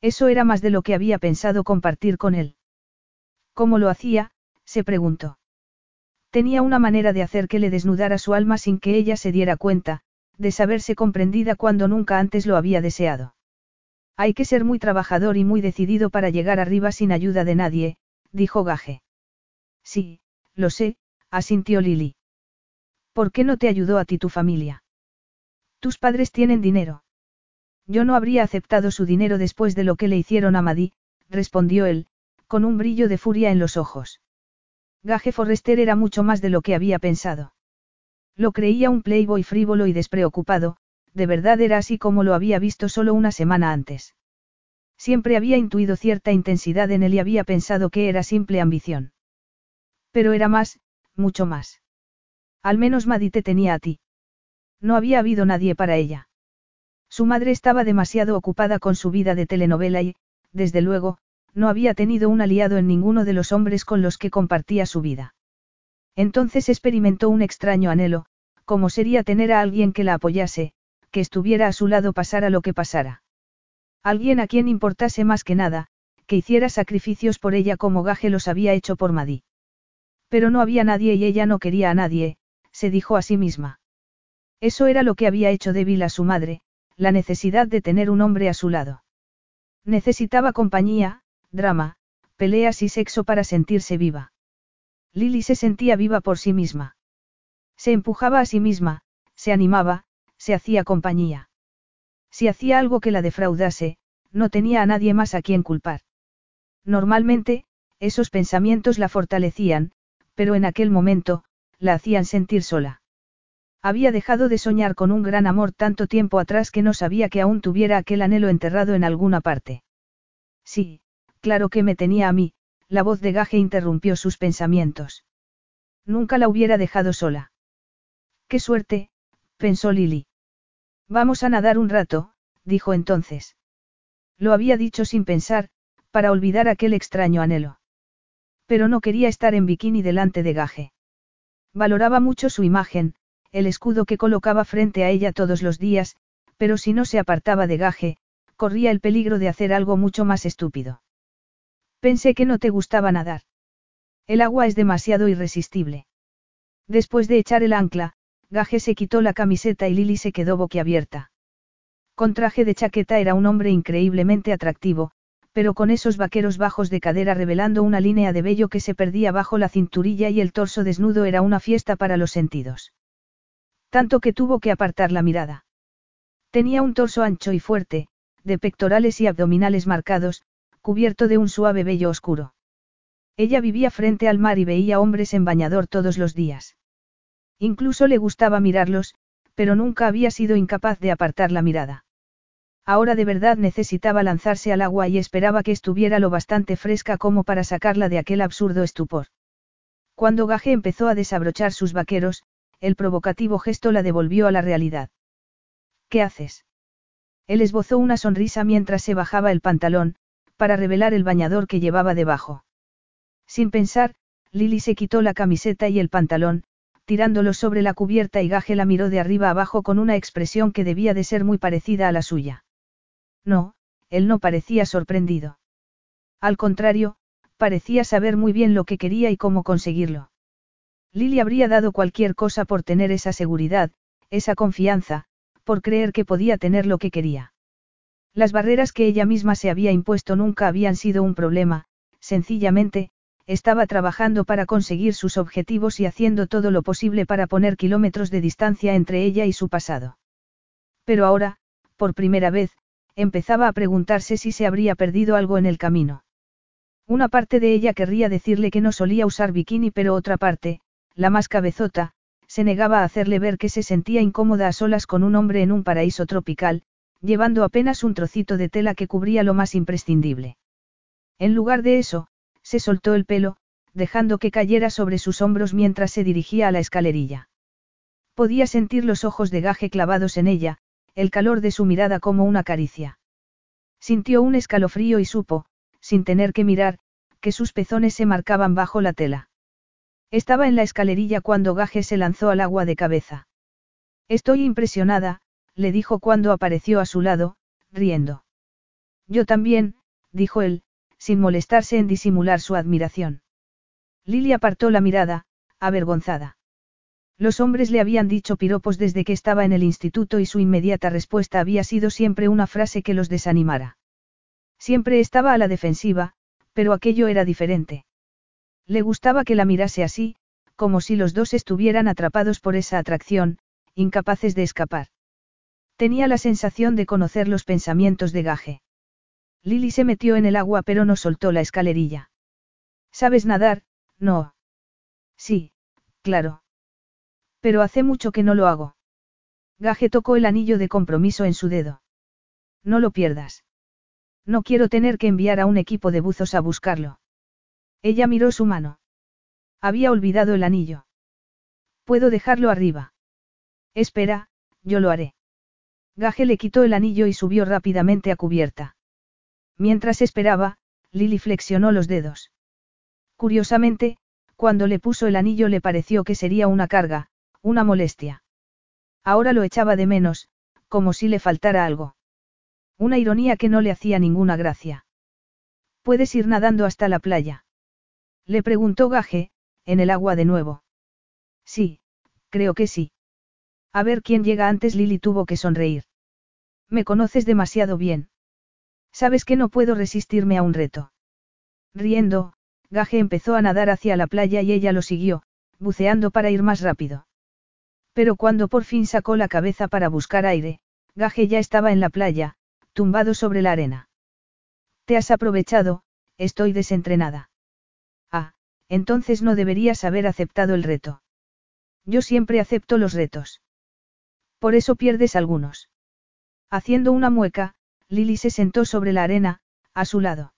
Eso era más de lo que había pensado compartir con él. ¿Cómo lo hacía? se preguntó. Tenía una manera de hacer que le desnudara su alma sin que ella se diera cuenta, de saberse comprendida cuando nunca antes lo había deseado. Hay que ser muy trabajador y muy decidido para llegar arriba sin ayuda de nadie, dijo Gaje. Sí, lo sé, asintió Lily. ¿Por qué no te ayudó a ti tu familia? Tus padres tienen dinero. Yo no habría aceptado su dinero después de lo que le hicieron a Madí, respondió él, con un brillo de furia en los ojos. Gaje Forrester era mucho más de lo que había pensado. Lo creía un playboy frívolo y despreocupado, de verdad era así como lo había visto solo una semana antes. Siempre había intuido cierta intensidad en él y había pensado que era simple ambición. Pero era más, mucho más. Al menos Maddy te tenía a ti. No había habido nadie para ella. Su madre estaba demasiado ocupada con su vida de telenovela y, desde luego, no había tenido un aliado en ninguno de los hombres con los que compartía su vida. Entonces experimentó un extraño anhelo, como sería tener a alguien que la apoyase, que estuviera a su lado pasara lo que pasara. Alguien a quien importase más que nada, que hiciera sacrificios por ella como Gaje los había hecho por Madí. Pero no había nadie y ella no quería a nadie, se dijo a sí misma. Eso era lo que había hecho débil a su madre, la necesidad de tener un hombre a su lado. Necesitaba compañía, drama, peleas y sexo para sentirse viva. Lily se sentía viva por sí misma. Se empujaba a sí misma, se animaba, se hacía compañía. Si hacía algo que la defraudase, no tenía a nadie más a quien culpar. Normalmente, esos pensamientos la fortalecían, pero en aquel momento, la hacían sentir sola. Había dejado de soñar con un gran amor tanto tiempo atrás que no sabía que aún tuviera aquel anhelo enterrado en alguna parte. Sí, Claro que me tenía a mí, la voz de Gaje interrumpió sus pensamientos. Nunca la hubiera dejado sola. Qué suerte, pensó Lily. Vamos a nadar un rato, dijo entonces. Lo había dicho sin pensar, para olvidar aquel extraño anhelo. Pero no quería estar en bikini delante de Gaje. Valoraba mucho su imagen, el escudo que colocaba frente a ella todos los días, pero si no se apartaba de Gaje, corría el peligro de hacer algo mucho más estúpido. Pensé que no te gustaba nadar. El agua es demasiado irresistible. Después de echar el ancla, Gaje se quitó la camiseta y Lily se quedó boquiabierta. Con traje de chaqueta era un hombre increíblemente atractivo, pero con esos vaqueros bajos de cadera revelando una línea de vello que se perdía bajo la cinturilla y el torso desnudo era una fiesta para los sentidos. Tanto que tuvo que apartar la mirada. Tenía un torso ancho y fuerte, de pectorales y abdominales marcados, cubierto de un suave vello oscuro. Ella vivía frente al mar y veía hombres en bañador todos los días. Incluso le gustaba mirarlos, pero nunca había sido incapaz de apartar la mirada. Ahora de verdad necesitaba lanzarse al agua y esperaba que estuviera lo bastante fresca como para sacarla de aquel absurdo estupor. Cuando Gaje empezó a desabrochar sus vaqueros, el provocativo gesto la devolvió a la realidad. ¿Qué haces? Él esbozó una sonrisa mientras se bajaba el pantalón, para revelar el bañador que llevaba debajo. Sin pensar, Lily se quitó la camiseta y el pantalón, tirándolo sobre la cubierta y Gaje la miró de arriba abajo con una expresión que debía de ser muy parecida a la suya. No, él no parecía sorprendido. Al contrario, parecía saber muy bien lo que quería y cómo conseguirlo. Lily habría dado cualquier cosa por tener esa seguridad, esa confianza, por creer que podía tener lo que quería. Las barreras que ella misma se había impuesto nunca habían sido un problema, sencillamente, estaba trabajando para conseguir sus objetivos y haciendo todo lo posible para poner kilómetros de distancia entre ella y su pasado. Pero ahora, por primera vez, empezaba a preguntarse si se habría perdido algo en el camino. Una parte de ella querría decirle que no solía usar bikini, pero otra parte, la más cabezota, se negaba a hacerle ver que se sentía incómoda a solas con un hombre en un paraíso tropical, llevando apenas un trocito de tela que cubría lo más imprescindible. En lugar de eso, se soltó el pelo, dejando que cayera sobre sus hombros mientras se dirigía a la escalerilla. Podía sentir los ojos de gaje clavados en ella, el calor de su mirada como una caricia. Sintió un escalofrío y supo, sin tener que mirar, que sus pezones se marcaban bajo la tela. Estaba en la escalerilla cuando Gaje se lanzó al agua de cabeza. Estoy impresionada, le dijo cuando apareció a su lado, riendo. Yo también, dijo él, sin molestarse en disimular su admiración. Lily apartó la mirada, avergonzada. Los hombres le habían dicho piropos desde que estaba en el instituto y su inmediata respuesta había sido siempre una frase que los desanimara. Siempre estaba a la defensiva, pero aquello era diferente. Le gustaba que la mirase así, como si los dos estuvieran atrapados por esa atracción, incapaces de escapar. Tenía la sensación de conocer los pensamientos de Gaje. Lily se metió en el agua pero no soltó la escalerilla. ¿Sabes nadar? No. Sí, claro. Pero hace mucho que no lo hago. Gaje tocó el anillo de compromiso en su dedo. No lo pierdas. No quiero tener que enviar a un equipo de buzos a buscarlo. Ella miró su mano. Había olvidado el anillo. Puedo dejarlo arriba. Espera, yo lo haré. Gaje le quitó el anillo y subió rápidamente a cubierta. Mientras esperaba, Lily flexionó los dedos. Curiosamente, cuando le puso el anillo le pareció que sería una carga, una molestia. Ahora lo echaba de menos, como si le faltara algo. Una ironía que no le hacía ninguna gracia. ¿Puedes ir nadando hasta la playa? Le preguntó Gaje, en el agua de nuevo. Sí, creo que sí. A ver quién llega antes. Lily tuvo que sonreír. Me conoces demasiado bien. Sabes que no puedo resistirme a un reto. Riendo, Gaje empezó a nadar hacia la playa y ella lo siguió, buceando para ir más rápido. Pero cuando por fin sacó la cabeza para buscar aire, Gaje ya estaba en la playa, tumbado sobre la arena. Te has aprovechado, estoy desentrenada. Ah, entonces no deberías haber aceptado el reto. Yo siempre acepto los retos. Por eso pierdes algunos. Haciendo una mueca, Lily se sentó sobre la arena, a su lado.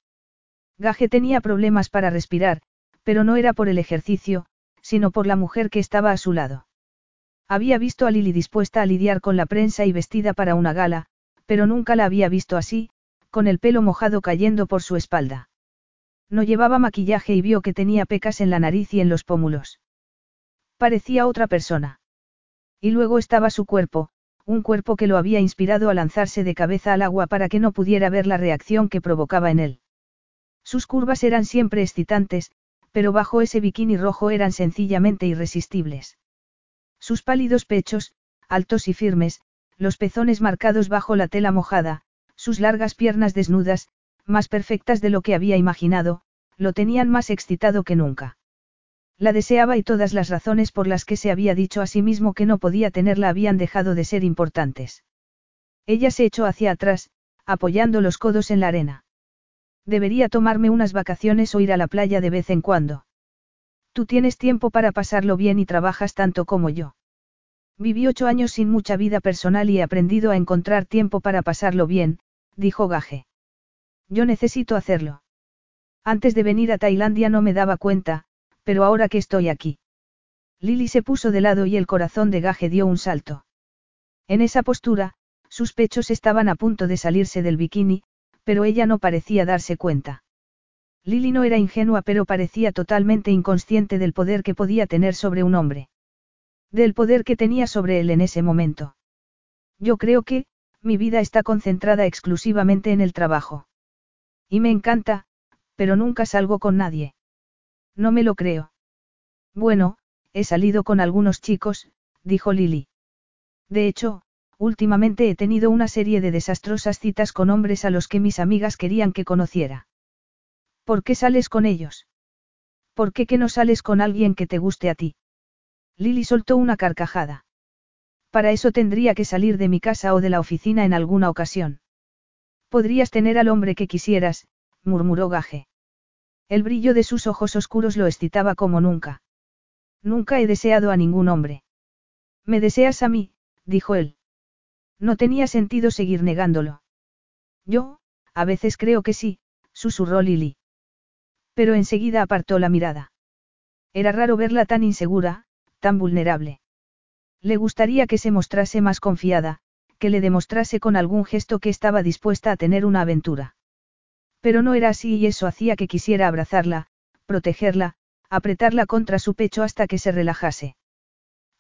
Gaje tenía problemas para respirar, pero no era por el ejercicio, sino por la mujer que estaba a su lado. Había visto a Lily dispuesta a lidiar con la prensa y vestida para una gala, pero nunca la había visto así, con el pelo mojado cayendo por su espalda. No llevaba maquillaje y vio que tenía pecas en la nariz y en los pómulos. Parecía otra persona. Y luego estaba su cuerpo, un cuerpo que lo había inspirado a lanzarse de cabeza al agua para que no pudiera ver la reacción que provocaba en él. Sus curvas eran siempre excitantes, pero bajo ese bikini rojo eran sencillamente irresistibles. Sus pálidos pechos, altos y firmes, los pezones marcados bajo la tela mojada, sus largas piernas desnudas, más perfectas de lo que había imaginado, lo tenían más excitado que nunca. La deseaba y todas las razones por las que se había dicho a sí mismo que no podía tenerla habían dejado de ser importantes. Ella se echó hacia atrás, apoyando los codos en la arena. Debería tomarme unas vacaciones o ir a la playa de vez en cuando. Tú tienes tiempo para pasarlo bien y trabajas tanto como yo. Viví ocho años sin mucha vida personal y he aprendido a encontrar tiempo para pasarlo bien, dijo Gaje. Yo necesito hacerlo. Antes de venir a Tailandia no me daba cuenta, pero ahora que estoy aquí. Lily se puso de lado y el corazón de Gaje dio un salto. En esa postura, sus pechos estaban a punto de salirse del bikini, pero ella no parecía darse cuenta. Lily no era ingenua pero parecía totalmente inconsciente del poder que podía tener sobre un hombre. Del poder que tenía sobre él en ese momento. Yo creo que, mi vida está concentrada exclusivamente en el trabajo. Y me encanta, pero nunca salgo con nadie. No me lo creo. Bueno, he salido con algunos chicos, dijo Lily. De hecho, últimamente he tenido una serie de desastrosas citas con hombres a los que mis amigas querían que conociera. ¿Por qué sales con ellos? ¿Por qué que no sales con alguien que te guste a ti? Lily soltó una carcajada. Para eso tendría que salir de mi casa o de la oficina en alguna ocasión. Podrías tener al hombre que quisieras, murmuró Gaje. El brillo de sus ojos oscuros lo excitaba como nunca. Nunca he deseado a ningún hombre. ¿Me deseas a mí? dijo él. No tenía sentido seguir negándolo. Yo, a veces creo que sí, susurró Lily. Pero enseguida apartó la mirada. Era raro verla tan insegura, tan vulnerable. Le gustaría que se mostrase más confiada, que le demostrase con algún gesto que estaba dispuesta a tener una aventura. Pero no era así y eso hacía que quisiera abrazarla, protegerla, apretarla contra su pecho hasta que se relajase.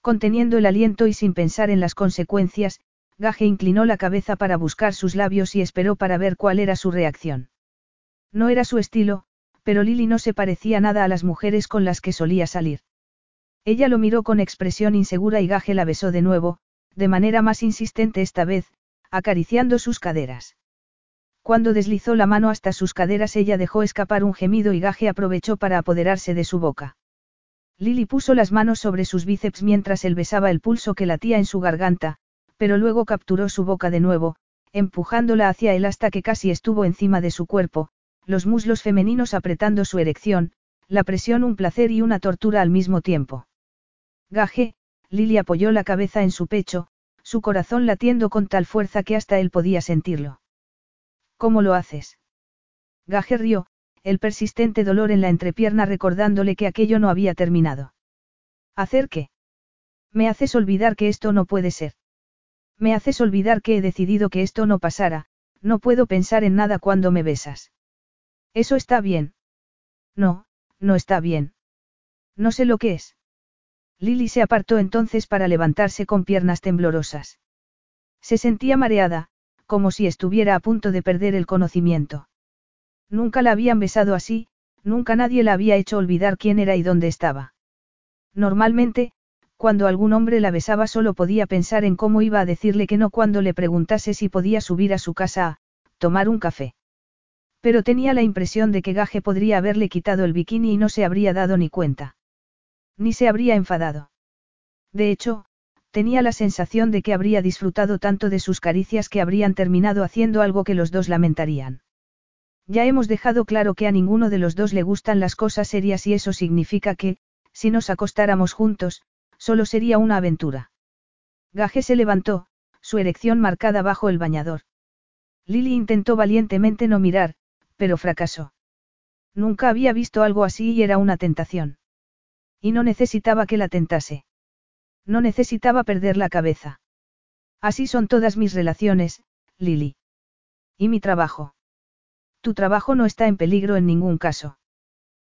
Conteniendo el aliento y sin pensar en las consecuencias, Gaje inclinó la cabeza para buscar sus labios y esperó para ver cuál era su reacción. No era su estilo, pero Lily no se parecía nada a las mujeres con las que solía salir. Ella lo miró con expresión insegura y Gaje la besó de nuevo, de manera más insistente esta vez, acariciando sus caderas. Cuando deslizó la mano hasta sus caderas ella dejó escapar un gemido y Gaje aprovechó para apoderarse de su boca. Lily puso las manos sobre sus bíceps mientras él besaba el pulso que latía en su garganta, pero luego capturó su boca de nuevo, empujándola hacia él hasta que casi estuvo encima de su cuerpo, los muslos femeninos apretando su erección, la presión un placer y una tortura al mismo tiempo. Gaje, Lily apoyó la cabeza en su pecho, su corazón latiendo con tal fuerza que hasta él podía sentirlo. ¿Cómo lo haces? Gaje rió, el persistente dolor en la entrepierna recordándole que aquello no había terminado. ¿Hacer qué? Me haces olvidar que esto no puede ser. Me haces olvidar que he decidido que esto no pasara, no puedo pensar en nada cuando me besas. Eso está bien. No, no está bien. No sé lo que es. Lily se apartó entonces para levantarse con piernas temblorosas. Se sentía mareada, como si estuviera a punto de perder el conocimiento. Nunca la habían besado así, nunca nadie la había hecho olvidar quién era y dónde estaba. Normalmente, cuando algún hombre la besaba solo podía pensar en cómo iba a decirle que no cuando le preguntase si podía subir a su casa a tomar un café. Pero tenía la impresión de que Gaje podría haberle quitado el bikini y no se habría dado ni cuenta. Ni se habría enfadado. De hecho, tenía la sensación de que habría disfrutado tanto de sus caricias que habrían terminado haciendo algo que los dos lamentarían. Ya hemos dejado claro que a ninguno de los dos le gustan las cosas serias y eso significa que, si nos acostáramos juntos, Solo sería una aventura. Gaje se levantó, su erección marcada bajo el bañador. Lily intentó valientemente no mirar, pero fracasó. Nunca había visto algo así y era una tentación. Y no necesitaba que la tentase. No necesitaba perder la cabeza. Así son todas mis relaciones, Lily. Y mi trabajo. Tu trabajo no está en peligro en ningún caso.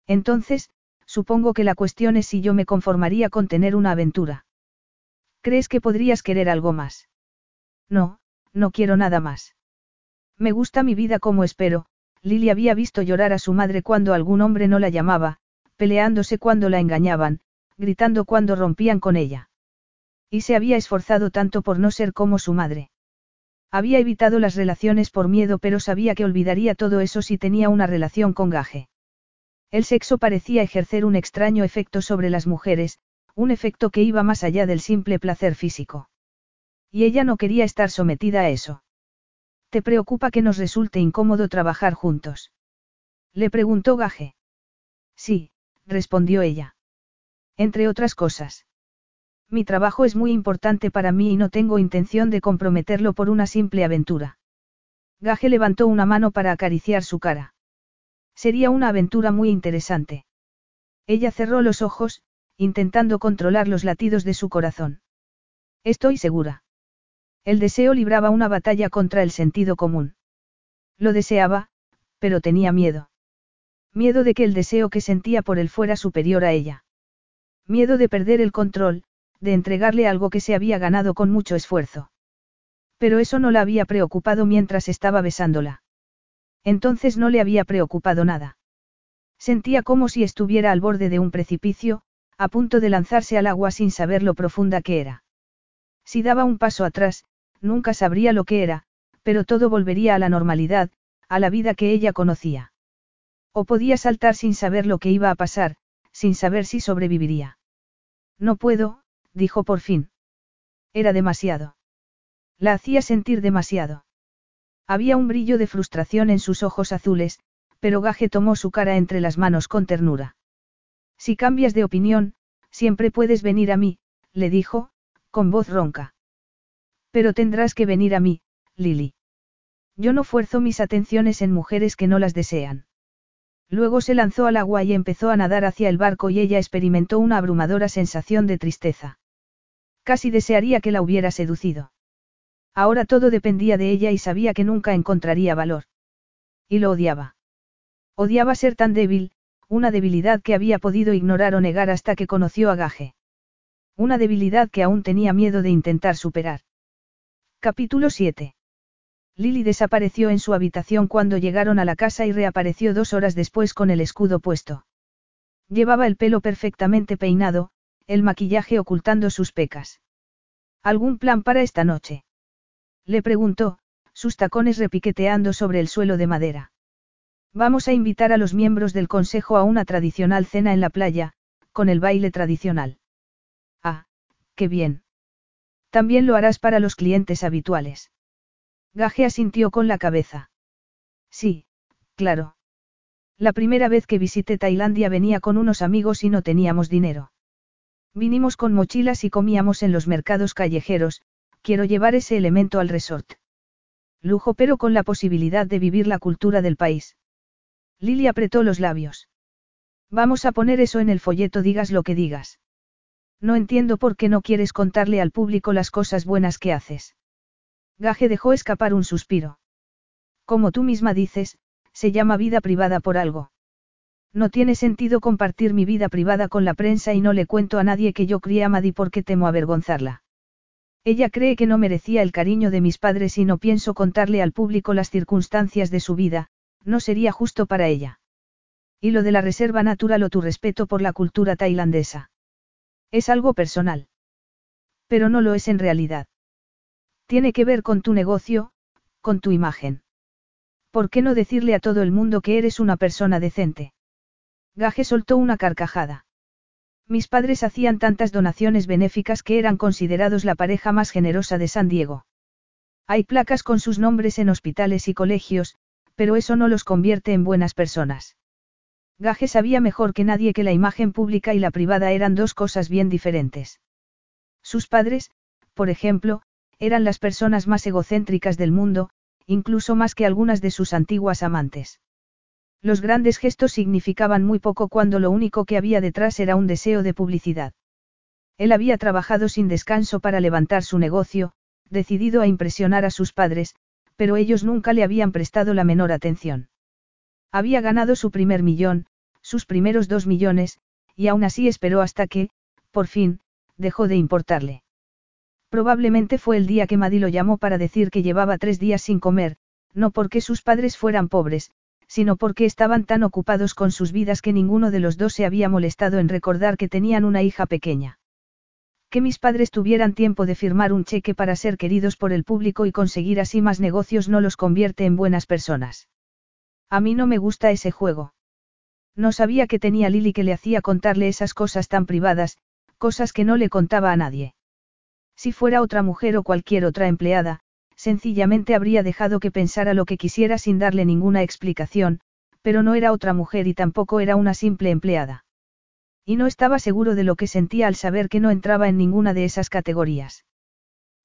Entonces, Supongo que la cuestión es si yo me conformaría con tener una aventura. ¿Crees que podrías querer algo más? No, no quiero nada más. Me gusta mi vida como espero, Lily había visto llorar a su madre cuando algún hombre no la llamaba, peleándose cuando la engañaban, gritando cuando rompían con ella. Y se había esforzado tanto por no ser como su madre. Había evitado las relaciones por miedo pero sabía que olvidaría todo eso si tenía una relación con Gaje. El sexo parecía ejercer un extraño efecto sobre las mujeres, un efecto que iba más allá del simple placer físico. Y ella no quería estar sometida a eso. ¿Te preocupa que nos resulte incómodo trabajar juntos? Le preguntó Gaje. Sí, respondió ella. Entre otras cosas. Mi trabajo es muy importante para mí y no tengo intención de comprometerlo por una simple aventura. Gaje levantó una mano para acariciar su cara. Sería una aventura muy interesante. Ella cerró los ojos, intentando controlar los latidos de su corazón. Estoy segura. El deseo libraba una batalla contra el sentido común. Lo deseaba, pero tenía miedo. Miedo de que el deseo que sentía por él fuera superior a ella. Miedo de perder el control, de entregarle algo que se había ganado con mucho esfuerzo. Pero eso no la había preocupado mientras estaba besándola. Entonces no le había preocupado nada. Sentía como si estuviera al borde de un precipicio, a punto de lanzarse al agua sin saber lo profunda que era. Si daba un paso atrás, nunca sabría lo que era, pero todo volvería a la normalidad, a la vida que ella conocía. O podía saltar sin saber lo que iba a pasar, sin saber si sobreviviría. No puedo, dijo por fin. Era demasiado. La hacía sentir demasiado. Había un brillo de frustración en sus ojos azules, pero Gaje tomó su cara entre las manos con ternura. Si cambias de opinión, siempre puedes venir a mí, le dijo, con voz ronca. Pero tendrás que venir a mí, Lily. Yo no fuerzo mis atenciones en mujeres que no las desean. Luego se lanzó al agua y empezó a nadar hacia el barco y ella experimentó una abrumadora sensación de tristeza. Casi desearía que la hubiera seducido. Ahora todo dependía de ella y sabía que nunca encontraría valor. Y lo odiaba. Odiaba ser tan débil, una debilidad que había podido ignorar o negar hasta que conoció a Gaje. Una debilidad que aún tenía miedo de intentar superar. Capítulo 7. Lily desapareció en su habitación cuando llegaron a la casa y reapareció dos horas después con el escudo puesto. Llevaba el pelo perfectamente peinado, el maquillaje ocultando sus pecas. ¿Algún plan para esta noche? Le preguntó, sus tacones repiqueteando sobre el suelo de madera. Vamos a invitar a los miembros del consejo a una tradicional cena en la playa, con el baile tradicional. Ah, qué bien. También lo harás para los clientes habituales. Gaje asintió con la cabeza. Sí, claro. La primera vez que visité Tailandia venía con unos amigos y no teníamos dinero. Vinimos con mochilas y comíamos en los mercados callejeros, quiero llevar ese elemento al resort. Lujo pero con la posibilidad de vivir la cultura del país. Lily apretó los labios. Vamos a poner eso en el folleto digas lo que digas. No entiendo por qué no quieres contarle al público las cosas buenas que haces. Gaje dejó escapar un suspiro. Como tú misma dices, se llama vida privada por algo. No tiene sentido compartir mi vida privada con la prensa y no le cuento a nadie que yo crié a porque temo avergonzarla. Ella cree que no merecía el cariño de mis padres y no pienso contarle al público las circunstancias de su vida, no sería justo para ella. Y lo de la reserva natural o tu respeto por la cultura tailandesa. Es algo personal. Pero no lo es en realidad. Tiene que ver con tu negocio, con tu imagen. ¿Por qué no decirle a todo el mundo que eres una persona decente? Gaje soltó una carcajada. Mis padres hacían tantas donaciones benéficas que eran considerados la pareja más generosa de San Diego. Hay placas con sus nombres en hospitales y colegios, pero eso no los convierte en buenas personas. Gaje sabía mejor que nadie que la imagen pública y la privada eran dos cosas bien diferentes. Sus padres, por ejemplo, eran las personas más egocéntricas del mundo, incluso más que algunas de sus antiguas amantes. Los grandes gestos significaban muy poco cuando lo único que había detrás era un deseo de publicidad. Él había trabajado sin descanso para levantar su negocio, decidido a impresionar a sus padres, pero ellos nunca le habían prestado la menor atención. Había ganado su primer millón, sus primeros dos millones, y aún así esperó hasta que, por fin, dejó de importarle. Probablemente fue el día que Maddy lo llamó para decir que llevaba tres días sin comer, no porque sus padres fueran pobres, sino porque estaban tan ocupados con sus vidas que ninguno de los dos se había molestado en recordar que tenían una hija pequeña. Que mis padres tuvieran tiempo de firmar un cheque para ser queridos por el público y conseguir así más negocios no los convierte en buenas personas. A mí no me gusta ese juego. No sabía que tenía Lily que le hacía contarle esas cosas tan privadas, cosas que no le contaba a nadie. Si fuera otra mujer o cualquier otra empleada, sencillamente habría dejado que pensara lo que quisiera sin darle ninguna explicación, pero no era otra mujer y tampoco era una simple empleada. Y no estaba seguro de lo que sentía al saber que no entraba en ninguna de esas categorías.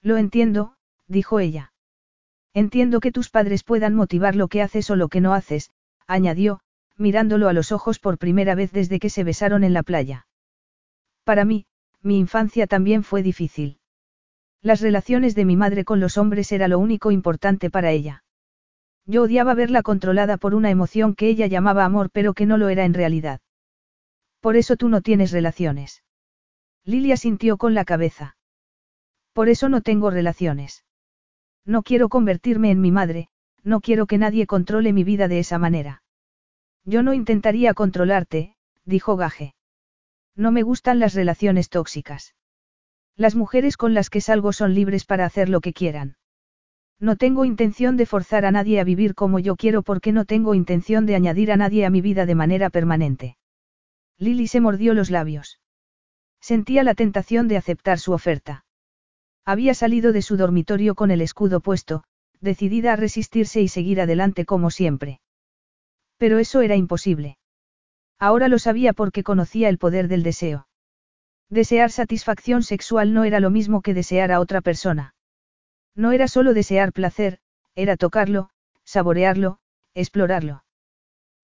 Lo entiendo, dijo ella. Entiendo que tus padres puedan motivar lo que haces o lo que no haces, añadió, mirándolo a los ojos por primera vez desde que se besaron en la playa. Para mí, mi infancia también fue difícil. Las relaciones de mi madre con los hombres era lo único importante para ella. Yo odiaba verla controlada por una emoción que ella llamaba amor pero que no lo era en realidad. Por eso tú no tienes relaciones. Lilia sintió con la cabeza. Por eso no tengo relaciones. No quiero convertirme en mi madre, no quiero que nadie controle mi vida de esa manera. Yo no intentaría controlarte, dijo Gaje. No me gustan las relaciones tóxicas. Las mujeres con las que salgo son libres para hacer lo que quieran. No tengo intención de forzar a nadie a vivir como yo quiero porque no tengo intención de añadir a nadie a mi vida de manera permanente. Lily se mordió los labios. Sentía la tentación de aceptar su oferta. Había salido de su dormitorio con el escudo puesto, decidida a resistirse y seguir adelante como siempre. Pero eso era imposible. Ahora lo sabía porque conocía el poder del deseo. Desear satisfacción sexual no era lo mismo que desear a otra persona. No era solo desear placer, era tocarlo, saborearlo, explorarlo.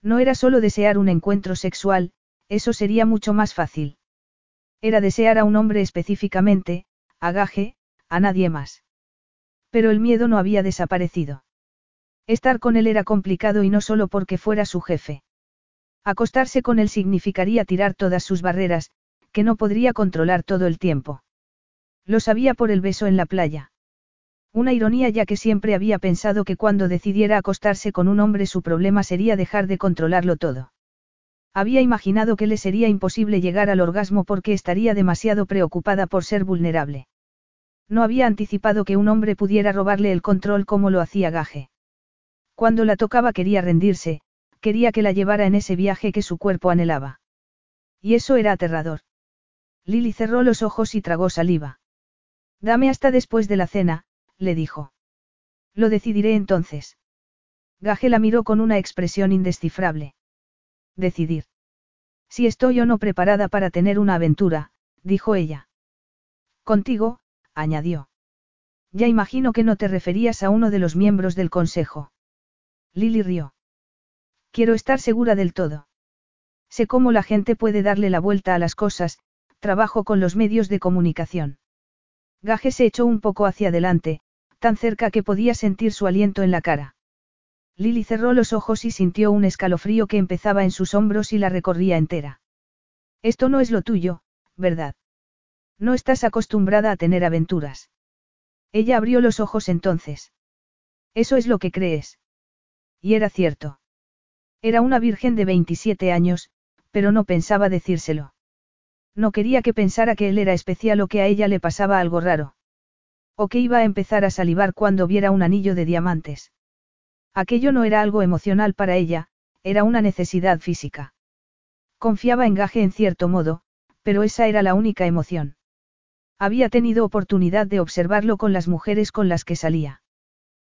No era solo desear un encuentro sexual, eso sería mucho más fácil. Era desear a un hombre específicamente, agaje, a nadie más. Pero el miedo no había desaparecido. Estar con él era complicado y no solo porque fuera su jefe. Acostarse con él significaría tirar todas sus barreras, que no podría controlar todo el tiempo. Lo sabía por el beso en la playa. Una ironía ya que siempre había pensado que cuando decidiera acostarse con un hombre su problema sería dejar de controlarlo todo. Había imaginado que le sería imposible llegar al orgasmo porque estaría demasiado preocupada por ser vulnerable. No había anticipado que un hombre pudiera robarle el control como lo hacía Gaje. Cuando la tocaba quería rendirse, quería que la llevara en ese viaje que su cuerpo anhelaba. Y eso era aterrador. Lily cerró los ojos y tragó saliva. Dame hasta después de la cena, le dijo. Lo decidiré entonces. Gaje la miró con una expresión indescifrable. Decidir. Si estoy o no preparada para tener una aventura, dijo ella. Contigo, añadió. Ya imagino que no te referías a uno de los miembros del consejo. Lily rió. Quiero estar segura del todo. Sé cómo la gente puede darle la vuelta a las cosas, trabajo con los medios de comunicación. Gaje se echó un poco hacia adelante, tan cerca que podía sentir su aliento en la cara. Lily cerró los ojos y sintió un escalofrío que empezaba en sus hombros y la recorría entera. Esto no es lo tuyo, ¿verdad? No estás acostumbrada a tener aventuras. Ella abrió los ojos entonces. Eso es lo que crees. Y era cierto. Era una virgen de 27 años, pero no pensaba decírselo. No quería que pensara que él era especial o que a ella le pasaba algo raro. O que iba a empezar a salivar cuando viera un anillo de diamantes. Aquello no era algo emocional para ella, era una necesidad física. Confiaba en Gaje en cierto modo, pero esa era la única emoción. Había tenido oportunidad de observarlo con las mujeres con las que salía.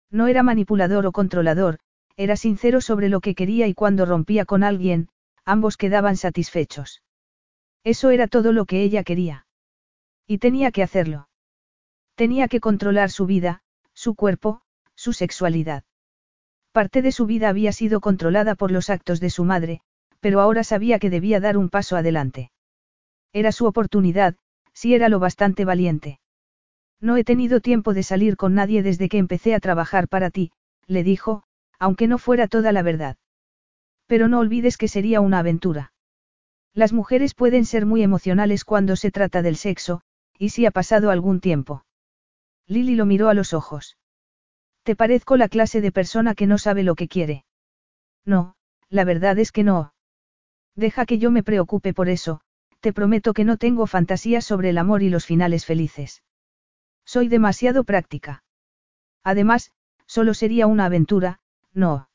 No era manipulador o controlador, era sincero sobre lo que quería y cuando rompía con alguien, ambos quedaban satisfechos. Eso era todo lo que ella quería. Y tenía que hacerlo. Tenía que controlar su vida, su cuerpo, su sexualidad. Parte de su vida había sido controlada por los actos de su madre, pero ahora sabía que debía dar un paso adelante. Era su oportunidad, si era lo bastante valiente. No he tenido tiempo de salir con nadie desde que empecé a trabajar para ti, le dijo, aunque no fuera toda la verdad. Pero no olvides que sería una aventura. Las mujeres pueden ser muy emocionales cuando se trata del sexo, y si ha pasado algún tiempo. Lily lo miró a los ojos. Te parezco la clase de persona que no sabe lo que quiere. No, la verdad es que no. Deja que yo me preocupe por eso, te prometo que no tengo fantasías sobre el amor y los finales felices. Soy demasiado práctica. Además, solo sería una aventura, no.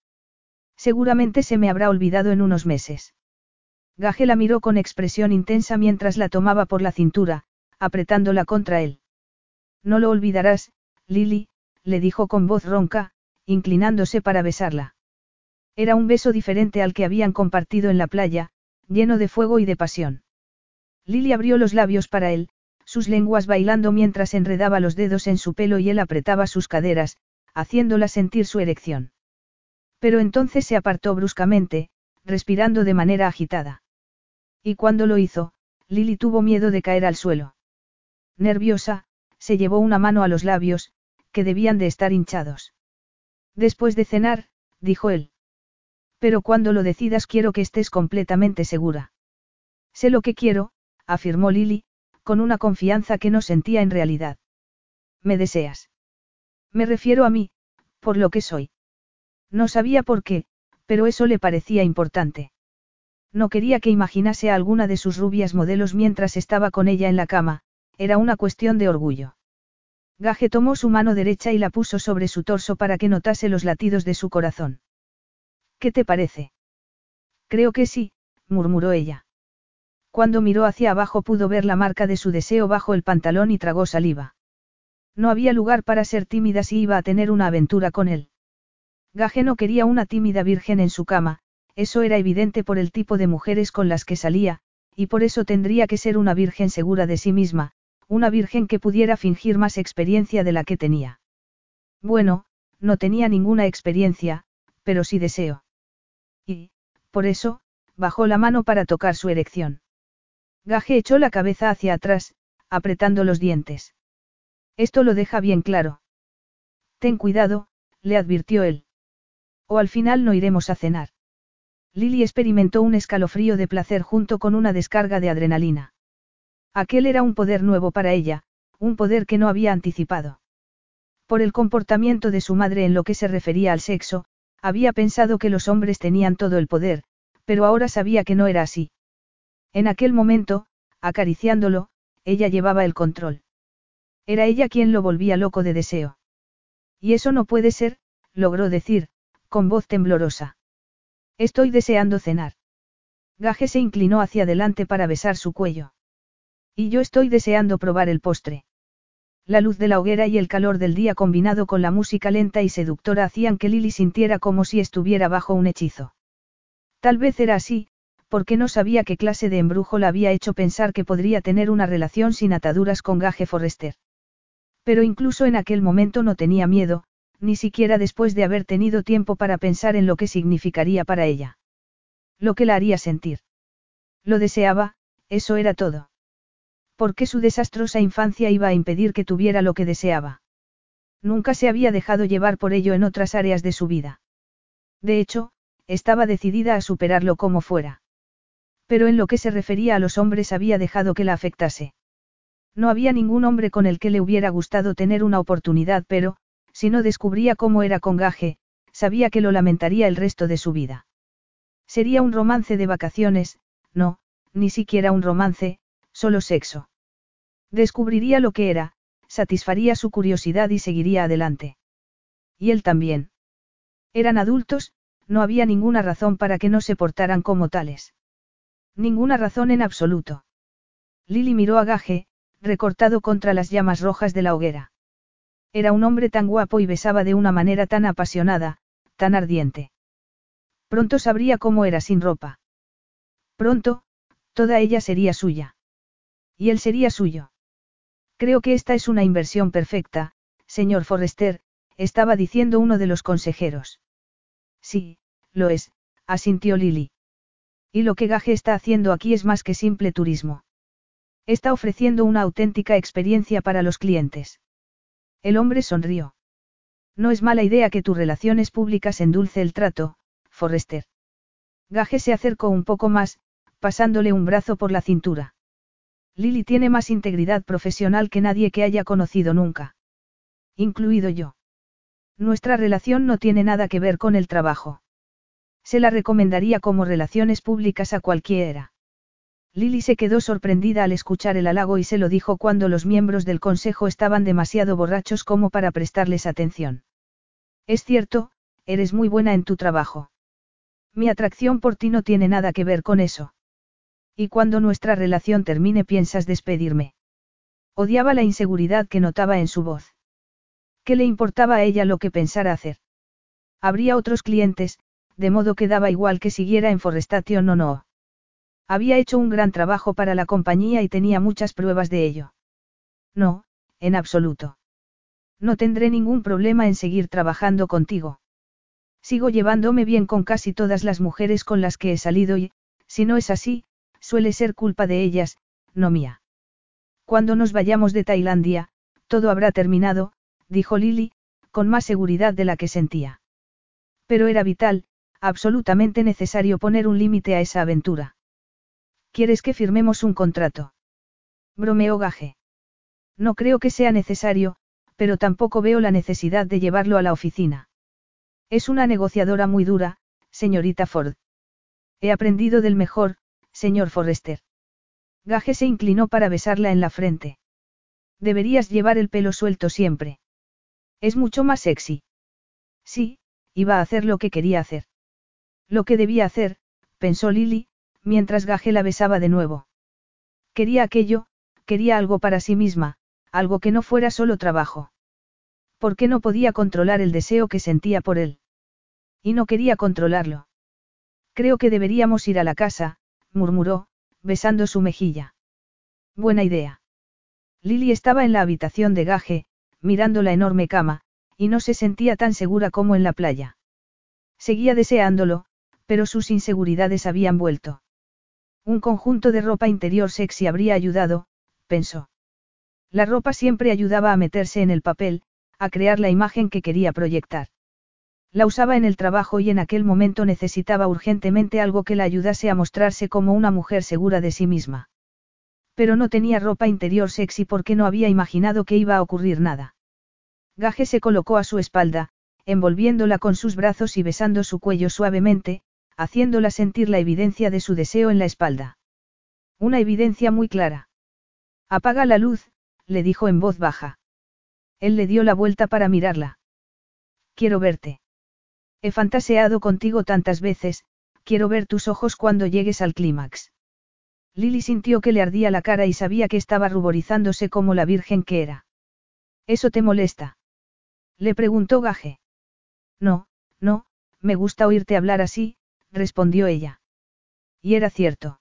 Seguramente se me habrá olvidado en unos meses. Gaje la miró con expresión intensa mientras la tomaba por la cintura, apretándola contra él. No lo olvidarás, Lily, le dijo con voz ronca, inclinándose para besarla. Era un beso diferente al que habían compartido en la playa, lleno de fuego y de pasión. Lily abrió los labios para él, sus lenguas bailando mientras enredaba los dedos en su pelo y él apretaba sus caderas, haciéndola sentir su erección. Pero entonces se apartó bruscamente, respirando de manera agitada. Y cuando lo hizo, Lily tuvo miedo de caer al suelo. Nerviosa, se llevó una mano a los labios, que debían de estar hinchados. Después de cenar, dijo él. Pero cuando lo decidas quiero que estés completamente segura. Sé lo que quiero, afirmó Lily, con una confianza que no sentía en realidad. ¿Me deseas? Me refiero a mí, por lo que soy. No sabía por qué, pero eso le parecía importante. No quería que imaginase a alguna de sus rubias modelos mientras estaba con ella en la cama, era una cuestión de orgullo. Gaje tomó su mano derecha y la puso sobre su torso para que notase los latidos de su corazón. ¿Qué te parece? Creo que sí, murmuró ella. Cuando miró hacia abajo pudo ver la marca de su deseo bajo el pantalón y tragó saliva. No había lugar para ser tímida si iba a tener una aventura con él. Gaje no quería una tímida virgen en su cama, eso era evidente por el tipo de mujeres con las que salía, y por eso tendría que ser una virgen segura de sí misma, una virgen que pudiera fingir más experiencia de la que tenía. Bueno, no tenía ninguna experiencia, pero sí deseo. Y, por eso, bajó la mano para tocar su erección. Gaje echó la cabeza hacia atrás, apretando los dientes. Esto lo deja bien claro. Ten cuidado, le advirtió él. O al final no iremos a cenar. Lily experimentó un escalofrío de placer junto con una descarga de adrenalina. Aquel era un poder nuevo para ella, un poder que no había anticipado. Por el comportamiento de su madre en lo que se refería al sexo, había pensado que los hombres tenían todo el poder, pero ahora sabía que no era así. En aquel momento, acariciándolo, ella llevaba el control. Era ella quien lo volvía loco de deseo. Y eso no puede ser, logró decir, con voz temblorosa. Estoy deseando cenar. Gaje se inclinó hacia adelante para besar su cuello. Y yo estoy deseando probar el postre. La luz de la hoguera y el calor del día combinado con la música lenta y seductora hacían que Lily sintiera como si estuviera bajo un hechizo. Tal vez era así, porque no sabía qué clase de embrujo la había hecho pensar que podría tener una relación sin ataduras con Gaje Forrester. Pero incluso en aquel momento no tenía miedo, ni siquiera después de haber tenido tiempo para pensar en lo que significaría para ella. Lo que la haría sentir. Lo deseaba, eso era todo. Porque su desastrosa infancia iba a impedir que tuviera lo que deseaba. Nunca se había dejado llevar por ello en otras áreas de su vida. De hecho, estaba decidida a superarlo como fuera. Pero en lo que se refería a los hombres había dejado que la afectase. No había ningún hombre con el que le hubiera gustado tener una oportunidad, pero, si no descubría cómo era con Gaje, sabía que lo lamentaría el resto de su vida. Sería un romance de vacaciones, no, ni siquiera un romance, solo sexo. Descubriría lo que era, satisfaría su curiosidad y seguiría adelante. Y él también. Eran adultos, no había ninguna razón para que no se portaran como tales. Ninguna razón en absoluto. Lily miró a Gaje, recortado contra las llamas rojas de la hoguera. Era un hombre tan guapo y besaba de una manera tan apasionada, tan ardiente. Pronto sabría cómo era sin ropa. Pronto, toda ella sería suya. Y él sería suyo. Creo que esta es una inversión perfecta, señor Forrester, estaba diciendo uno de los consejeros. Sí, lo es, asintió Lily. Y lo que Gaje está haciendo aquí es más que simple turismo. Está ofreciendo una auténtica experiencia para los clientes. El hombre sonrió. No es mala idea que tus relaciones públicas endulce el trato, Forrester. Gaje se acercó un poco más, pasándole un brazo por la cintura. Lily tiene más integridad profesional que nadie que haya conocido nunca. Incluido yo. Nuestra relación no tiene nada que ver con el trabajo. Se la recomendaría como relaciones públicas a cualquiera. Lily se quedó sorprendida al escuchar el halago y se lo dijo cuando los miembros del consejo estaban demasiado borrachos como para prestarles atención. Es cierto, eres muy buena en tu trabajo. Mi atracción por ti no tiene nada que ver con eso. Y cuando nuestra relación termine piensas despedirme. Odiaba la inseguridad que notaba en su voz. ¿Qué le importaba a ella lo que pensara hacer? Habría otros clientes, de modo que daba igual que siguiera en Forestation o no. Había hecho un gran trabajo para la compañía y tenía muchas pruebas de ello. No, en absoluto. No tendré ningún problema en seguir trabajando contigo. Sigo llevándome bien con casi todas las mujeres con las que he salido y, si no es así, suele ser culpa de ellas, no mía. Cuando nos vayamos de Tailandia, todo habrá terminado, dijo Lily, con más seguridad de la que sentía. Pero era vital, absolutamente necesario poner un límite a esa aventura. ¿Quieres que firmemos un contrato? Bromeó Gaje. No creo que sea necesario, pero tampoco veo la necesidad de llevarlo a la oficina. Es una negociadora muy dura, señorita Ford. He aprendido del mejor, señor Forrester. Gaje se inclinó para besarla en la frente. Deberías llevar el pelo suelto siempre. Es mucho más sexy. Sí, iba a hacer lo que quería hacer. Lo que debía hacer, pensó Lily, mientras Gaje la besaba de nuevo. Quería aquello, quería algo para sí misma, algo que no fuera solo trabajo. ¿Por qué no podía controlar el deseo que sentía por él? Y no quería controlarlo. Creo que deberíamos ir a la casa, murmuró, besando su mejilla. Buena idea. Lily estaba en la habitación de Gaje, mirando la enorme cama, y no se sentía tan segura como en la playa. Seguía deseándolo, pero sus inseguridades habían vuelto. Un conjunto de ropa interior sexy habría ayudado, pensó. La ropa siempre ayudaba a meterse en el papel, a crear la imagen que quería proyectar. La usaba en el trabajo y en aquel momento necesitaba urgentemente algo que la ayudase a mostrarse como una mujer segura de sí misma. Pero no tenía ropa interior sexy porque no había imaginado que iba a ocurrir nada. Gaje se colocó a su espalda, envolviéndola con sus brazos y besando su cuello suavemente, haciéndola sentir la evidencia de su deseo en la espalda. Una evidencia muy clara. Apaga la luz, le dijo en voz baja. Él le dio la vuelta para mirarla. Quiero verte. He fantaseado contigo tantas veces, quiero ver tus ojos cuando llegues al clímax. Lily sintió que le ardía la cara y sabía que estaba ruborizándose como la virgen que era. ¿Eso te molesta? Le preguntó Gaje. No, no, me gusta oírte hablar así, respondió ella. Y era cierto.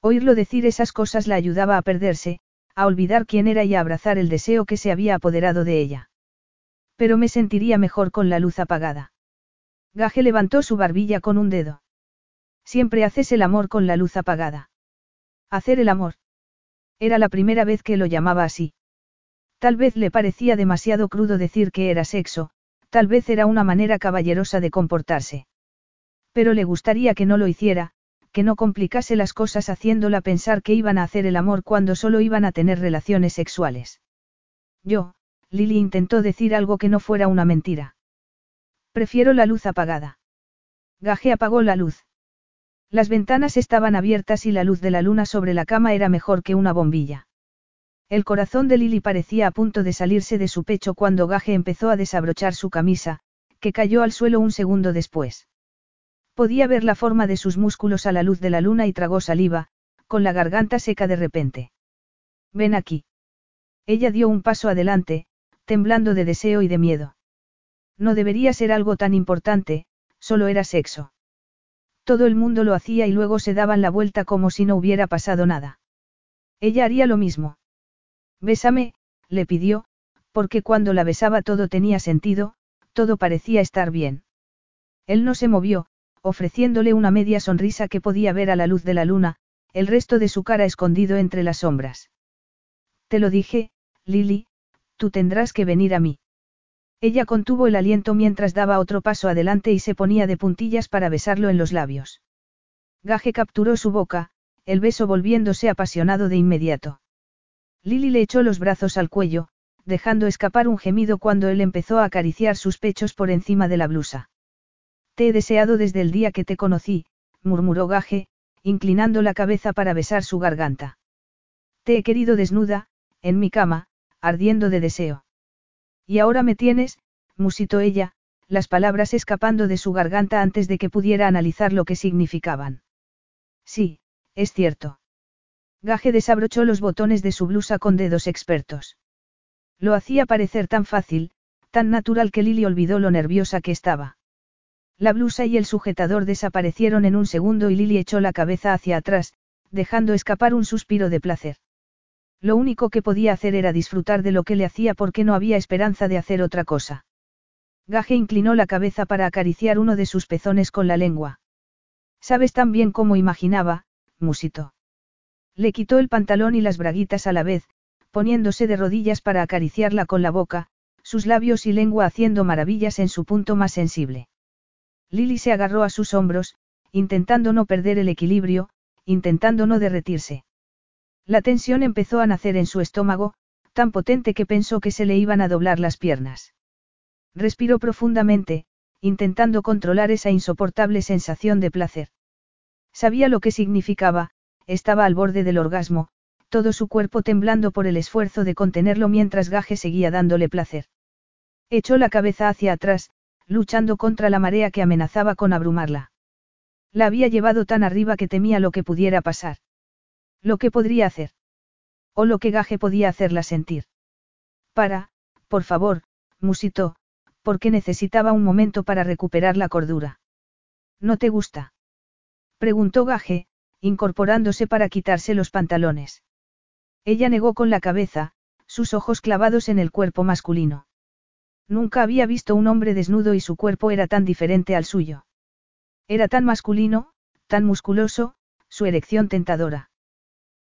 Oírlo decir esas cosas la ayudaba a perderse, a olvidar quién era y a abrazar el deseo que se había apoderado de ella. Pero me sentiría mejor con la luz apagada. Gaje levantó su barbilla con un dedo. Siempre haces el amor con la luz apagada. Hacer el amor. Era la primera vez que lo llamaba así. Tal vez le parecía demasiado crudo decir que era sexo, tal vez era una manera caballerosa de comportarse. Pero le gustaría que no lo hiciera, que no complicase las cosas haciéndola pensar que iban a hacer el amor cuando solo iban a tener relaciones sexuales. Yo, Lily intentó decir algo que no fuera una mentira. Prefiero la luz apagada. Gaje apagó la luz. Las ventanas estaban abiertas y la luz de la luna sobre la cama era mejor que una bombilla. El corazón de Lily parecía a punto de salirse de su pecho cuando Gaje empezó a desabrochar su camisa, que cayó al suelo un segundo después. Podía ver la forma de sus músculos a la luz de la luna y tragó saliva, con la garganta seca de repente. Ven aquí. Ella dio un paso adelante, temblando de deseo y de miedo. No debería ser algo tan importante, solo era sexo. Todo el mundo lo hacía y luego se daban la vuelta como si no hubiera pasado nada. Ella haría lo mismo. Bésame, le pidió, porque cuando la besaba todo tenía sentido, todo parecía estar bien. Él no se movió, ofreciéndole una media sonrisa que podía ver a la luz de la luna, el resto de su cara escondido entre las sombras. Te lo dije, Lily, tú tendrás que venir a mí. Ella contuvo el aliento mientras daba otro paso adelante y se ponía de puntillas para besarlo en los labios. Gaje capturó su boca, el beso volviéndose apasionado de inmediato. Lily le echó los brazos al cuello, dejando escapar un gemido cuando él empezó a acariciar sus pechos por encima de la blusa. Te he deseado desde el día que te conocí, murmuró Gaje, inclinando la cabeza para besar su garganta. Te he querido desnuda, en mi cama, ardiendo de deseo. Y ahora me tienes, musitó ella, las palabras escapando de su garganta antes de que pudiera analizar lo que significaban. Sí, es cierto. Gaje desabrochó los botones de su blusa con dedos expertos. Lo hacía parecer tan fácil, tan natural que Lily olvidó lo nerviosa que estaba. La blusa y el sujetador desaparecieron en un segundo y Lily echó la cabeza hacia atrás, dejando escapar un suspiro de placer. Lo único que podía hacer era disfrutar de lo que le hacía porque no había esperanza de hacer otra cosa. Gaje inclinó la cabeza para acariciar uno de sus pezones con la lengua. Sabes tan bien como imaginaba, musito. Le quitó el pantalón y las braguitas a la vez, poniéndose de rodillas para acariciarla con la boca, sus labios y lengua haciendo maravillas en su punto más sensible. Lily se agarró a sus hombros, intentando no perder el equilibrio, intentando no derretirse. La tensión empezó a nacer en su estómago, tan potente que pensó que se le iban a doblar las piernas. Respiró profundamente, intentando controlar esa insoportable sensación de placer. Sabía lo que significaba, estaba al borde del orgasmo, todo su cuerpo temblando por el esfuerzo de contenerlo mientras Gaje seguía dándole placer. Echó la cabeza hacia atrás, luchando contra la marea que amenazaba con abrumarla. La había llevado tan arriba que temía lo que pudiera pasar. Lo que podría hacer. O lo que Gaje podía hacerla sentir. Para, por favor, musitó, porque necesitaba un momento para recuperar la cordura. ¿No te gusta? Preguntó Gaje, incorporándose para quitarse los pantalones. Ella negó con la cabeza, sus ojos clavados en el cuerpo masculino. Nunca había visto un hombre desnudo y su cuerpo era tan diferente al suyo. Era tan masculino, tan musculoso, su erección tentadora.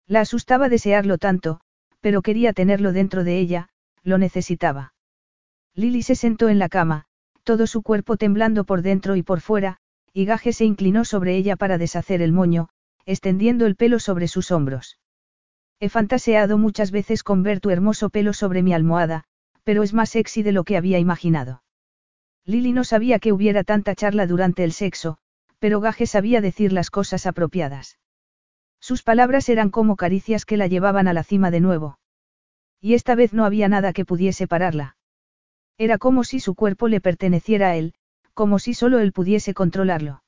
La asustaba desearlo tanto, pero quería tenerlo dentro de ella, lo necesitaba. Lily se sentó en la cama, todo su cuerpo temblando por dentro y por fuera, y Gaje se inclinó sobre ella para deshacer el moño, extendiendo el pelo sobre sus hombros. He fantaseado muchas veces con ver tu hermoso pelo sobre mi almohada, pero es más sexy de lo que había imaginado. Lily no sabía que hubiera tanta charla durante el sexo, pero Gaje sabía decir las cosas apropiadas. Sus palabras eran como caricias que la llevaban a la cima de nuevo. Y esta vez no había nada que pudiese pararla. Era como si su cuerpo le perteneciera a él, como si solo él pudiese controlarlo.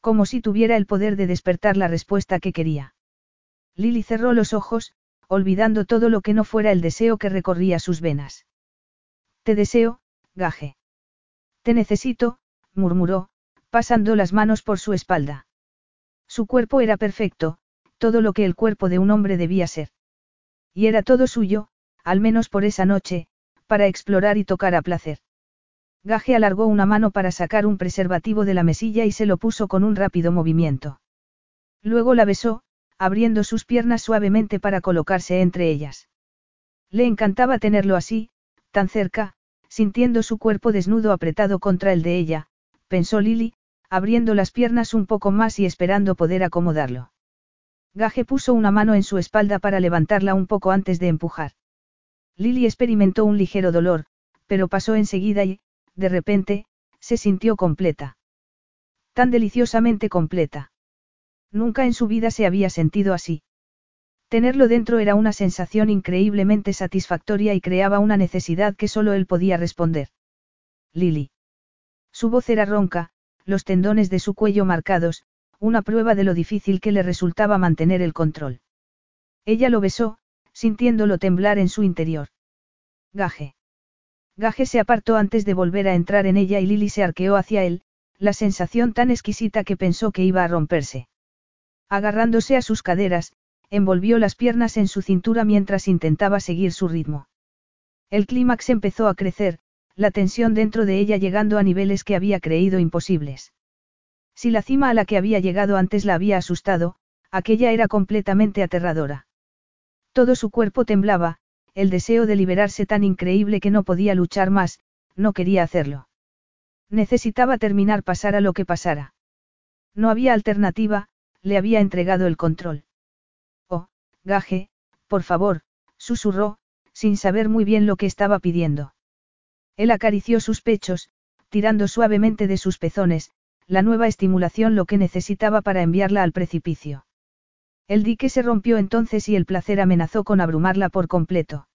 Como si tuviera el poder de despertar la respuesta que quería. Lily cerró los ojos, olvidando todo lo que no fuera el deseo que recorría sus venas. Te deseo, gaje. Te necesito, murmuró, pasando las manos por su espalda. Su cuerpo era perfecto, todo lo que el cuerpo de un hombre debía ser. Y era todo suyo, al menos por esa noche, para explorar y tocar a placer. Gaje alargó una mano para sacar un preservativo de la mesilla y se lo puso con un rápido movimiento. Luego la besó, abriendo sus piernas suavemente para colocarse entre ellas. Le encantaba tenerlo así, tan cerca, sintiendo su cuerpo desnudo apretado contra el de ella, pensó Lily, abriendo las piernas un poco más y esperando poder acomodarlo. Gaje puso una mano en su espalda para levantarla un poco antes de empujar. Lily experimentó un ligero dolor, pero pasó enseguida y, de repente, se sintió completa. Tan deliciosamente completa. Nunca en su vida se había sentido así. Tenerlo dentro era una sensación increíblemente satisfactoria y creaba una necesidad que solo él podía responder. Lily. Su voz era ronca, los tendones de su cuello marcados, una prueba de lo difícil que le resultaba mantener el control. Ella lo besó, sintiéndolo temblar en su interior. Gaje. Gaje se apartó antes de volver a entrar en ella y Lily se arqueó hacia él, la sensación tan exquisita que pensó que iba a romperse. Agarrándose a sus caderas, envolvió las piernas en su cintura mientras intentaba seguir su ritmo. El clímax empezó a crecer, la tensión dentro de ella llegando a niveles que había creído imposibles. Si la cima a la que había llegado antes la había asustado, aquella era completamente aterradora. Todo su cuerpo temblaba, el deseo de liberarse tan increíble que no podía luchar más, no quería hacerlo. Necesitaba terminar pasara lo que pasara. No había alternativa, le había entregado el control. Oh, gaje, por favor, susurró, sin saber muy bien lo que estaba pidiendo. Él acarició sus pechos, tirando suavemente de sus pezones, la nueva estimulación lo que necesitaba para enviarla al precipicio. El dique se rompió entonces y el placer amenazó con abrumarla por completo.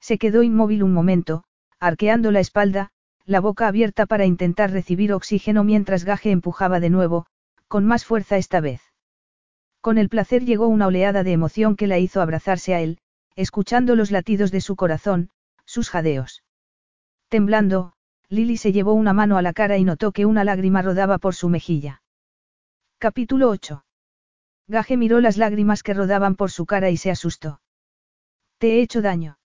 Se quedó inmóvil un momento, arqueando la espalda, la boca abierta para intentar recibir oxígeno mientras Gaje empujaba de nuevo, con más fuerza esta vez. Con el placer llegó una oleada de emoción que la hizo abrazarse a él, escuchando los latidos de su corazón, sus jadeos. Temblando, Lily se llevó una mano a la cara y notó que una lágrima rodaba por su mejilla. Capítulo 8. Gaje miró las lágrimas que rodaban por su cara y se asustó. ¿Te he hecho daño?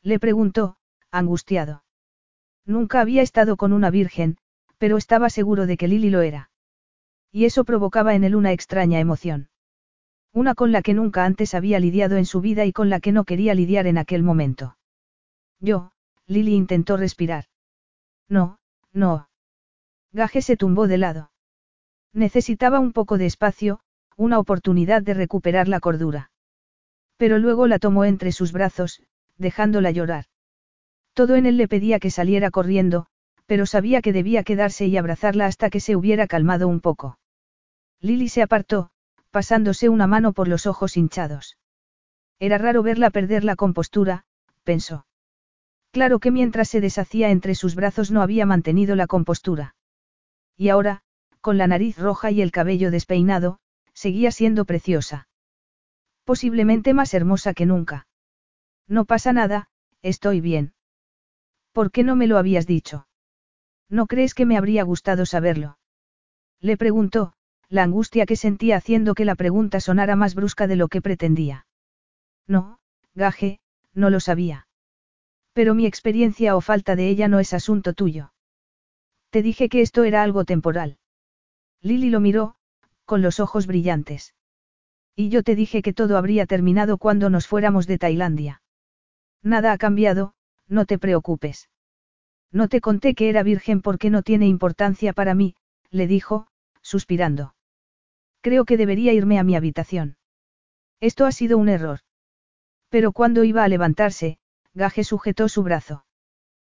Le preguntó, angustiado. Nunca había estado con una virgen, pero estaba seguro de que Lily lo era. Y eso provocaba en él una extraña emoción. Una con la que nunca antes había lidiado en su vida y con la que no quería lidiar en aquel momento. Yo, Lily intentó respirar. No, no. Gaje se tumbó de lado. Necesitaba un poco de espacio, una oportunidad de recuperar la cordura. Pero luego la tomó entre sus brazos, dejándola llorar. Todo en él le pedía que saliera corriendo, pero sabía que debía quedarse y abrazarla hasta que se hubiera calmado un poco. Lily se apartó, pasándose una mano por los ojos hinchados. Era raro verla perder la compostura, pensó. Claro que mientras se deshacía entre sus brazos no había mantenido la compostura. Y ahora, con la nariz roja y el cabello despeinado, seguía siendo preciosa. Posiblemente más hermosa que nunca. No pasa nada, estoy bien. ¿Por qué no me lo habías dicho? ¿No crees que me habría gustado saberlo? Le preguntó, la angustia que sentía haciendo que la pregunta sonara más brusca de lo que pretendía. No, Gaje, no lo sabía. Pero mi experiencia o falta de ella no es asunto tuyo. Te dije que esto era algo temporal. Lily lo miró, con los ojos brillantes. Y yo te dije que todo habría terminado cuando nos fuéramos de Tailandia. Nada ha cambiado, no te preocupes. No te conté que era virgen porque no tiene importancia para mí, le dijo, suspirando. Creo que debería irme a mi habitación. Esto ha sido un error. Pero cuando iba a levantarse, Gaje sujetó su brazo.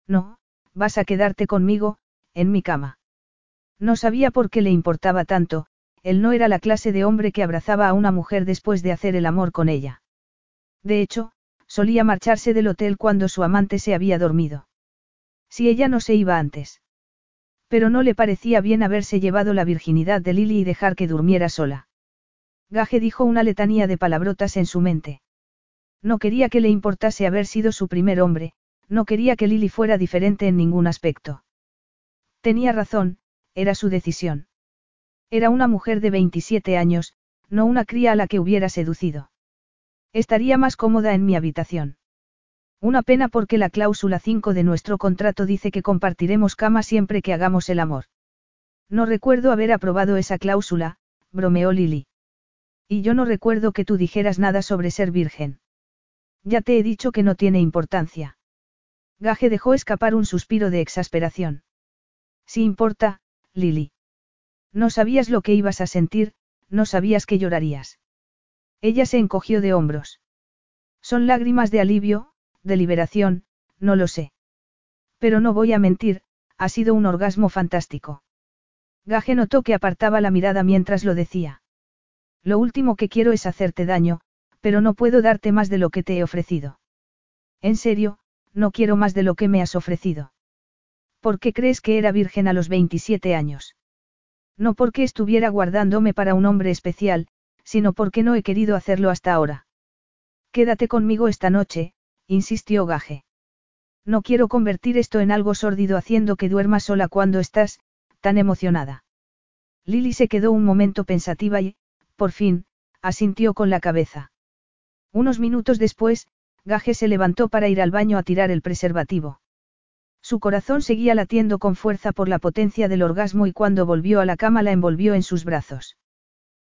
No, vas a quedarte conmigo, en mi cama. No sabía por qué le importaba tanto, él no era la clase de hombre que abrazaba a una mujer después de hacer el amor con ella. De hecho, solía marcharse del hotel cuando su amante se había dormido. Si ella no se iba antes. Pero no le parecía bien haberse llevado la virginidad de Lily y dejar que durmiera sola. Gaje dijo una letanía de palabrotas en su mente. No quería que le importase haber sido su primer hombre, no quería que Lily fuera diferente en ningún aspecto. Tenía razón, era su decisión. Era una mujer de 27 años, no una cría a la que hubiera seducido. Estaría más cómoda en mi habitación. Una pena porque la cláusula 5 de nuestro contrato dice que compartiremos cama siempre que hagamos el amor. No recuerdo haber aprobado esa cláusula, bromeó Lily. Y yo no recuerdo que tú dijeras nada sobre ser virgen. Ya te he dicho que no tiene importancia. Gaje dejó escapar un suspiro de exasperación. Si importa, Lily. No sabías lo que ibas a sentir, no sabías que llorarías. Ella se encogió de hombros. Son lágrimas de alivio, de liberación, no lo sé. Pero no voy a mentir, ha sido un orgasmo fantástico. Gaje notó que apartaba la mirada mientras lo decía. Lo último que quiero es hacerte daño, pero no puedo darte más de lo que te he ofrecido. En serio, no quiero más de lo que me has ofrecido. ¿Por qué crees que era virgen a los 27 años? No porque estuviera guardándome para un hombre especial, sino porque no he querido hacerlo hasta ahora. Quédate conmigo esta noche, insistió Gaje. No quiero convertir esto en algo sórdido haciendo que duermas sola cuando estás, tan emocionada. Lily se quedó un momento pensativa y, por fin, asintió con la cabeza. Unos minutos después, Gaje se levantó para ir al baño a tirar el preservativo. Su corazón seguía latiendo con fuerza por la potencia del orgasmo y cuando volvió a la cama la envolvió en sus brazos.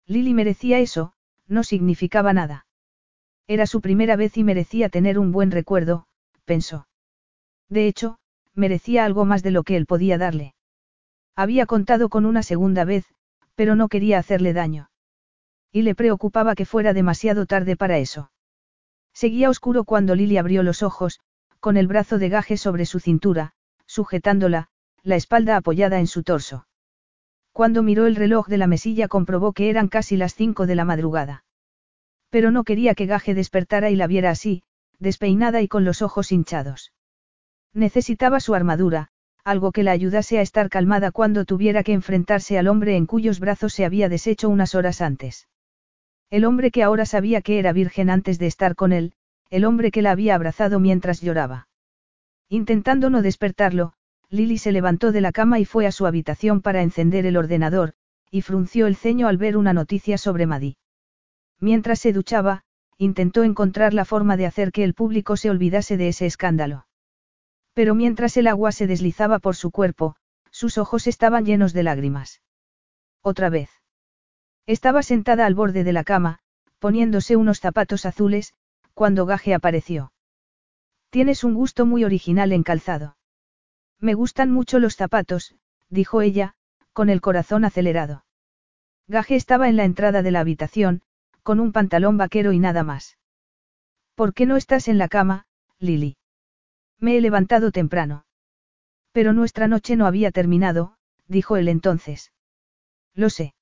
Lily merecía eso, no significaba nada. Era su primera vez y merecía tener un buen recuerdo, pensó. De hecho, merecía algo más de lo que él podía darle. Había contado con una segunda vez, pero no quería hacerle daño. Y le preocupaba que fuera demasiado tarde para eso. Seguía oscuro cuando Lily abrió los ojos, con el brazo de gaje sobre su cintura, sujetándola, la espalda apoyada en su torso. Cuando miró el reloj de la mesilla comprobó que eran casi las cinco de la madrugada. Pero no quería que Gaje despertara y la viera así, despeinada y con los ojos hinchados. Necesitaba su armadura, algo que la ayudase a estar calmada cuando tuviera que enfrentarse al hombre en cuyos brazos se había deshecho unas horas antes. El hombre que ahora sabía que era virgen antes de estar con él, el hombre que la había abrazado mientras lloraba. Intentando no despertarlo, Lily se levantó de la cama y fue a su habitación para encender el ordenador, y frunció el ceño al ver una noticia sobre Maddie. Mientras se duchaba, intentó encontrar la forma de hacer que el público se olvidase de ese escándalo. Pero mientras el agua se deslizaba por su cuerpo, sus ojos estaban llenos de lágrimas. Otra vez. Estaba sentada al borde de la cama, poniéndose unos zapatos azules, cuando Gaje apareció. Tienes un gusto muy original en calzado. Me gustan mucho los zapatos, dijo ella, con el corazón acelerado. Gaje estaba en la entrada de la habitación, con un pantalón vaquero y nada más. ¿Por qué no estás en la cama, Lily? Me he levantado temprano. Pero nuestra noche no había terminado, dijo él entonces. Lo sé.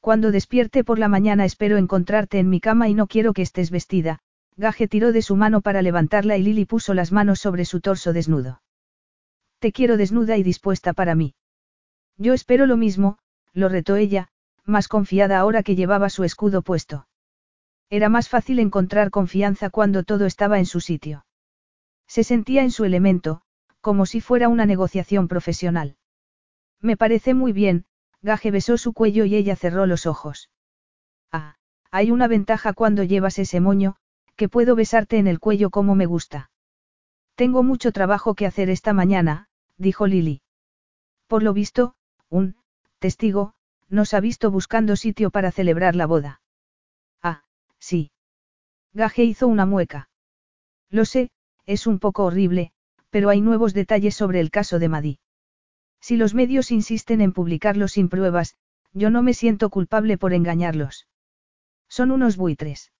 Cuando despierte por la mañana espero encontrarte en mi cama y no quiero que estés vestida, Gaje tiró de su mano para levantarla y Lily puso las manos sobre su torso desnudo. Te quiero desnuda y dispuesta para mí. Yo espero lo mismo, lo retó ella, más confiada ahora que llevaba su escudo puesto. Era más fácil encontrar confianza cuando todo estaba en su sitio. Se sentía en su elemento, como si fuera una negociación profesional. Me parece muy bien, Gaje besó su cuello y ella cerró los ojos. Ah, hay una ventaja cuando llevas ese moño, que puedo besarte en el cuello como me gusta. Tengo mucho trabajo que hacer esta mañana, dijo Lily. Por lo visto, un testigo nos ha visto buscando sitio para celebrar la boda. Ah, sí. Gaje hizo una mueca. Lo sé, es un poco horrible, pero hay nuevos detalles sobre el caso de Madí. Si los medios insisten en publicarlo sin pruebas, yo no me siento culpable por engañarlos. Son unos buitres.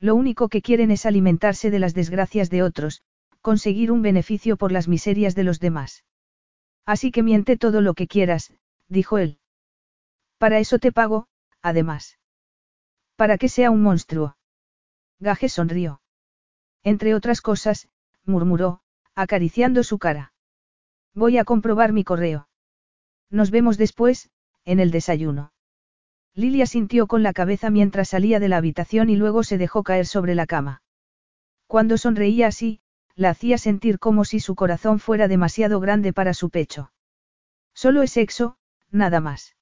Lo único que quieren es alimentarse de las desgracias de otros, conseguir un beneficio por las miserias de los demás. Así que miente todo lo que quieras, dijo él. Para eso te pago, además. Para que sea un monstruo. Gaje sonrió. Entre otras cosas, murmuró, acariciando su cara. Voy a comprobar mi correo. Nos vemos después, en el desayuno. Lilia sintió con la cabeza mientras salía de la habitación y luego se dejó caer sobre la cama. Cuando sonreía así, la hacía sentir como si su corazón fuera demasiado grande para su pecho. Solo es sexo, nada más.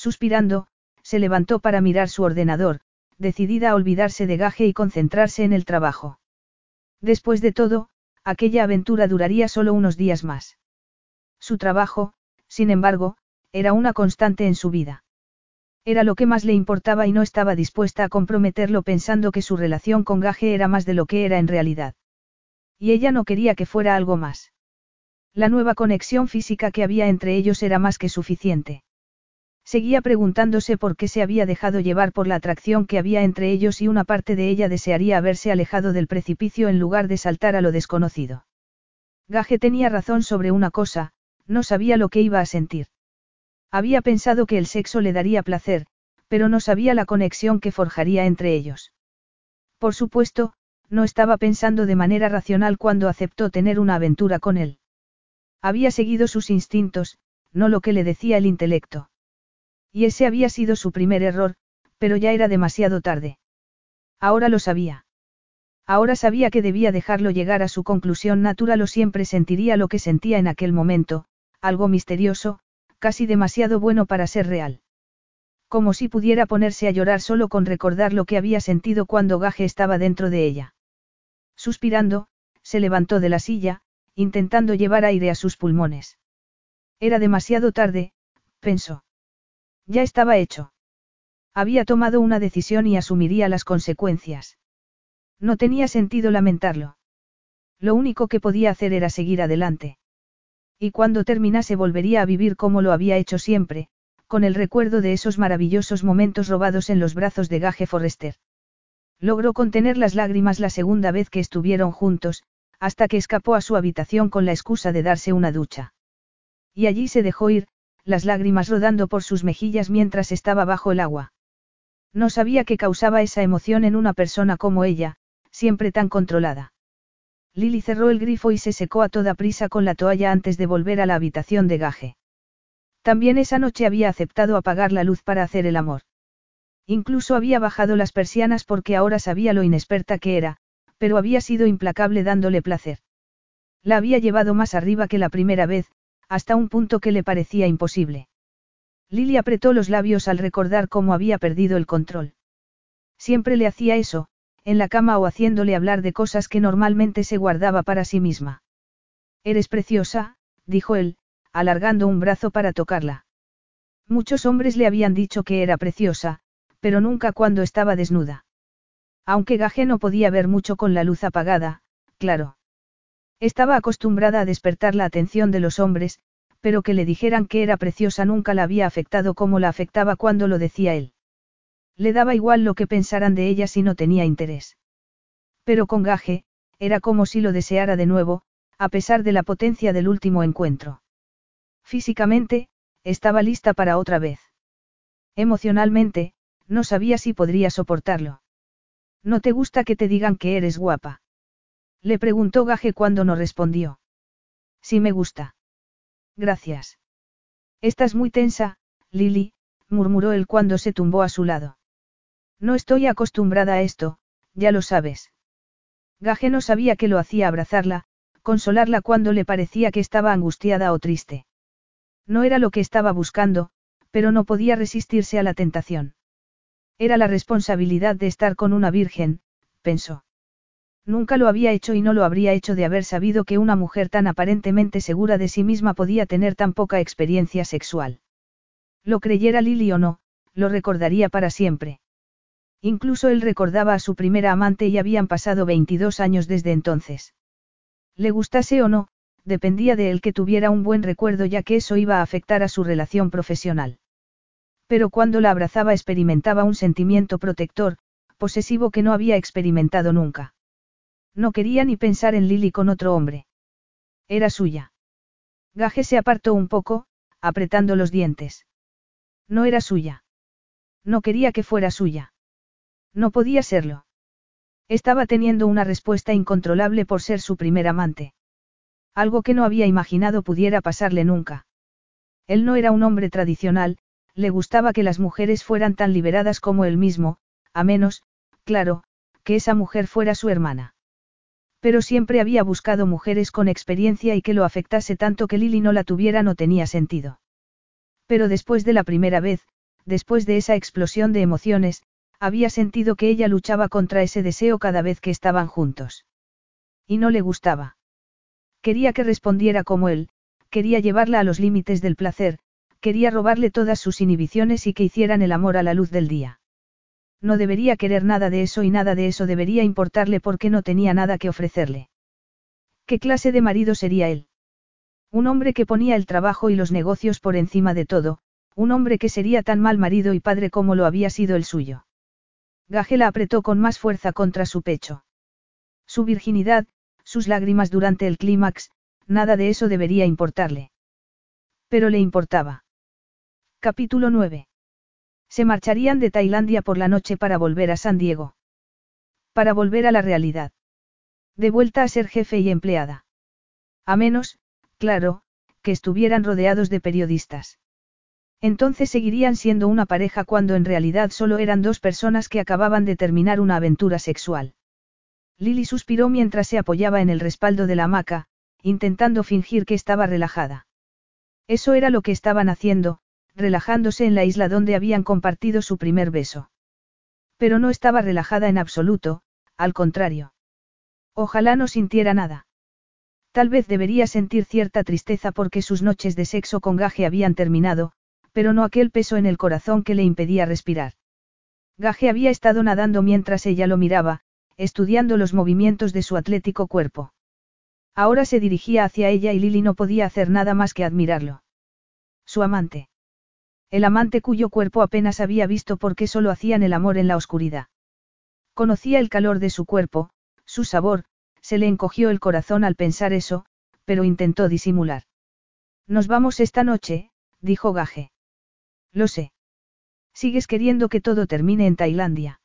Suspirando, se levantó para mirar su ordenador, decidida a olvidarse de gaje y concentrarse en el trabajo. Después de todo, aquella aventura duraría solo unos días más. Su trabajo, sin embargo, era una constante en su vida. Era lo que más le importaba y no estaba dispuesta a comprometerlo pensando que su relación con Gaje era más de lo que era en realidad. Y ella no quería que fuera algo más. La nueva conexión física que había entre ellos era más que suficiente. Seguía preguntándose por qué se había dejado llevar por la atracción que había entre ellos y una parte de ella desearía haberse alejado del precipicio en lugar de saltar a lo desconocido. Gaje tenía razón sobre una cosa, no sabía lo que iba a sentir. Había pensado que el sexo le daría placer, pero no sabía la conexión que forjaría entre ellos. Por supuesto, no estaba pensando de manera racional cuando aceptó tener una aventura con él. Había seguido sus instintos, no lo que le decía el intelecto. Y ese había sido su primer error, pero ya era demasiado tarde. Ahora lo sabía. Ahora sabía que debía dejarlo llegar a su conclusión natural o siempre sentiría lo que sentía en aquel momento, algo misterioso, casi demasiado bueno para ser real. Como si pudiera ponerse a llorar solo con recordar lo que había sentido cuando Gaje estaba dentro de ella. Suspirando, se levantó de la silla, intentando llevar aire a sus pulmones. Era demasiado tarde, pensó. Ya estaba hecho. Había tomado una decisión y asumiría las consecuencias. No tenía sentido lamentarlo. Lo único que podía hacer era seguir adelante. Y cuando terminase volvería a vivir como lo había hecho siempre, con el recuerdo de esos maravillosos momentos robados en los brazos de Gage Forrester. Logró contener las lágrimas la segunda vez que estuvieron juntos, hasta que escapó a su habitación con la excusa de darse una ducha. Y allí se dejó ir, las lágrimas rodando por sus mejillas mientras estaba bajo el agua. No sabía qué causaba esa emoción en una persona como ella, siempre tan controlada. Lily cerró el grifo y se secó a toda prisa con la toalla antes de volver a la habitación de gaje. También esa noche había aceptado apagar la luz para hacer el amor. Incluso había bajado las persianas porque ahora sabía lo inexperta que era, pero había sido implacable dándole placer. La había llevado más arriba que la primera vez, hasta un punto que le parecía imposible. Lily apretó los labios al recordar cómo había perdido el control. Siempre le hacía eso, en la cama o haciéndole hablar de cosas que normalmente se guardaba para sí misma. Eres preciosa, dijo él, alargando un brazo para tocarla. Muchos hombres le habían dicho que era preciosa, pero nunca cuando estaba desnuda. Aunque Gaje no podía ver mucho con la luz apagada, claro. Estaba acostumbrada a despertar la atención de los hombres, pero que le dijeran que era preciosa nunca la había afectado como la afectaba cuando lo decía él. Le daba igual lo que pensaran de ella si no tenía interés. Pero con Gaje, era como si lo deseara de nuevo, a pesar de la potencia del último encuentro. Físicamente, estaba lista para otra vez. Emocionalmente, no sabía si podría soportarlo. ¿No te gusta que te digan que eres guapa? Le preguntó Gaje cuando no respondió. Sí me gusta. Gracias. Estás muy tensa, Lily, murmuró él cuando se tumbó a su lado. No estoy acostumbrada a esto, ya lo sabes. Gaje no sabía que lo hacía abrazarla, consolarla cuando le parecía que estaba angustiada o triste. No era lo que estaba buscando, pero no podía resistirse a la tentación. Era la responsabilidad de estar con una virgen, pensó. Nunca lo había hecho y no lo habría hecho de haber sabido que una mujer tan aparentemente segura de sí misma podía tener tan poca experiencia sexual. Lo creyera Lily o no, lo recordaría para siempre. Incluso él recordaba a su primera amante y habían pasado 22 años desde entonces. Le gustase o no, dependía de él que tuviera un buen recuerdo ya que eso iba a afectar a su relación profesional. Pero cuando la abrazaba experimentaba un sentimiento protector, posesivo que no había experimentado nunca. No quería ni pensar en Lily con otro hombre. Era suya. Gaje se apartó un poco, apretando los dientes. No era suya. No quería que fuera suya. No podía serlo. Estaba teniendo una respuesta incontrolable por ser su primer amante. Algo que no había imaginado pudiera pasarle nunca. Él no era un hombre tradicional, le gustaba que las mujeres fueran tan liberadas como él mismo, a menos, claro, que esa mujer fuera su hermana. Pero siempre había buscado mujeres con experiencia y que lo afectase tanto que Lily no la tuviera no tenía sentido. Pero después de la primera vez, después de esa explosión de emociones, había sentido que ella luchaba contra ese deseo cada vez que estaban juntos. Y no le gustaba. Quería que respondiera como él, quería llevarla a los límites del placer, quería robarle todas sus inhibiciones y que hicieran el amor a la luz del día. No debería querer nada de eso y nada de eso debería importarle porque no tenía nada que ofrecerle. ¿Qué clase de marido sería él? Un hombre que ponía el trabajo y los negocios por encima de todo, un hombre que sería tan mal marido y padre como lo había sido el suyo. Gaje la apretó con más fuerza contra su pecho. Su virginidad, sus lágrimas durante el clímax, nada de eso debería importarle. Pero le importaba. Capítulo 9. Se marcharían de Tailandia por la noche para volver a San Diego. Para volver a la realidad. De vuelta a ser jefe y empleada. A menos, claro, que estuvieran rodeados de periodistas. Entonces seguirían siendo una pareja cuando en realidad solo eran dos personas que acababan de terminar una aventura sexual. Lily suspiró mientras se apoyaba en el respaldo de la hamaca, intentando fingir que estaba relajada. Eso era lo que estaban haciendo, relajándose en la isla donde habían compartido su primer beso. Pero no estaba relajada en absoluto, al contrario. Ojalá no sintiera nada. Tal vez debería sentir cierta tristeza porque sus noches de sexo con Gaje habían terminado, pero no aquel peso en el corazón que le impedía respirar. Gaje había estado nadando mientras ella lo miraba, estudiando los movimientos de su atlético cuerpo. Ahora se dirigía hacia ella y Lily no podía hacer nada más que admirarlo. Su amante. El amante cuyo cuerpo apenas había visto porque solo hacían el amor en la oscuridad. Conocía el calor de su cuerpo, su sabor, se le encogió el corazón al pensar eso, pero intentó disimular. Nos vamos esta noche, dijo Gaje. Lo sé. Sigues queriendo que todo termine en Tailandia.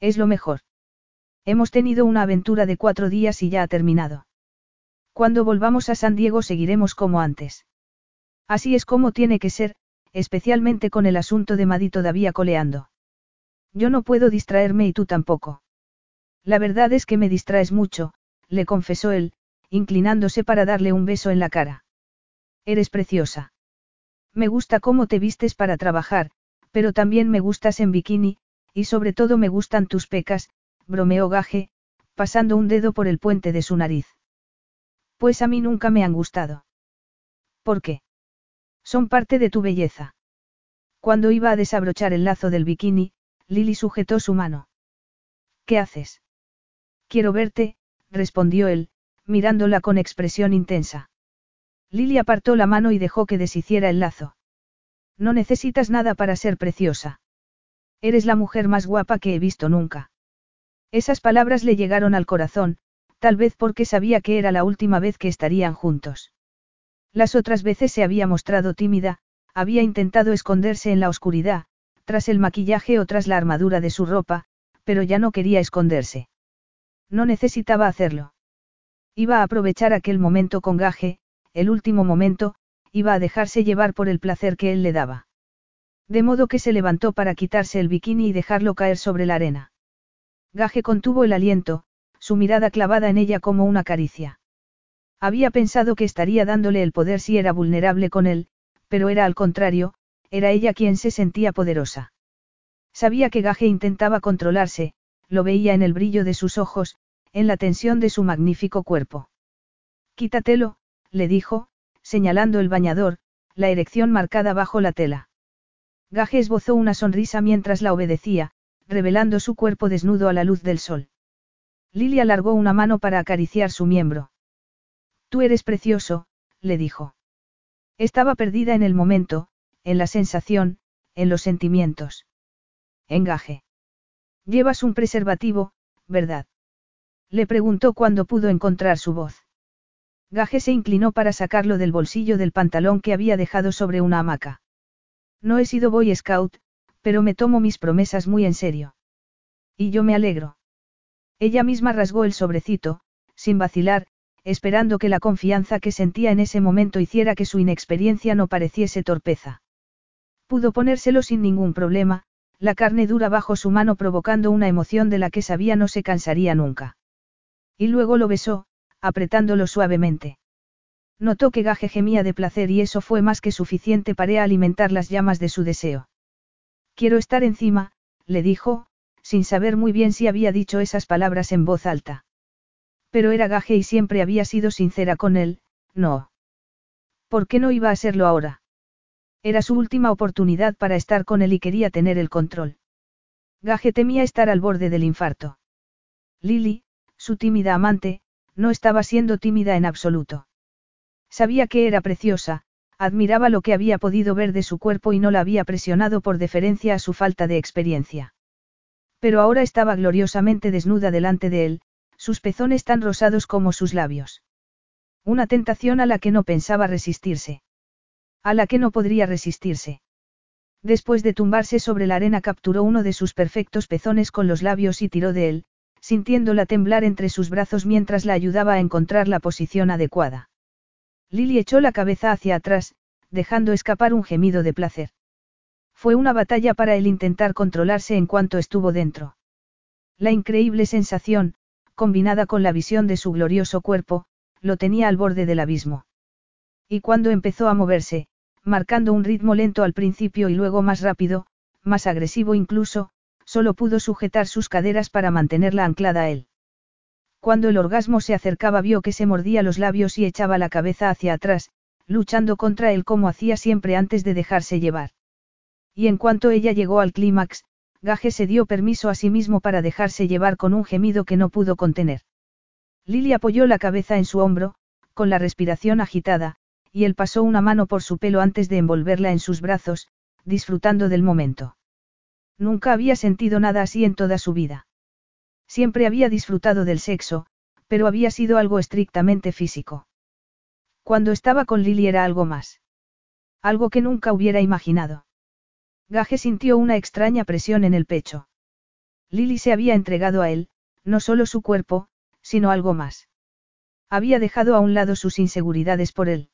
Es lo mejor. Hemos tenido una aventura de cuatro días y ya ha terminado. Cuando volvamos a San Diego seguiremos como antes. Así es como tiene que ser, especialmente con el asunto de Maddy todavía coleando. Yo no puedo distraerme y tú tampoco. La verdad es que me distraes mucho, le confesó él, inclinándose para darle un beso en la cara. Eres preciosa. Me gusta cómo te vistes para trabajar, pero también me gustas en bikini, y sobre todo me gustan tus pecas, bromeó Gaje, pasando un dedo por el puente de su nariz. Pues a mí nunca me han gustado. ¿Por qué? Son parte de tu belleza. Cuando iba a desabrochar el lazo del bikini, Lily sujetó su mano. ¿Qué haces? Quiero verte, respondió él, mirándola con expresión intensa. Lily apartó la mano y dejó que deshiciera el lazo. No necesitas nada para ser preciosa. Eres la mujer más guapa que he visto nunca. Esas palabras le llegaron al corazón, tal vez porque sabía que era la última vez que estarían juntos. Las otras veces se había mostrado tímida, había intentado esconderse en la oscuridad, tras el maquillaje o tras la armadura de su ropa, pero ya no quería esconderse. No necesitaba hacerlo. Iba a aprovechar aquel momento con gaje, el último momento, iba a dejarse llevar por el placer que él le daba. De modo que se levantó para quitarse el bikini y dejarlo caer sobre la arena. Gaje contuvo el aliento, su mirada clavada en ella como una caricia. Había pensado que estaría dándole el poder si era vulnerable con él, pero era al contrario, era ella quien se sentía poderosa. Sabía que Gaje intentaba controlarse, lo veía en el brillo de sus ojos, en la tensión de su magnífico cuerpo. Quítatelo, le dijo, señalando el bañador, la erección marcada bajo la tela. Gaje esbozó una sonrisa mientras la obedecía, revelando su cuerpo desnudo a la luz del sol. Lily alargó una mano para acariciar su miembro. Tú eres precioso, le dijo. Estaba perdida en el momento, en la sensación, en los sentimientos. Engaje. Llevas un preservativo, ¿verdad? Le preguntó cuando pudo encontrar su voz. Gaje se inclinó para sacarlo del bolsillo del pantalón que había dejado sobre una hamaca. No he sido Boy Scout, pero me tomo mis promesas muy en serio. Y yo me alegro. Ella misma rasgó el sobrecito, sin vacilar, esperando que la confianza que sentía en ese momento hiciera que su inexperiencia no pareciese torpeza. Pudo ponérselo sin ningún problema, la carne dura bajo su mano provocando una emoción de la que sabía no se cansaría nunca. Y luego lo besó, apretándolo suavemente. Notó que Gaje gemía de placer y eso fue más que suficiente para alimentar las llamas de su deseo. Quiero estar encima, le dijo, sin saber muy bien si había dicho esas palabras en voz alta. Pero era Gaje y siempre había sido sincera con él, no. ¿Por qué no iba a serlo ahora? Era su última oportunidad para estar con él y quería tener el control. Gaje temía estar al borde del infarto. Lily, su tímida amante, no estaba siendo tímida en absoluto. Sabía que era preciosa, admiraba lo que había podido ver de su cuerpo y no la había presionado por deferencia a su falta de experiencia. Pero ahora estaba gloriosamente desnuda delante de él, sus pezones tan rosados como sus labios. Una tentación a la que no pensaba resistirse. A la que no podría resistirse. Después de tumbarse sobre la arena capturó uno de sus perfectos pezones con los labios y tiró de él, sintiéndola temblar entre sus brazos mientras la ayudaba a encontrar la posición adecuada. Lily echó la cabeza hacia atrás, dejando escapar un gemido de placer. Fue una batalla para él intentar controlarse en cuanto estuvo dentro. La increíble sensación, combinada con la visión de su glorioso cuerpo, lo tenía al borde del abismo. Y cuando empezó a moverse, marcando un ritmo lento al principio y luego más rápido, más agresivo incluso, solo pudo sujetar sus caderas para mantenerla anclada a él. Cuando el orgasmo se acercaba vio que se mordía los labios y echaba la cabeza hacia atrás, luchando contra él como hacía siempre antes de dejarse llevar. Y en cuanto ella llegó al clímax, Gaje se dio permiso a sí mismo para dejarse llevar con un gemido que no pudo contener. Lily apoyó la cabeza en su hombro, con la respiración agitada, y él pasó una mano por su pelo antes de envolverla en sus brazos, disfrutando del momento. Nunca había sentido nada así en toda su vida. Siempre había disfrutado del sexo, pero había sido algo estrictamente físico. Cuando estaba con Lily era algo más. Algo que nunca hubiera imaginado. Gaje sintió una extraña presión en el pecho. Lily se había entregado a él, no solo su cuerpo, sino algo más. Había dejado a un lado sus inseguridades por él.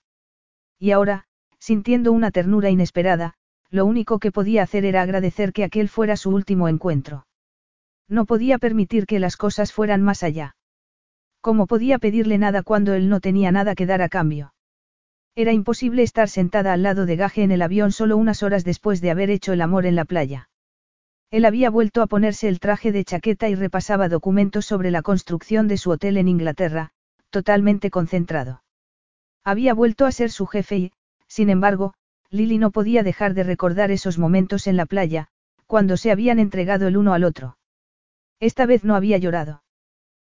Y ahora, sintiendo una ternura inesperada, lo único que podía hacer era agradecer que aquel fuera su último encuentro. No podía permitir que las cosas fueran más allá. ¿Cómo podía pedirle nada cuando él no tenía nada que dar a cambio? Era imposible estar sentada al lado de Gaje en el avión solo unas horas después de haber hecho el amor en la playa. Él había vuelto a ponerse el traje de chaqueta y repasaba documentos sobre la construcción de su hotel en Inglaterra, totalmente concentrado. Había vuelto a ser su jefe y, sin embargo, Lily no podía dejar de recordar esos momentos en la playa, cuando se habían entregado el uno al otro. Esta vez no había llorado.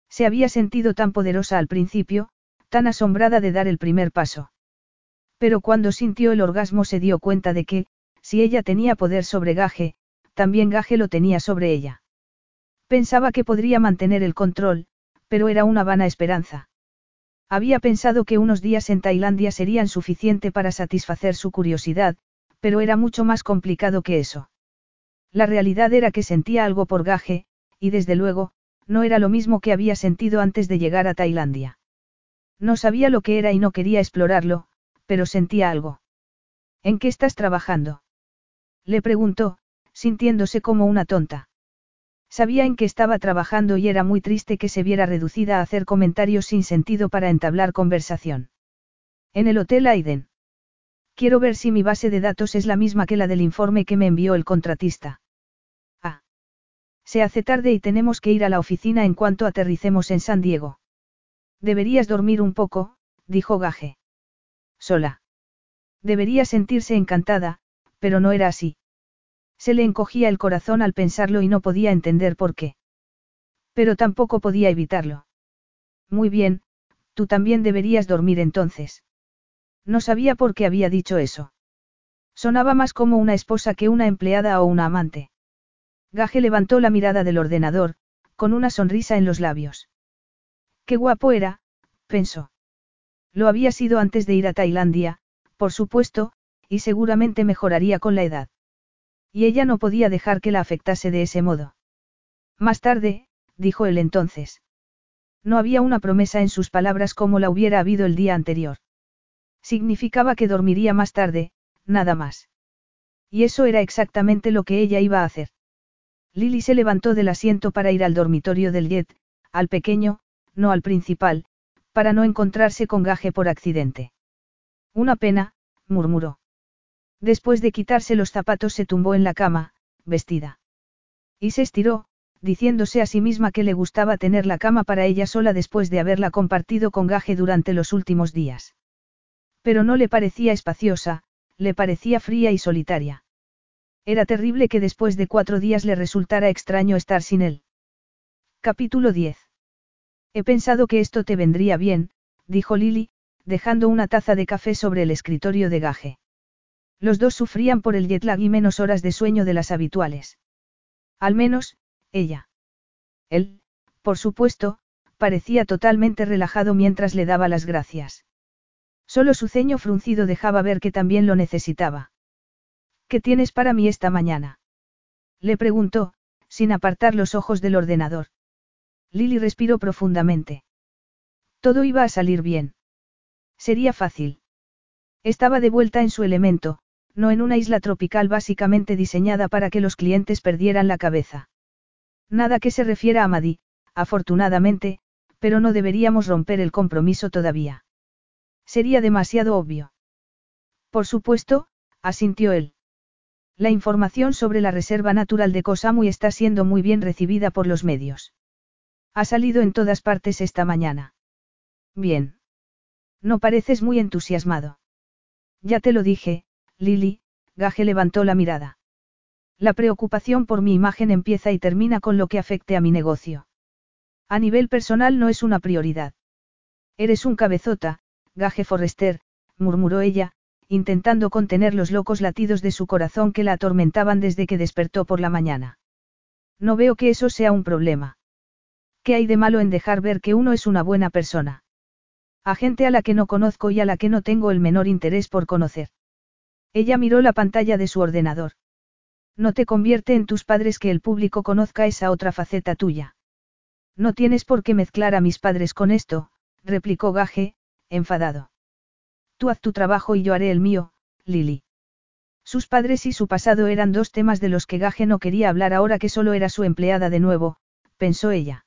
Se había sentido tan poderosa al principio, tan asombrada de dar el primer paso. Pero cuando sintió el orgasmo se dio cuenta de que, si ella tenía poder sobre Gaje, también Gaje lo tenía sobre ella. Pensaba que podría mantener el control, pero era una vana esperanza. Había pensado que unos días en Tailandia serían suficiente para satisfacer su curiosidad, pero era mucho más complicado que eso. La realidad era que sentía algo por Gaje, y desde luego, no era lo mismo que había sentido antes de llegar a Tailandia. No sabía lo que era y no quería explorarlo, pero sentía algo. ¿En qué estás trabajando? Le preguntó, sintiéndose como una tonta. Sabía en qué estaba trabajando y era muy triste que se viera reducida a hacer comentarios sin sentido para entablar conversación. En el Hotel Aiden. Quiero ver si mi base de datos es la misma que la del informe que me envió el contratista. Se hace tarde y tenemos que ir a la oficina en cuanto aterricemos en San Diego. Deberías dormir un poco, dijo Gaje. Sola. Debería sentirse encantada, pero no era así. Se le encogía el corazón al pensarlo y no podía entender por qué. Pero tampoco podía evitarlo. Muy bien, Tú también deberías dormir entonces. No sabía por qué había dicho eso. Sonaba más como una esposa que una empleada o una amante. Gaje levantó la mirada del ordenador, con una sonrisa en los labios. Qué guapo era, pensó. Lo había sido antes de ir a Tailandia, por supuesto, y seguramente mejoraría con la edad. Y ella no podía dejar que la afectase de ese modo. Más tarde, dijo él entonces. No había una promesa en sus palabras como la hubiera habido el día anterior. Significaba que dormiría más tarde, nada más. Y eso era exactamente lo que ella iba a hacer. Lily se levantó del asiento para ir al dormitorio del jet, al pequeño, no al principal, para no encontrarse con gaje por accidente. Una pena, murmuró. Después de quitarse los zapatos se tumbó en la cama, vestida. Y se estiró, diciéndose a sí misma que le gustaba tener la cama para ella sola después de haberla compartido con Gaje durante los últimos días. Pero no le parecía espaciosa, le parecía fría y solitaria. Era terrible que después de cuatro días le resultara extraño estar sin él. Capítulo 10. He pensado que esto te vendría bien, dijo Lily, dejando una taza de café sobre el escritorio de Gaje. Los dos sufrían por el jet lag y menos horas de sueño de las habituales. Al menos, ella. Él, por supuesto, parecía totalmente relajado mientras le daba las gracias. Solo su ceño fruncido dejaba ver que también lo necesitaba. ¿Qué tienes para mí esta mañana? Le preguntó, sin apartar los ojos del ordenador. Lily respiró profundamente. Todo iba a salir bien. Sería fácil. Estaba de vuelta en su elemento, no en una isla tropical básicamente diseñada para que los clientes perdieran la cabeza. Nada que se refiera a Madi, afortunadamente, pero no deberíamos romper el compromiso todavía. Sería demasiado obvio. Por supuesto, asintió él. La información sobre la Reserva Natural de Kosamui está siendo muy bien recibida por los medios. Ha salido en todas partes esta mañana. Bien. No pareces muy entusiasmado. Ya te lo dije, Lily, Gaje levantó la mirada. La preocupación por mi imagen empieza y termina con lo que afecte a mi negocio. A nivel personal no es una prioridad. Eres un cabezota, Gaje Forrester, murmuró ella, intentando contener los locos latidos de su corazón que la atormentaban desde que despertó por la mañana. No veo que eso sea un problema. ¿Qué hay de malo en dejar ver que uno es una buena persona? A gente a la que no conozco y a la que no tengo el menor interés por conocer. Ella miró la pantalla de su ordenador. No te convierte en tus padres que el público conozca esa otra faceta tuya. No tienes por qué mezclar a mis padres con esto, replicó Gaje, enfadado. Tú haz tu trabajo y yo haré el mío, Lily. Sus padres y su pasado eran dos temas de los que Gaje no quería hablar ahora que solo era su empleada de nuevo, pensó ella.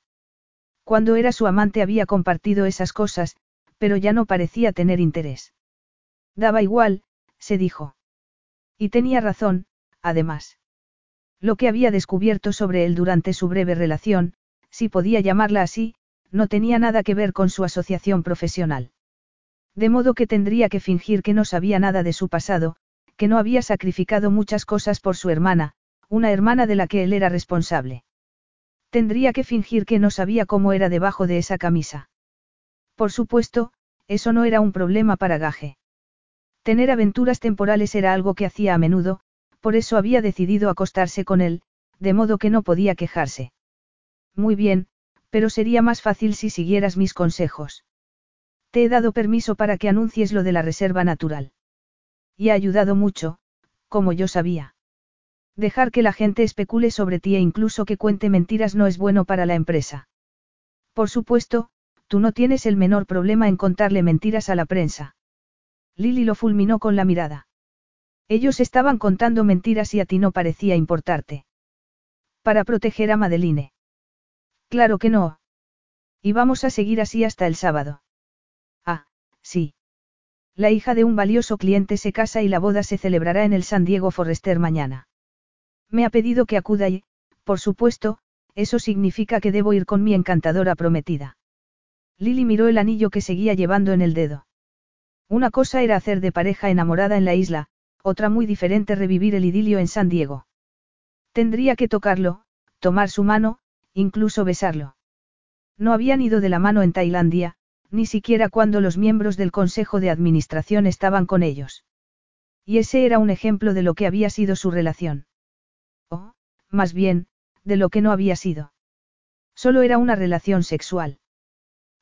Cuando era su amante había compartido esas cosas, pero ya no parecía tener interés. Daba igual, se dijo. Y tenía razón, además. Lo que había descubierto sobre él durante su breve relación, si podía llamarla así, no tenía nada que ver con su asociación profesional. De modo que tendría que fingir que no sabía nada de su pasado, que no había sacrificado muchas cosas por su hermana, una hermana de la que él era responsable. Tendría que fingir que no sabía cómo era debajo de esa camisa. Por supuesto, eso no era un problema para Gaje. Tener aventuras temporales era algo que hacía a menudo, por eso había decidido acostarse con él, de modo que no podía quejarse. Muy bien, pero sería más fácil si siguieras mis consejos. Te he dado permiso para que anuncies lo de la reserva natural. Y ha ayudado mucho, como yo sabía. Dejar que la gente especule sobre ti e incluso que cuente mentiras no es bueno para la empresa. Por supuesto, tú no tienes el menor problema en contarle mentiras a la prensa. Lily lo fulminó con la mirada. Ellos estaban contando mentiras y a ti no parecía importarte. Para proteger a Madeline. Claro que no. Y vamos a seguir así hasta el sábado. Ah, sí. La hija de un valioso cliente se casa y la boda se celebrará en el San Diego Forrester mañana. Me ha pedido que acuda y, por supuesto, eso significa que debo ir con mi encantadora prometida. Lily miró el anillo que seguía llevando en el dedo. Una cosa era hacer de pareja enamorada en la isla, otra muy diferente revivir el idilio en San Diego. Tendría que tocarlo, tomar su mano, incluso besarlo. No habían ido de la mano en Tailandia, ni siquiera cuando los miembros del Consejo de Administración estaban con ellos. Y ese era un ejemplo de lo que había sido su relación. Más bien, de lo que no había sido. Solo era una relación sexual.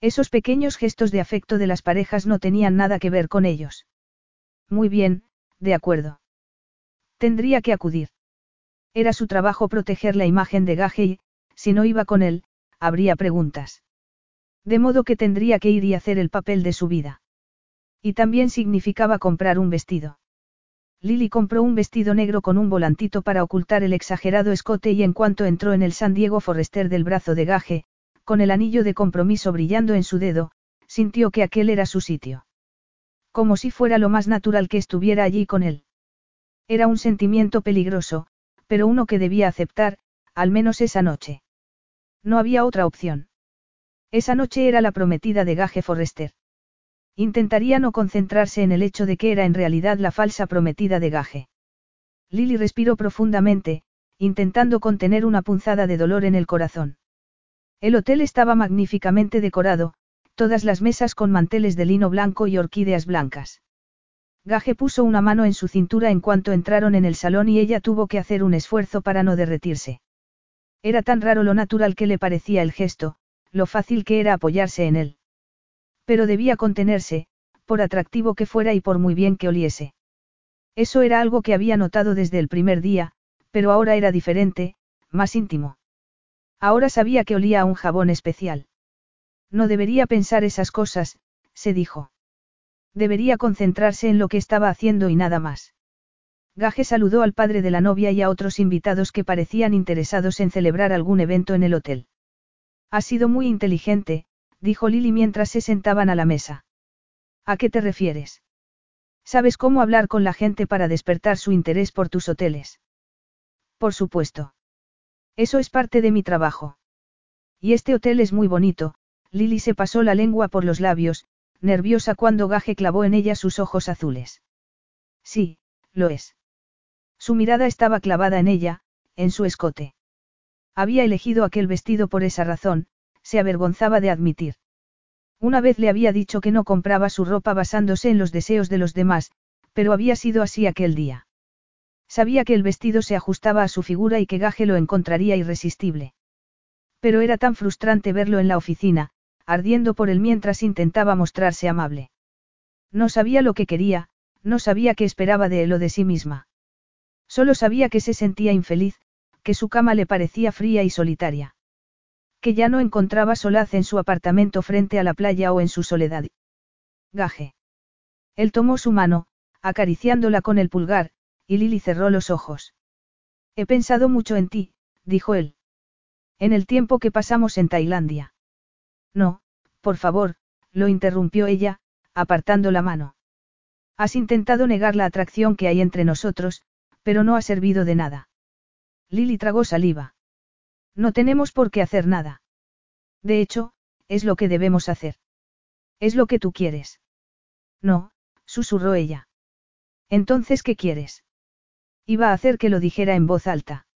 Esos pequeños gestos de afecto de las parejas no tenían nada que ver con ellos. Muy bien, de acuerdo. Tendría que acudir. Era su trabajo proteger la imagen de Gaje y, si no iba con él, habría preguntas. De modo que tendría que ir y hacer el papel de su vida. Y también significaba comprar un vestido. Lily compró un vestido negro con un volantito para ocultar el exagerado escote y en cuanto entró en el San Diego Forrester del brazo de Gaje, con el anillo de compromiso brillando en su dedo, sintió que aquel era su sitio. Como si fuera lo más natural que estuviera allí con él. Era un sentimiento peligroso, pero uno que debía aceptar, al menos esa noche. No había otra opción. Esa noche era la prometida de Gage Forrester. Intentaría no concentrarse en el hecho de que era en realidad la falsa prometida de Gage. Lily respiró profundamente, intentando contener una punzada de dolor en el corazón. El hotel estaba magníficamente decorado, todas las mesas con manteles de lino blanco y orquídeas blancas. Gage puso una mano en su cintura en cuanto entraron en el salón y ella tuvo que hacer un esfuerzo para no derretirse. Era tan raro lo natural que le parecía el gesto, lo fácil que era apoyarse en él. Pero debía contenerse, por atractivo que fuera y por muy bien que oliese. Eso era algo que había notado desde el primer día, pero ahora era diferente, más íntimo. Ahora sabía que olía a un jabón especial. No debería pensar esas cosas, se dijo. Debería concentrarse en lo que estaba haciendo y nada más. Gaje saludó al padre de la novia y a otros invitados que parecían interesados en celebrar algún evento en el hotel. Ha sido muy inteligente, dijo Lily mientras se sentaban a la mesa. ¿A qué te refieres? ¿Sabes cómo hablar con la gente para despertar su interés por tus hoteles? Por supuesto. Eso es parte de mi trabajo. Y este hotel es muy bonito, Lily se pasó la lengua por los labios, nerviosa cuando Gaje clavó en ella sus ojos azules. Sí, lo es. Su mirada estaba clavada en ella, en su escote. Había elegido aquel vestido por esa razón, se avergonzaba de admitir. Una vez le había dicho que no compraba su ropa basándose en los deseos de los demás, pero había sido así aquel día. Sabía que el vestido se ajustaba a su figura y que Gaje lo encontraría irresistible. Pero era tan frustrante verlo en la oficina, ardiendo por él mientras intentaba mostrarse amable. No sabía lo que quería, no sabía qué esperaba de él o de sí misma. Solo sabía que se sentía infeliz, que su cama le parecía fría y solitaria. Que ya no encontraba solaz en su apartamento frente a la playa o en su soledad. Gaje. Él tomó su mano, acariciándola con el pulgar, y Lily cerró los ojos. He pensado mucho en ti, dijo él. En el tiempo que pasamos en Tailandia. No, por favor, lo interrumpió ella, apartando la mano. Has intentado negar la atracción que hay entre nosotros, pero no ha servido de nada. Lily tragó saliva. No tenemos por qué hacer nada. De hecho, es lo que debemos hacer. Es lo que tú quieres. No, susurró ella. Entonces, ¿qué quieres? Iba a hacer que lo dijera en voz alta.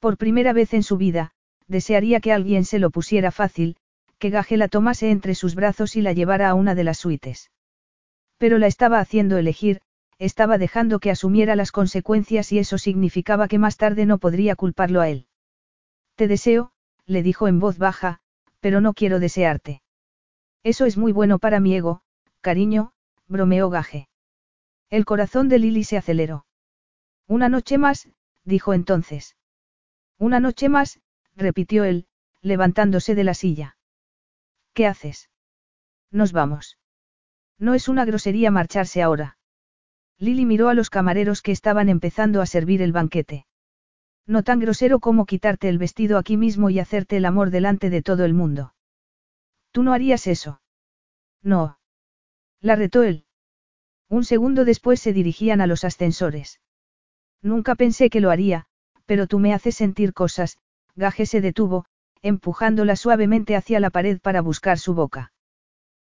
Por primera vez en su vida, desearía que alguien se lo pusiera fácil, que Gaje la tomase entre sus brazos y la llevara a una de las suites. Pero la estaba haciendo elegir, estaba dejando que asumiera las consecuencias y eso significaba que más tarde no podría culparlo a él. Te deseo, le dijo en voz baja, pero no quiero desearte. Eso es muy bueno para mi ego, cariño, bromeó Gaje. El corazón de Lily se aceleró. Una noche más, dijo entonces. Una noche más, repitió él, levantándose de la silla. ¿Qué haces? Nos vamos. No es una grosería marcharse ahora. Lily miró a los camareros que estaban empezando a servir el banquete. No tan grosero como quitarte el vestido aquí mismo y hacerte el amor delante de todo el mundo. Tú no harías eso. No. La retó él. Un segundo después se dirigían a los ascensores. Nunca pensé que lo haría, pero tú me haces sentir cosas, Gaje se detuvo, empujándola suavemente hacia la pared para buscar su boca.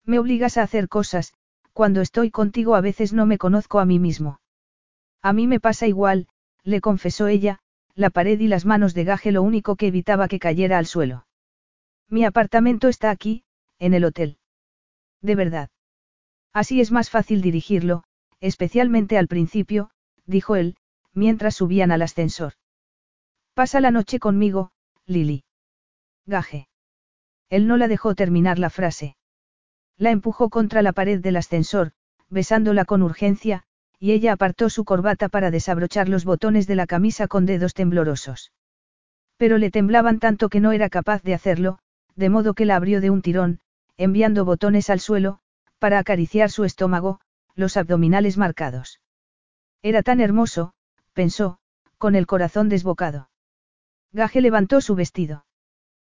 Me obligas a hacer cosas, cuando estoy contigo a veces no me conozco a mí mismo. A mí me pasa igual, le confesó ella, la pared y las manos de gaje lo único que evitaba que cayera al suelo. Mi apartamento está aquí, en el hotel. De verdad. Así es más fácil dirigirlo, especialmente al principio, dijo él, mientras subían al ascensor. Pasa la noche conmigo, Lily. Gaje. Él no la dejó terminar la frase. La empujó contra la pared del ascensor, besándola con urgencia, y ella apartó su corbata para desabrochar los botones de la camisa con dedos temblorosos. Pero le temblaban tanto que no era capaz de hacerlo, de modo que la abrió de un tirón, enviando botones al suelo, para acariciar su estómago, los abdominales marcados. Era tan hermoso, pensó, con el corazón desbocado. Gaje levantó su vestido.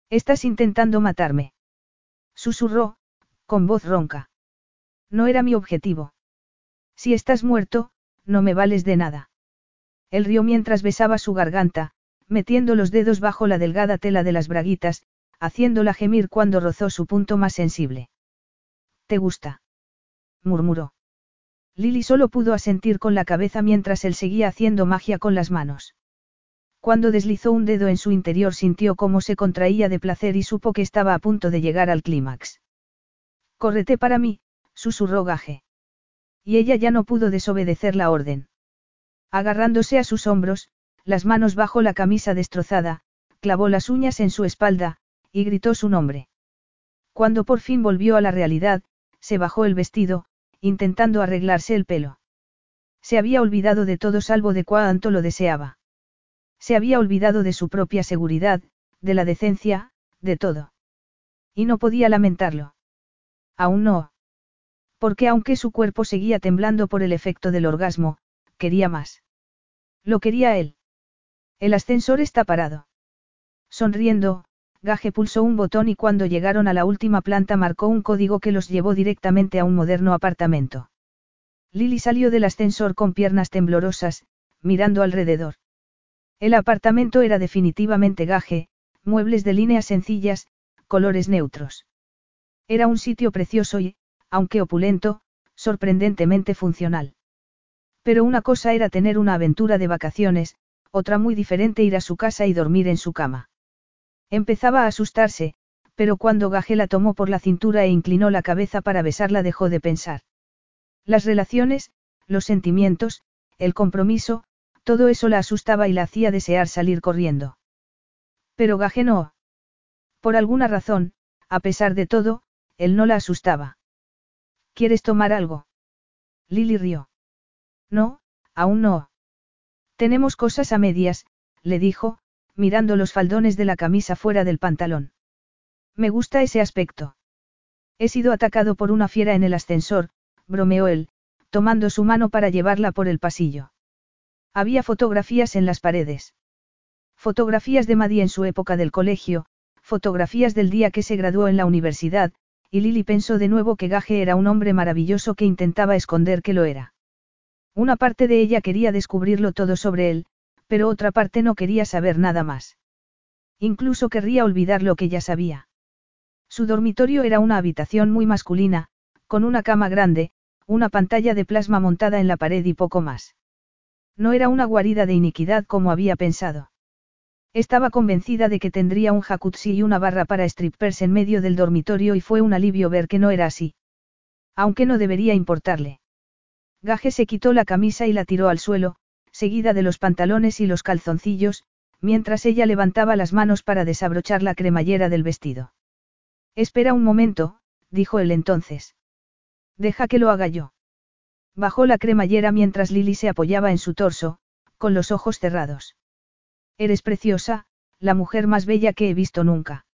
Estás intentando matarme. Susurró, con voz ronca. No era mi objetivo. Si estás muerto, no me vales de nada. Él rió mientras besaba su garganta, metiendo los dedos bajo la delgada tela de las braguitas, haciéndola gemir cuando rozó su punto más sensible. ¿Te gusta? murmuró. Lily solo pudo asentir con la cabeza mientras él seguía haciendo magia con las manos. Cuando deslizó un dedo en su interior sintió cómo se contraía de placer y supo que estaba a punto de llegar al clímax. Córrete para mí, susurró Gaje. Y ella ya no pudo desobedecer la orden. Agarrándose a sus hombros, las manos bajo la camisa destrozada, clavó las uñas en su espalda, y gritó su nombre. Cuando por fin volvió a la realidad, se bajó el vestido, intentando arreglarse el pelo. Se había olvidado de todo salvo de cuánto lo deseaba. Se había olvidado de su propia seguridad, de la decencia, de todo. Y no podía lamentarlo. Aún no. Porque aunque su cuerpo seguía temblando por el efecto del orgasmo, quería más. Lo quería él. El ascensor está parado. Sonriendo, Gage pulsó un botón y cuando llegaron a la última planta marcó un código que los llevó directamente a un moderno apartamento. Lily salió del ascensor con piernas temblorosas, mirando alrededor. El apartamento era definitivamente gaje, muebles de líneas sencillas, colores neutros. Era un sitio precioso y, aunque opulento, sorprendentemente funcional. Pero una cosa era tener una aventura de vacaciones, otra muy diferente ir a su casa y dormir en su cama. Empezaba a asustarse, pero cuando Gage la tomó por la cintura e inclinó la cabeza para besarla dejó de pensar. Las relaciones, los sentimientos, el compromiso, todo eso la asustaba y la hacía desear salir corriendo. Pero Gage no. Por alguna razón, a pesar de todo, él no la asustaba. ¿Quieres tomar algo? Lily rió. No, aún no. Tenemos cosas a medias, le dijo, mirando los faldones de la camisa fuera del pantalón. Me gusta ese aspecto. He sido atacado por una fiera en el ascensor, bromeó él, tomando su mano para llevarla por el pasillo. Había fotografías en las paredes. Fotografías de Maddie en su época del colegio, fotografías del día que se graduó en la universidad, y Lily pensó de nuevo que Gage era un hombre maravilloso que intentaba esconder que lo era. Una parte de ella quería descubrirlo todo sobre él, pero otra parte no quería saber nada más. Incluso querría olvidar lo que ya sabía. Su dormitorio era una habitación muy masculina, con una cama grande, una pantalla de plasma montada en la pared y poco más. No era una guarida de iniquidad como había pensado. Estaba convencida de que tendría un jacuzzi y una barra para strippers en medio del dormitorio y fue un alivio ver que no era así. Aunque no debería importarle. Gaje se quitó la camisa y la tiró al suelo, seguida de los pantalones y los calzoncillos, mientras ella levantaba las manos para desabrochar la cremallera del vestido. Espera un momento, dijo él entonces. Deja que lo haga yo. Bajó la cremallera mientras Lily se apoyaba en su torso, con los ojos cerrados. Eres preciosa, la mujer más bella que he visto nunca.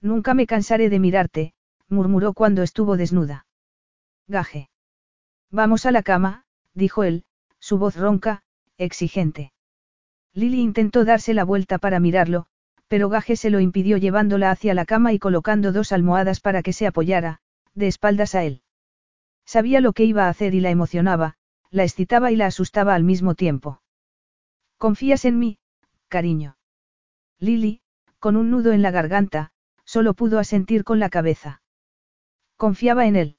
Nunca me cansaré de mirarte, murmuró cuando estuvo desnuda. Gaje. Vamos a la cama, dijo él, su voz ronca, exigente. Lily intentó darse la vuelta para mirarlo, pero Gaje se lo impidió llevándola hacia la cama y colocando dos almohadas para que se apoyara, de espaldas a él. Sabía lo que iba a hacer y la emocionaba, la excitaba y la asustaba al mismo tiempo. ¿Confías en mí, cariño? Lily, con un nudo en la garganta, solo pudo asentir con la cabeza. Confiaba en él.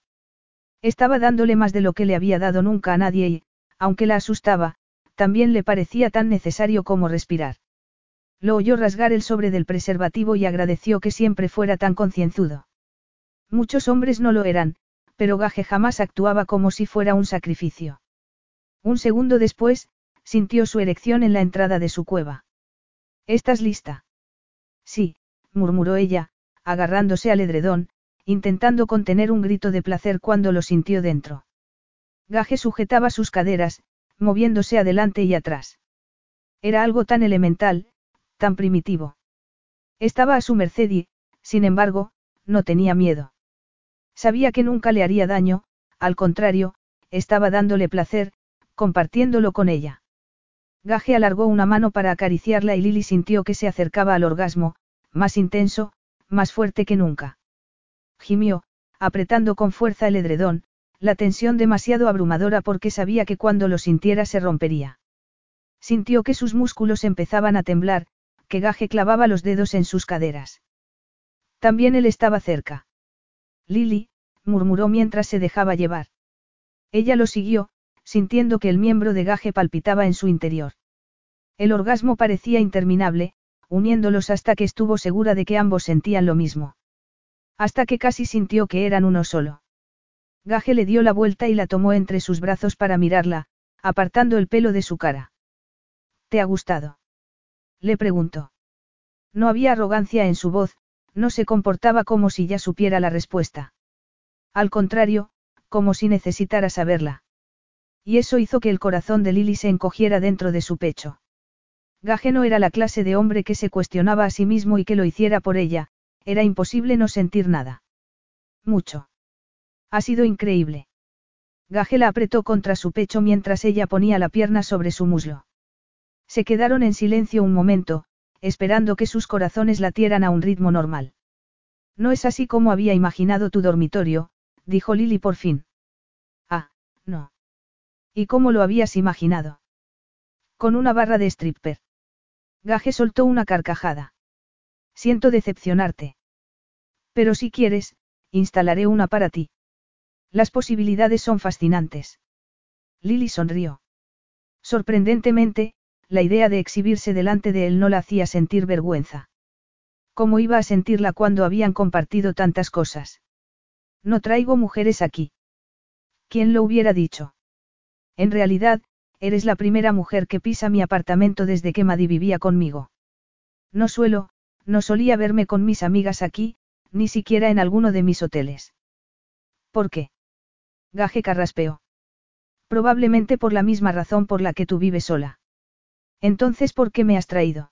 Estaba dándole más de lo que le había dado nunca a nadie y, aunque la asustaba, también le parecía tan necesario como respirar. Lo oyó rasgar el sobre del preservativo y agradeció que siempre fuera tan concienzudo. Muchos hombres no lo eran, pero Gaje jamás actuaba como si fuera un sacrificio. Un segundo después, sintió su erección en la entrada de su cueva. ¿Estás lista? Sí, murmuró ella, agarrándose al edredón, intentando contener un grito de placer cuando lo sintió dentro. Gaje sujetaba sus caderas, moviéndose adelante y atrás. Era algo tan elemental, tan primitivo. Estaba a su merced y, sin embargo, no tenía miedo. Sabía que nunca le haría daño, al contrario, estaba dándole placer, compartiéndolo con ella. Gaje alargó una mano para acariciarla y Lily sintió que se acercaba al orgasmo, más intenso, más fuerte que nunca. Gimió, apretando con fuerza el edredón, la tensión demasiado abrumadora porque sabía que cuando lo sintiera se rompería. Sintió que sus músculos empezaban a temblar, que Gaje clavaba los dedos en sus caderas. También él estaba cerca. Lily, murmuró mientras se dejaba llevar. Ella lo siguió, sintiendo que el miembro de Gaje palpitaba en su interior. El orgasmo parecía interminable, uniéndolos hasta que estuvo segura de que ambos sentían lo mismo. Hasta que casi sintió que eran uno solo. Gaje le dio la vuelta y la tomó entre sus brazos para mirarla, apartando el pelo de su cara. ¿Te ha gustado? Le preguntó. No había arrogancia en su voz, no se comportaba como si ya supiera la respuesta. Al contrario, como si necesitara saberla. Y eso hizo que el corazón de Lily se encogiera dentro de su pecho. Gaje no era la clase de hombre que se cuestionaba a sí mismo y que lo hiciera por ella, era imposible no sentir nada. Mucho. Ha sido increíble. Gaje la apretó contra su pecho mientras ella ponía la pierna sobre su muslo. Se quedaron en silencio un momento, esperando que sus corazones latieran a un ritmo normal. No es así como había imaginado tu dormitorio, dijo Lily por fin. Ah, no. ¿Y cómo lo habías imaginado? Con una barra de stripper. Gaje soltó una carcajada. Siento decepcionarte. Pero si quieres, instalaré una para ti. Las posibilidades son fascinantes. Lily sonrió. Sorprendentemente, la idea de exhibirse delante de él no la hacía sentir vergüenza. ¿Cómo iba a sentirla cuando habían compartido tantas cosas? No traigo mujeres aquí. ¿Quién lo hubiera dicho? En realidad, eres la primera mujer que pisa mi apartamento desde que Maddy vivía conmigo. No suelo, no solía verme con mis amigas aquí, ni siquiera en alguno de mis hoteles. ¿Por qué? Gaje carraspeó. Probablemente por la misma razón por la que tú vives sola. Entonces, ¿por qué me has traído?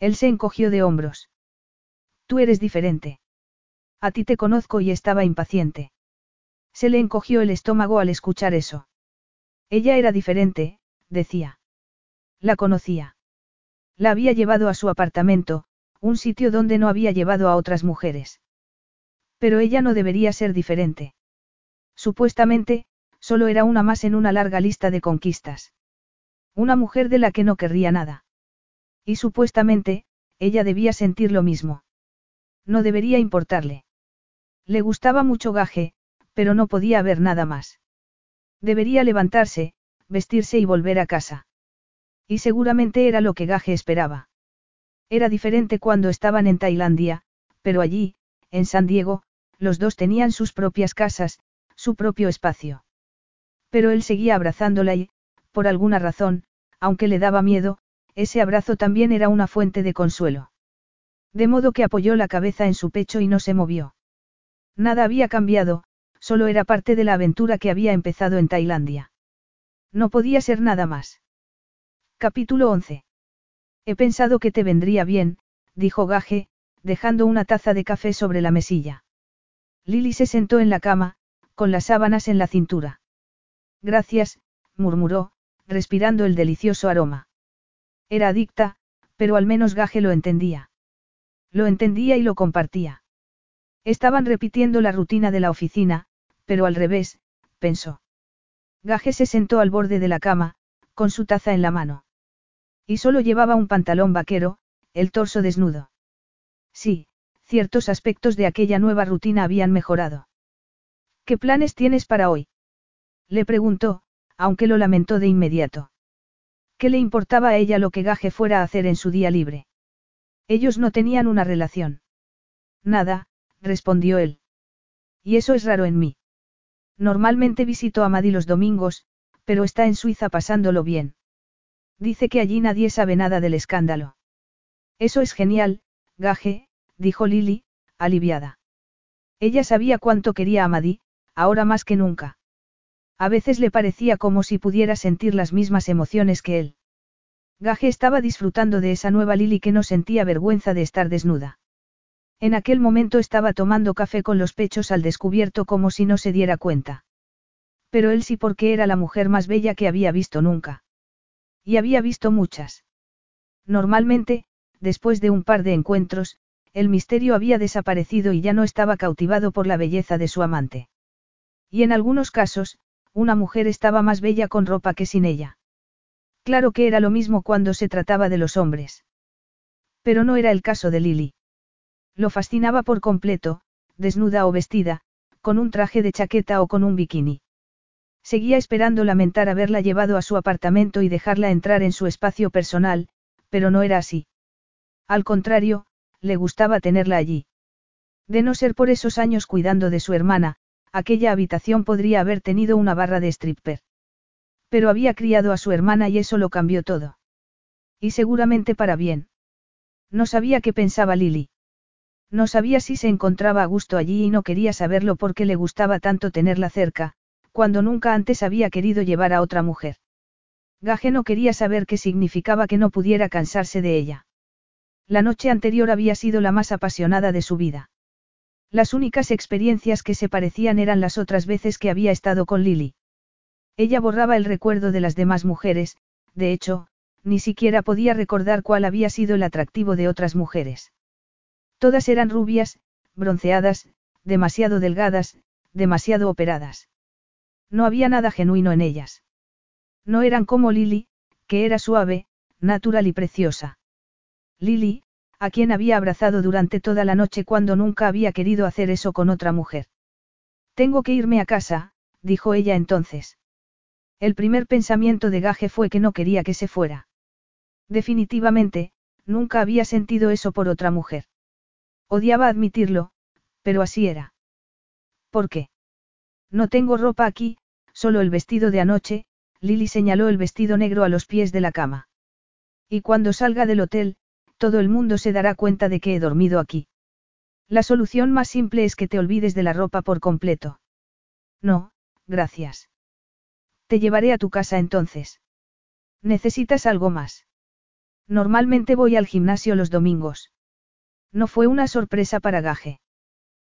Él se encogió de hombros. Tú eres diferente. A ti te conozco y estaba impaciente. Se le encogió el estómago al escuchar eso. Ella era diferente, decía. La conocía. La había llevado a su apartamento, un sitio donde no había llevado a otras mujeres. Pero ella no debería ser diferente. Supuestamente, solo era una más en una larga lista de conquistas. Una mujer de la que no querría nada. Y supuestamente, ella debía sentir lo mismo. No debería importarle. Le gustaba mucho Gaje, pero no podía haber nada más. Debería levantarse, vestirse y volver a casa. Y seguramente era lo que Gaje esperaba. Era diferente cuando estaban en Tailandia, pero allí, en San Diego, los dos tenían sus propias casas, su propio espacio. Pero él seguía abrazándola y, por alguna razón, aunque le daba miedo, ese abrazo también era una fuente de consuelo. De modo que apoyó la cabeza en su pecho y no se movió. Nada había cambiado, solo era parte de la aventura que había empezado en Tailandia. No podía ser nada más. Capítulo 11. He pensado que te vendría bien, dijo Gaje, dejando una taza de café sobre la mesilla. Lily se sentó en la cama, con las sábanas en la cintura. Gracias, murmuró, respirando el delicioso aroma. Era adicta, pero al menos Gaje lo entendía. Lo entendía y lo compartía. Estaban repitiendo la rutina de la oficina, pero al revés, pensó. Gaje se sentó al borde de la cama, con su taza en la mano. Y solo llevaba un pantalón vaquero, el torso desnudo. Sí, ciertos aspectos de aquella nueva rutina habían mejorado. ¿Qué planes tienes para hoy? Le preguntó, aunque lo lamentó de inmediato. ¿Qué le importaba a ella lo que Gaje fuera a hacer en su día libre? Ellos no tenían una relación. Nada, respondió él. Y eso es raro en mí. Normalmente visito a Madi los domingos, pero está en Suiza pasándolo bien. Dice que allí nadie sabe nada del escándalo. Eso es genial, Gaje, dijo Lily, aliviada. Ella sabía cuánto quería a Madi, ahora más que nunca. A veces le parecía como si pudiera sentir las mismas emociones que él. Gaje estaba disfrutando de esa nueva Lily que no sentía vergüenza de estar desnuda. En aquel momento estaba tomando café con los pechos al descubierto como si no se diera cuenta. Pero él sí porque era la mujer más bella que había visto nunca. Y había visto muchas. Normalmente, después de un par de encuentros, el misterio había desaparecido y ya no estaba cautivado por la belleza de su amante. Y en algunos casos, una mujer estaba más bella con ropa que sin ella. Claro que era lo mismo cuando se trataba de los hombres. Pero no era el caso de Lily. Lo fascinaba por completo, desnuda o vestida, con un traje de chaqueta o con un bikini. Seguía esperando lamentar haberla llevado a su apartamento y dejarla entrar en su espacio personal, pero no era así. Al contrario, le gustaba tenerla allí. De no ser por esos años cuidando de su hermana, aquella habitación podría haber tenido una barra de stripper. Pero había criado a su hermana y eso lo cambió todo. Y seguramente para bien. No sabía qué pensaba Lily. No sabía si se encontraba a gusto allí y no quería saberlo porque le gustaba tanto tenerla cerca, cuando nunca antes había querido llevar a otra mujer. Gaje no quería saber qué significaba que no pudiera cansarse de ella. La noche anterior había sido la más apasionada de su vida. Las únicas experiencias que se parecían eran las otras veces que había estado con Lily. Ella borraba el recuerdo de las demás mujeres, de hecho, ni siquiera podía recordar cuál había sido el atractivo de otras mujeres. Todas eran rubias, bronceadas, demasiado delgadas, demasiado operadas. No había nada genuino en ellas. No eran como Lily, que era suave, natural y preciosa. Lily, a quien había abrazado durante toda la noche cuando nunca había querido hacer eso con otra mujer. Tengo que irme a casa, dijo ella entonces. El primer pensamiento de Gaje fue que no quería que se fuera. Definitivamente, nunca había sentido eso por otra mujer. Odiaba admitirlo, pero así era. ¿Por qué? No tengo ropa aquí, solo el vestido de anoche, Lily señaló el vestido negro a los pies de la cama. Y cuando salga del hotel, todo el mundo se dará cuenta de que he dormido aquí. La solución más simple es que te olvides de la ropa por completo. No, gracias. Te llevaré a tu casa entonces. ¿Necesitas algo más? Normalmente voy al gimnasio los domingos. No fue una sorpresa para Gaje.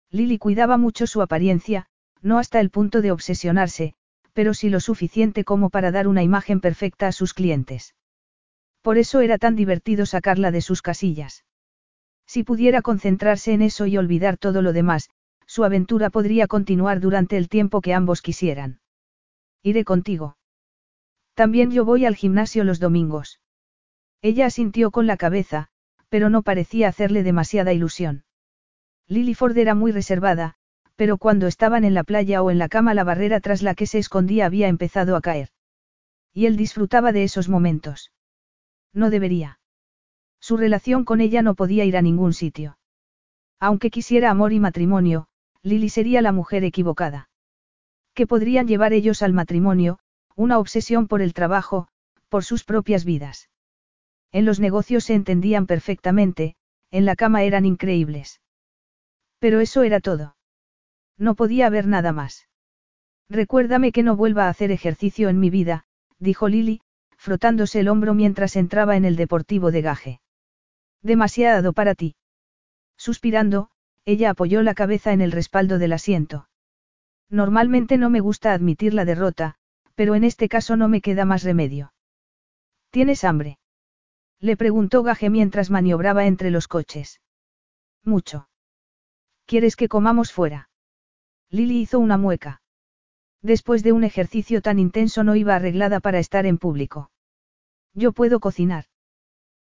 Lily cuidaba mucho su apariencia, no hasta el punto de obsesionarse, pero sí lo suficiente como para dar una imagen perfecta a sus clientes. Por eso era tan divertido sacarla de sus casillas. Si pudiera concentrarse en eso y olvidar todo lo demás, su aventura podría continuar durante el tiempo que ambos quisieran. Iré contigo. También yo voy al gimnasio los domingos. Ella asintió con la cabeza, pero no parecía hacerle demasiada ilusión. Lily Ford era muy reservada, pero cuando estaban en la playa o en la cama la barrera tras la que se escondía había empezado a caer. Y él disfrutaba de esos momentos. No debería. Su relación con ella no podía ir a ningún sitio. Aunque quisiera amor y matrimonio, Lily sería la mujer equivocada. ¿Qué podrían llevar ellos al matrimonio? Una obsesión por el trabajo, por sus propias vidas. En los negocios se entendían perfectamente, en la cama eran increíbles. Pero eso era todo. No podía haber nada más. Recuérdame que no vuelva a hacer ejercicio en mi vida, dijo Lily, frotándose el hombro mientras entraba en el deportivo de gaje. Demasiado para ti. Suspirando, ella apoyó la cabeza en el respaldo del asiento. Normalmente no me gusta admitir la derrota, pero en este caso no me queda más remedio. ¿Tienes hambre? Le preguntó Gaje mientras maniobraba entre los coches. Mucho. ¿Quieres que comamos fuera? Lily hizo una mueca. Después de un ejercicio tan intenso no iba arreglada para estar en público. Yo puedo cocinar.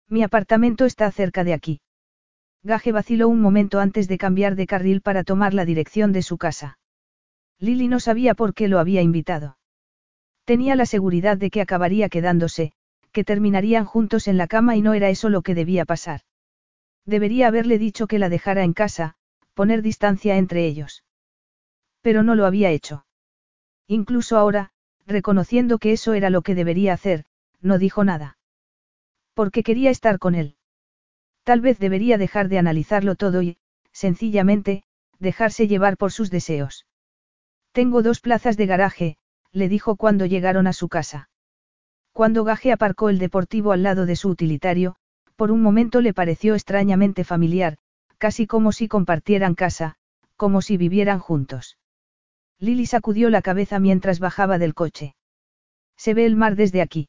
Mi apartamento está cerca de aquí. Gaje vaciló un momento antes de cambiar de carril para tomar la dirección de su casa. Lily no sabía por qué lo había invitado. Tenía la seguridad de que acabaría quedándose, que terminarían juntos en la cama y no era eso lo que debía pasar. Debería haberle dicho que la dejara en casa, poner distancia entre ellos. Pero no lo había hecho. Incluso ahora, reconociendo que eso era lo que debería hacer, no dijo nada. Porque quería estar con él. Tal vez debería dejar de analizarlo todo y, sencillamente, dejarse llevar por sus deseos. Tengo dos plazas de garaje, le dijo cuando llegaron a su casa. Cuando Gaje aparcó el deportivo al lado de su utilitario, por un momento le pareció extrañamente familiar, casi como si compartieran casa, como si vivieran juntos. Lily sacudió la cabeza mientras bajaba del coche. ¿Se ve el mar desde aquí?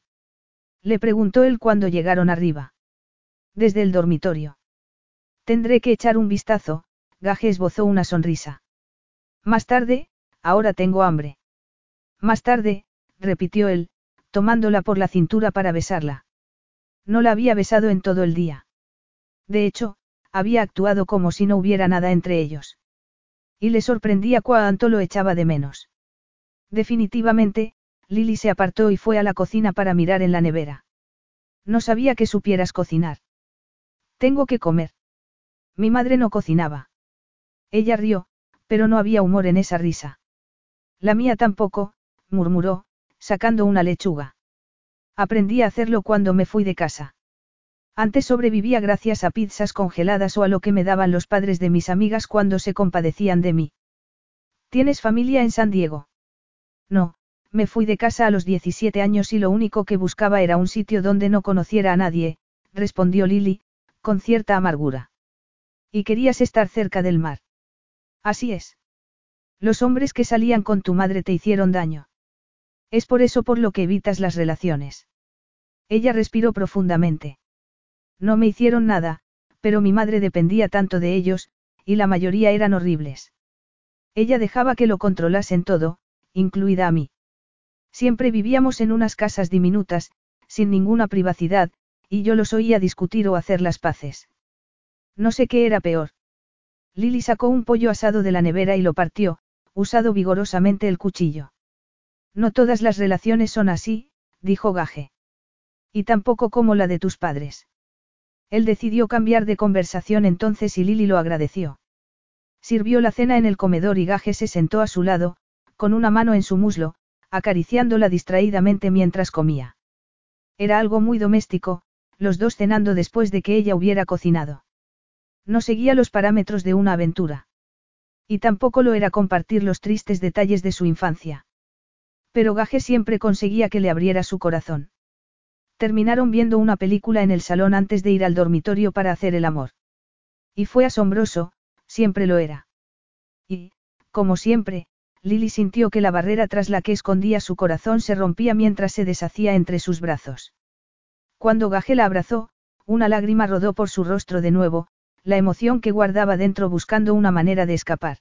Le preguntó él cuando llegaron arriba. Desde el dormitorio. Tendré que echar un vistazo, Gaje esbozó una sonrisa. Más tarde, ahora tengo hambre. Más tarde, repitió él, tomándola por la cintura para besarla. No la había besado en todo el día. De hecho, había actuado como si no hubiera nada entre ellos. Y le sorprendía cuánto lo echaba de menos. Definitivamente, Lily se apartó y fue a la cocina para mirar en la nevera. No sabía que supieras cocinar. Tengo que comer. Mi madre no cocinaba. Ella rió, pero no había humor en esa risa. La mía tampoco, murmuró, sacando una lechuga. Aprendí a hacerlo cuando me fui de casa. Antes sobrevivía gracias a pizzas congeladas o a lo que me daban los padres de mis amigas cuando se compadecían de mí. ¿Tienes familia en San Diego? No, me fui de casa a los 17 años y lo único que buscaba era un sitio donde no conociera a nadie, respondió Lily, con cierta amargura. Y querías estar cerca del mar. Así es. Los hombres que salían con tu madre te hicieron daño. Es por eso por lo que evitas las relaciones. Ella respiró profundamente. No me hicieron nada, pero mi madre dependía tanto de ellos, y la mayoría eran horribles. Ella dejaba que lo controlasen todo, incluida a mí. Siempre vivíamos en unas casas diminutas, sin ninguna privacidad, y yo los oía discutir o hacer las paces. No sé qué era peor. Lily sacó un pollo asado de la nevera y lo partió, usado vigorosamente el cuchillo. No todas las relaciones son así, dijo Gaje. Y tampoco como la de tus padres. Él decidió cambiar de conversación entonces y Lily lo agradeció. Sirvió la cena en el comedor y Gaje se sentó a su lado, con una mano en su muslo, acariciándola distraídamente mientras comía. Era algo muy doméstico, los dos cenando después de que ella hubiera cocinado. No seguía los parámetros de una aventura. Y tampoco lo era compartir los tristes detalles de su infancia. Pero Gaje siempre conseguía que le abriera su corazón. Terminaron viendo una película en el salón antes de ir al dormitorio para hacer el amor. Y fue asombroso, siempre lo era. Y, como siempre, Lily sintió que la barrera tras la que escondía su corazón se rompía mientras se deshacía entre sus brazos. Cuando Gaje la abrazó, una lágrima rodó por su rostro de nuevo, la emoción que guardaba dentro buscando una manera de escapar.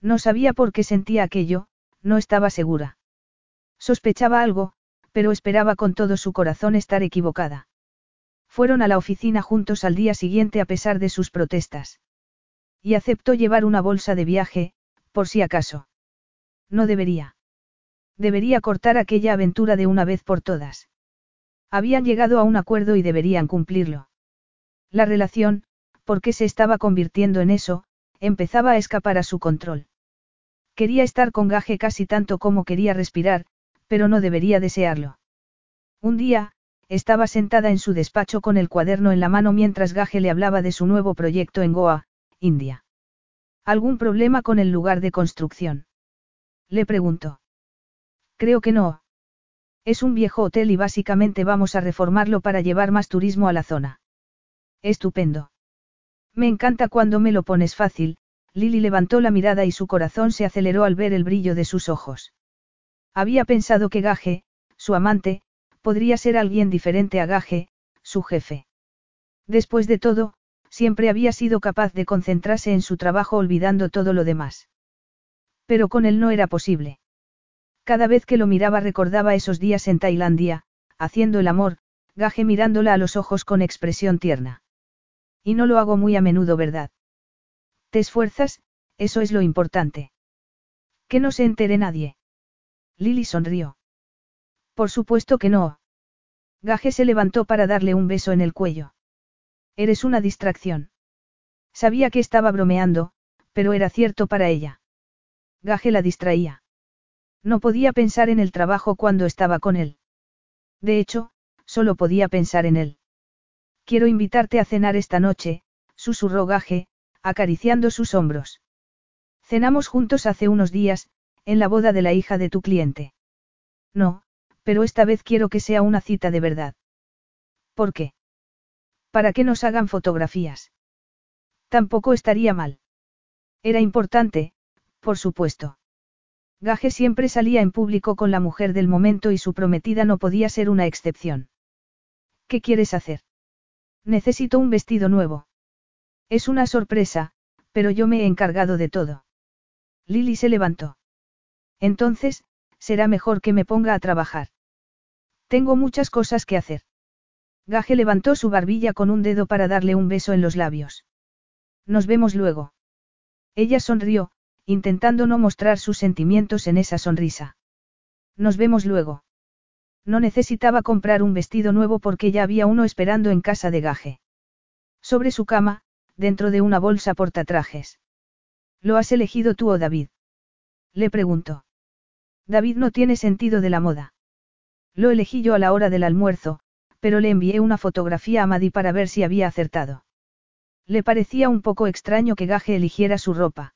No sabía por qué sentía aquello, no estaba segura. Sospechaba algo, pero esperaba con todo su corazón estar equivocada. Fueron a la oficina juntos al día siguiente a pesar de sus protestas. Y aceptó llevar una bolsa de viaje, por si acaso. No debería. Debería cortar aquella aventura de una vez por todas. Habían llegado a un acuerdo y deberían cumplirlo. La relación, porque se estaba convirtiendo en eso, empezaba a escapar a su control. Quería estar con Gaje casi tanto como quería respirar, pero no debería desearlo. Un día, estaba sentada en su despacho con el cuaderno en la mano mientras Gaje le hablaba de su nuevo proyecto en Goa, India. ¿Algún problema con el lugar de construcción? Le preguntó. Creo que no. Es un viejo hotel y básicamente vamos a reformarlo para llevar más turismo a la zona. Estupendo. Me encanta cuando me lo pones fácil, Lily levantó la mirada y su corazón se aceleró al ver el brillo de sus ojos. Había pensado que Gaje, su amante, podría ser alguien diferente a Gaje, su jefe. Después de todo, siempre había sido capaz de concentrarse en su trabajo olvidando todo lo demás. Pero con él no era posible. Cada vez que lo miraba recordaba esos días en Tailandia, haciendo el amor, Gaje mirándola a los ojos con expresión tierna. Y no lo hago muy a menudo, ¿verdad? Te esfuerzas, eso es lo importante. Que no se entere nadie. Lily sonrió. Por supuesto que no. Gaje se levantó para darle un beso en el cuello. Eres una distracción. Sabía que estaba bromeando, pero era cierto para ella. Gaje la distraía. No podía pensar en el trabajo cuando estaba con él. De hecho, solo podía pensar en él. Quiero invitarte a cenar esta noche, susurró Gaje, acariciando sus hombros. Cenamos juntos hace unos días, en la boda de la hija de tu cliente. No, pero esta vez quiero que sea una cita de verdad. ¿Por qué? Para que nos hagan fotografías. Tampoco estaría mal. Era importante, por supuesto. Gaje siempre salía en público con la mujer del momento y su prometida no podía ser una excepción. ¿Qué quieres hacer? Necesito un vestido nuevo. Es una sorpresa, pero yo me he encargado de todo. Lily se levantó. Entonces, será mejor que me ponga a trabajar. Tengo muchas cosas que hacer. Gaje levantó su barbilla con un dedo para darle un beso en los labios. Nos vemos luego. Ella sonrió, intentando no mostrar sus sentimientos en esa sonrisa. Nos vemos luego. No necesitaba comprar un vestido nuevo porque ya había uno esperando en casa de Gaje. Sobre su cama, dentro de una bolsa portatrajes. ¿Lo has elegido tú o David? Le preguntó. David no tiene sentido de la moda. Lo elegí yo a la hora del almuerzo, pero le envié una fotografía a Madi para ver si había acertado. Le parecía un poco extraño que Gaje eligiera su ropa.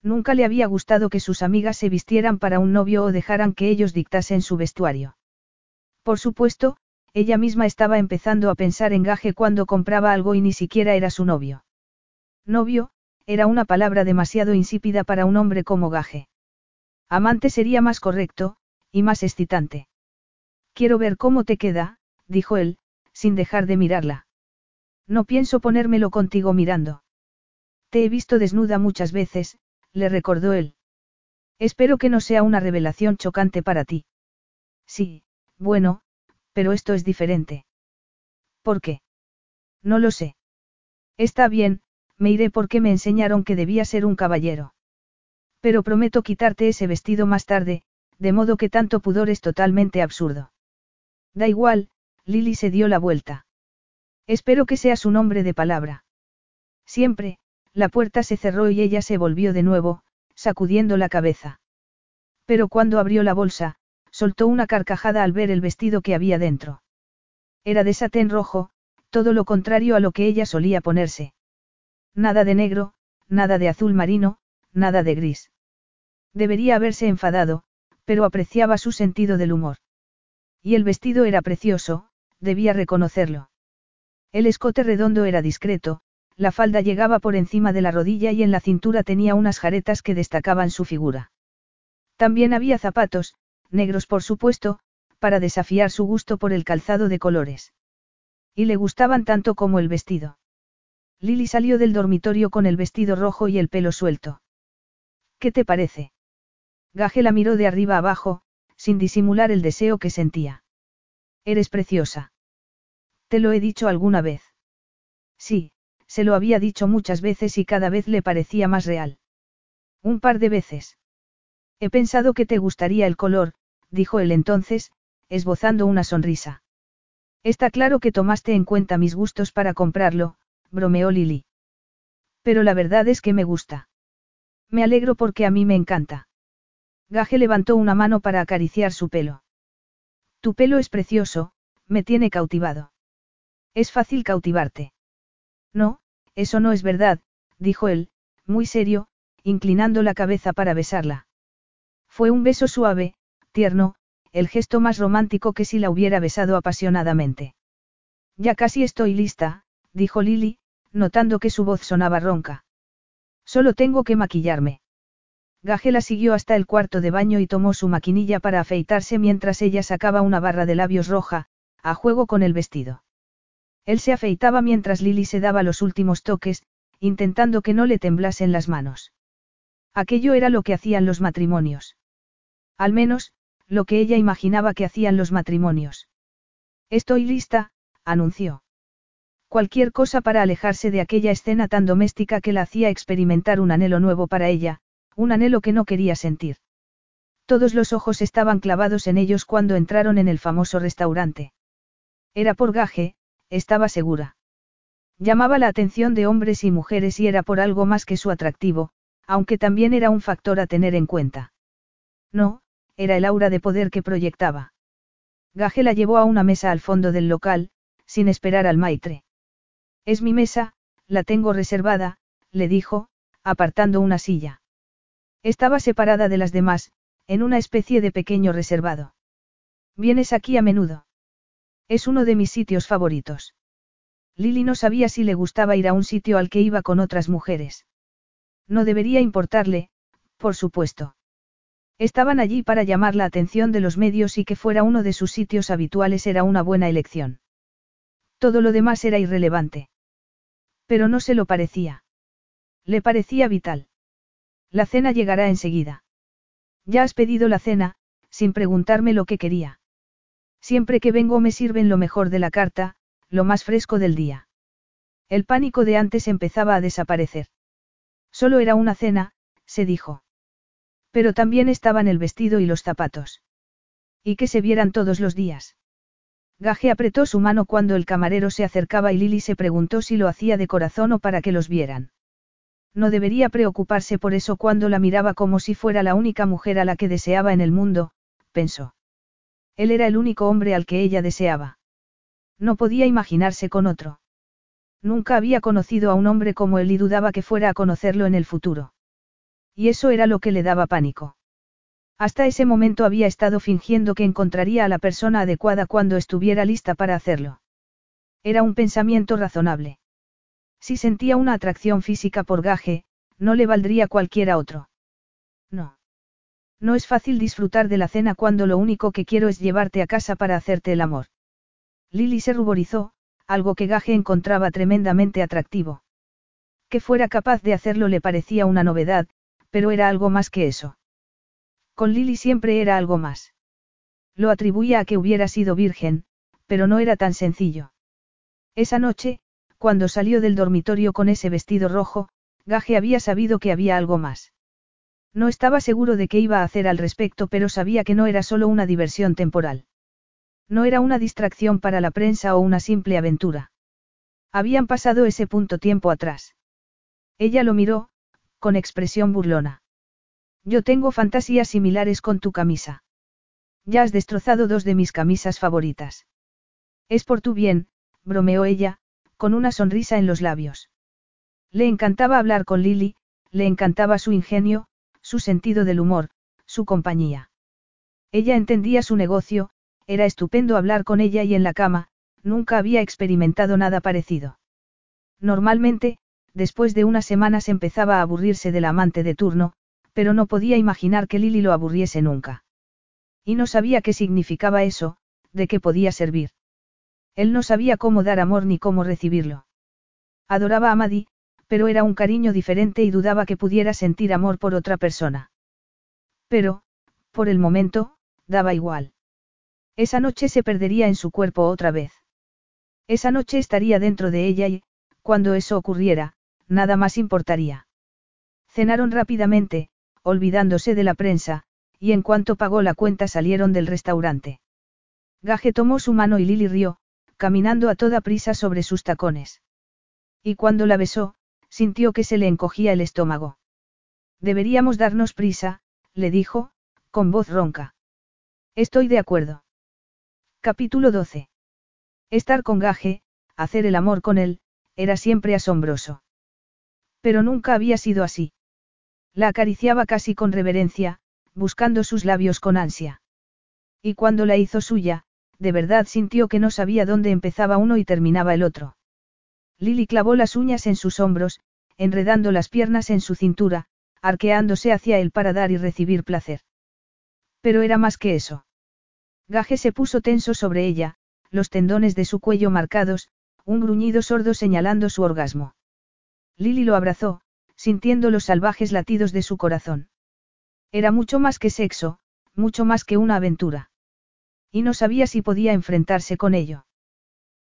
Nunca le había gustado que sus amigas se vistieran para un novio o dejaran que ellos dictasen su vestuario. Por supuesto, ella misma estaba empezando a pensar en Gaje cuando compraba algo y ni siquiera era su novio. Novio, era una palabra demasiado insípida para un hombre como Gaje. Amante sería más correcto, y más excitante. Quiero ver cómo te queda, dijo él, sin dejar de mirarla. No pienso ponérmelo contigo mirando. Te he visto desnuda muchas veces, le recordó él. Espero que no sea una revelación chocante para ti. Sí, bueno, pero esto es diferente. ¿Por qué? No lo sé. Está bien, me iré porque me enseñaron que debía ser un caballero. Pero prometo quitarte ese vestido más tarde, de modo que tanto pudor es totalmente absurdo. Da igual, Lily se dio la vuelta. Espero que seas un hombre de palabra. Siempre, la puerta se cerró y ella se volvió de nuevo, sacudiendo la cabeza. Pero cuando abrió la bolsa, soltó una carcajada al ver el vestido que había dentro. Era de satén rojo, todo lo contrario a lo que ella solía ponerse. Nada de negro, nada de azul marino, nada de gris. Debería haberse enfadado, pero apreciaba su sentido del humor. Y el vestido era precioso, debía reconocerlo. El escote redondo era discreto, la falda llegaba por encima de la rodilla y en la cintura tenía unas jaretas que destacaban su figura. También había zapatos, negros por supuesto, para desafiar su gusto por el calzado de colores. Y le gustaban tanto como el vestido. Lily salió del dormitorio con el vestido rojo y el pelo suelto. ¿Qué te parece? Gaje la miró de arriba abajo, sin disimular el deseo que sentía. Eres preciosa. ¿Te lo he dicho alguna vez? Sí, se lo había dicho muchas veces y cada vez le parecía más real. Un par de veces. He pensado que te gustaría el color, dijo él entonces, esbozando una sonrisa. Está claro que tomaste en cuenta mis gustos para comprarlo, bromeó Lily. Pero la verdad es que me gusta. Me alegro porque a mí me encanta. Gaje levantó una mano para acariciar su pelo. Tu pelo es precioso, me tiene cautivado. Es fácil cautivarte. No, eso no es verdad, dijo él, muy serio, inclinando la cabeza para besarla. Fue un beso suave, tierno, el gesto más romántico que si la hubiera besado apasionadamente. Ya casi estoy lista, dijo Lily, notando que su voz sonaba ronca. Solo tengo que maquillarme. Gajela siguió hasta el cuarto de baño y tomó su maquinilla para afeitarse mientras ella sacaba una barra de labios roja, a juego con el vestido. Él se afeitaba mientras Lily se daba los últimos toques, intentando que no le temblasen las manos. Aquello era lo que hacían los matrimonios. Al menos, lo que ella imaginaba que hacían los matrimonios. Estoy lista, anunció. Cualquier cosa para alejarse de aquella escena tan doméstica que la hacía experimentar un anhelo nuevo para ella, un anhelo que no quería sentir. Todos los ojos estaban clavados en ellos cuando entraron en el famoso restaurante. Era por gaje, estaba segura. Llamaba la atención de hombres y mujeres y era por algo más que su atractivo, aunque también era un factor a tener en cuenta. No, era el aura de poder que proyectaba. Gaje la llevó a una mesa al fondo del local, sin esperar al maitre. Es mi mesa, la tengo reservada, le dijo, apartando una silla. Estaba separada de las demás, en una especie de pequeño reservado. Vienes aquí a menudo. Es uno de mis sitios favoritos. Lily no sabía si le gustaba ir a un sitio al que iba con otras mujeres. No debería importarle, por supuesto. Estaban allí para llamar la atención de los medios y que fuera uno de sus sitios habituales era una buena elección. Todo lo demás era irrelevante. Pero no se lo parecía. Le parecía vital. La cena llegará enseguida. Ya has pedido la cena, sin preguntarme lo que quería. Siempre que vengo me sirven lo mejor de la carta, lo más fresco del día. El pánico de antes empezaba a desaparecer. Solo era una cena, se dijo. Pero también estaban el vestido y los zapatos. Y que se vieran todos los días. Gaje apretó su mano cuando el camarero se acercaba y Lily se preguntó si lo hacía de corazón o para que los vieran. No debería preocuparse por eso cuando la miraba como si fuera la única mujer a la que deseaba en el mundo, pensó. Él era el único hombre al que ella deseaba. No podía imaginarse con otro. Nunca había conocido a un hombre como él y dudaba que fuera a conocerlo en el futuro. Y eso era lo que le daba pánico. Hasta ese momento había estado fingiendo que encontraría a la persona adecuada cuando estuviera lista para hacerlo. Era un pensamiento razonable. Si sentía una atracción física por Gaje, no le valdría cualquiera otro. No. No es fácil disfrutar de la cena cuando lo único que quiero es llevarte a casa para hacerte el amor. Lily se ruborizó, algo que Gaje encontraba tremendamente atractivo. Que fuera capaz de hacerlo le parecía una novedad, pero era algo más que eso. Con Lily siempre era algo más. Lo atribuía a que hubiera sido virgen, pero no era tan sencillo. Esa noche, cuando salió del dormitorio con ese vestido rojo, Gaje había sabido que había algo más. No estaba seguro de qué iba a hacer al respecto, pero sabía que no era solo una diversión temporal. No era una distracción para la prensa o una simple aventura. Habían pasado ese punto tiempo atrás. Ella lo miró, con expresión burlona. Yo tengo fantasías similares con tu camisa. Ya has destrozado dos de mis camisas favoritas. Es por tu bien, bromeó ella, con una sonrisa en los labios. Le encantaba hablar con Lily, le encantaba su ingenio, su sentido del humor, su compañía. Ella entendía su negocio, era estupendo hablar con ella y en la cama, nunca había experimentado nada parecido. Normalmente, después de unas semanas empezaba a aburrirse del amante de turno, pero no podía imaginar que Lily lo aburriese nunca. Y no sabía qué significaba eso, de qué podía servir. Él no sabía cómo dar amor ni cómo recibirlo. Adoraba a Maddie, pero era un cariño diferente y dudaba que pudiera sentir amor por otra persona. Pero, por el momento, daba igual. Esa noche se perdería en su cuerpo otra vez. Esa noche estaría dentro de ella y, cuando eso ocurriera, nada más importaría. Cenaron rápidamente, olvidándose de la prensa, y en cuanto pagó la cuenta salieron del restaurante. Gaje tomó su mano y Lily rió, caminando a toda prisa sobre sus tacones. Y cuando la besó, sintió que se le encogía el estómago. Deberíamos darnos prisa, le dijo, con voz ronca. Estoy de acuerdo. Capítulo 12. Estar con Gaje, hacer el amor con él, era siempre asombroso. Pero nunca había sido así. La acariciaba casi con reverencia, buscando sus labios con ansia. Y cuando la hizo suya, de verdad sintió que no sabía dónde empezaba uno y terminaba el otro. Lily clavó las uñas en sus hombros, enredando las piernas en su cintura, arqueándose hacia él para dar y recibir placer. Pero era más que eso. Gaje se puso tenso sobre ella, los tendones de su cuello marcados, un gruñido sordo señalando su orgasmo. Lily lo abrazó, sintiendo los salvajes latidos de su corazón. Era mucho más que sexo, mucho más que una aventura. Y no sabía si podía enfrentarse con ello.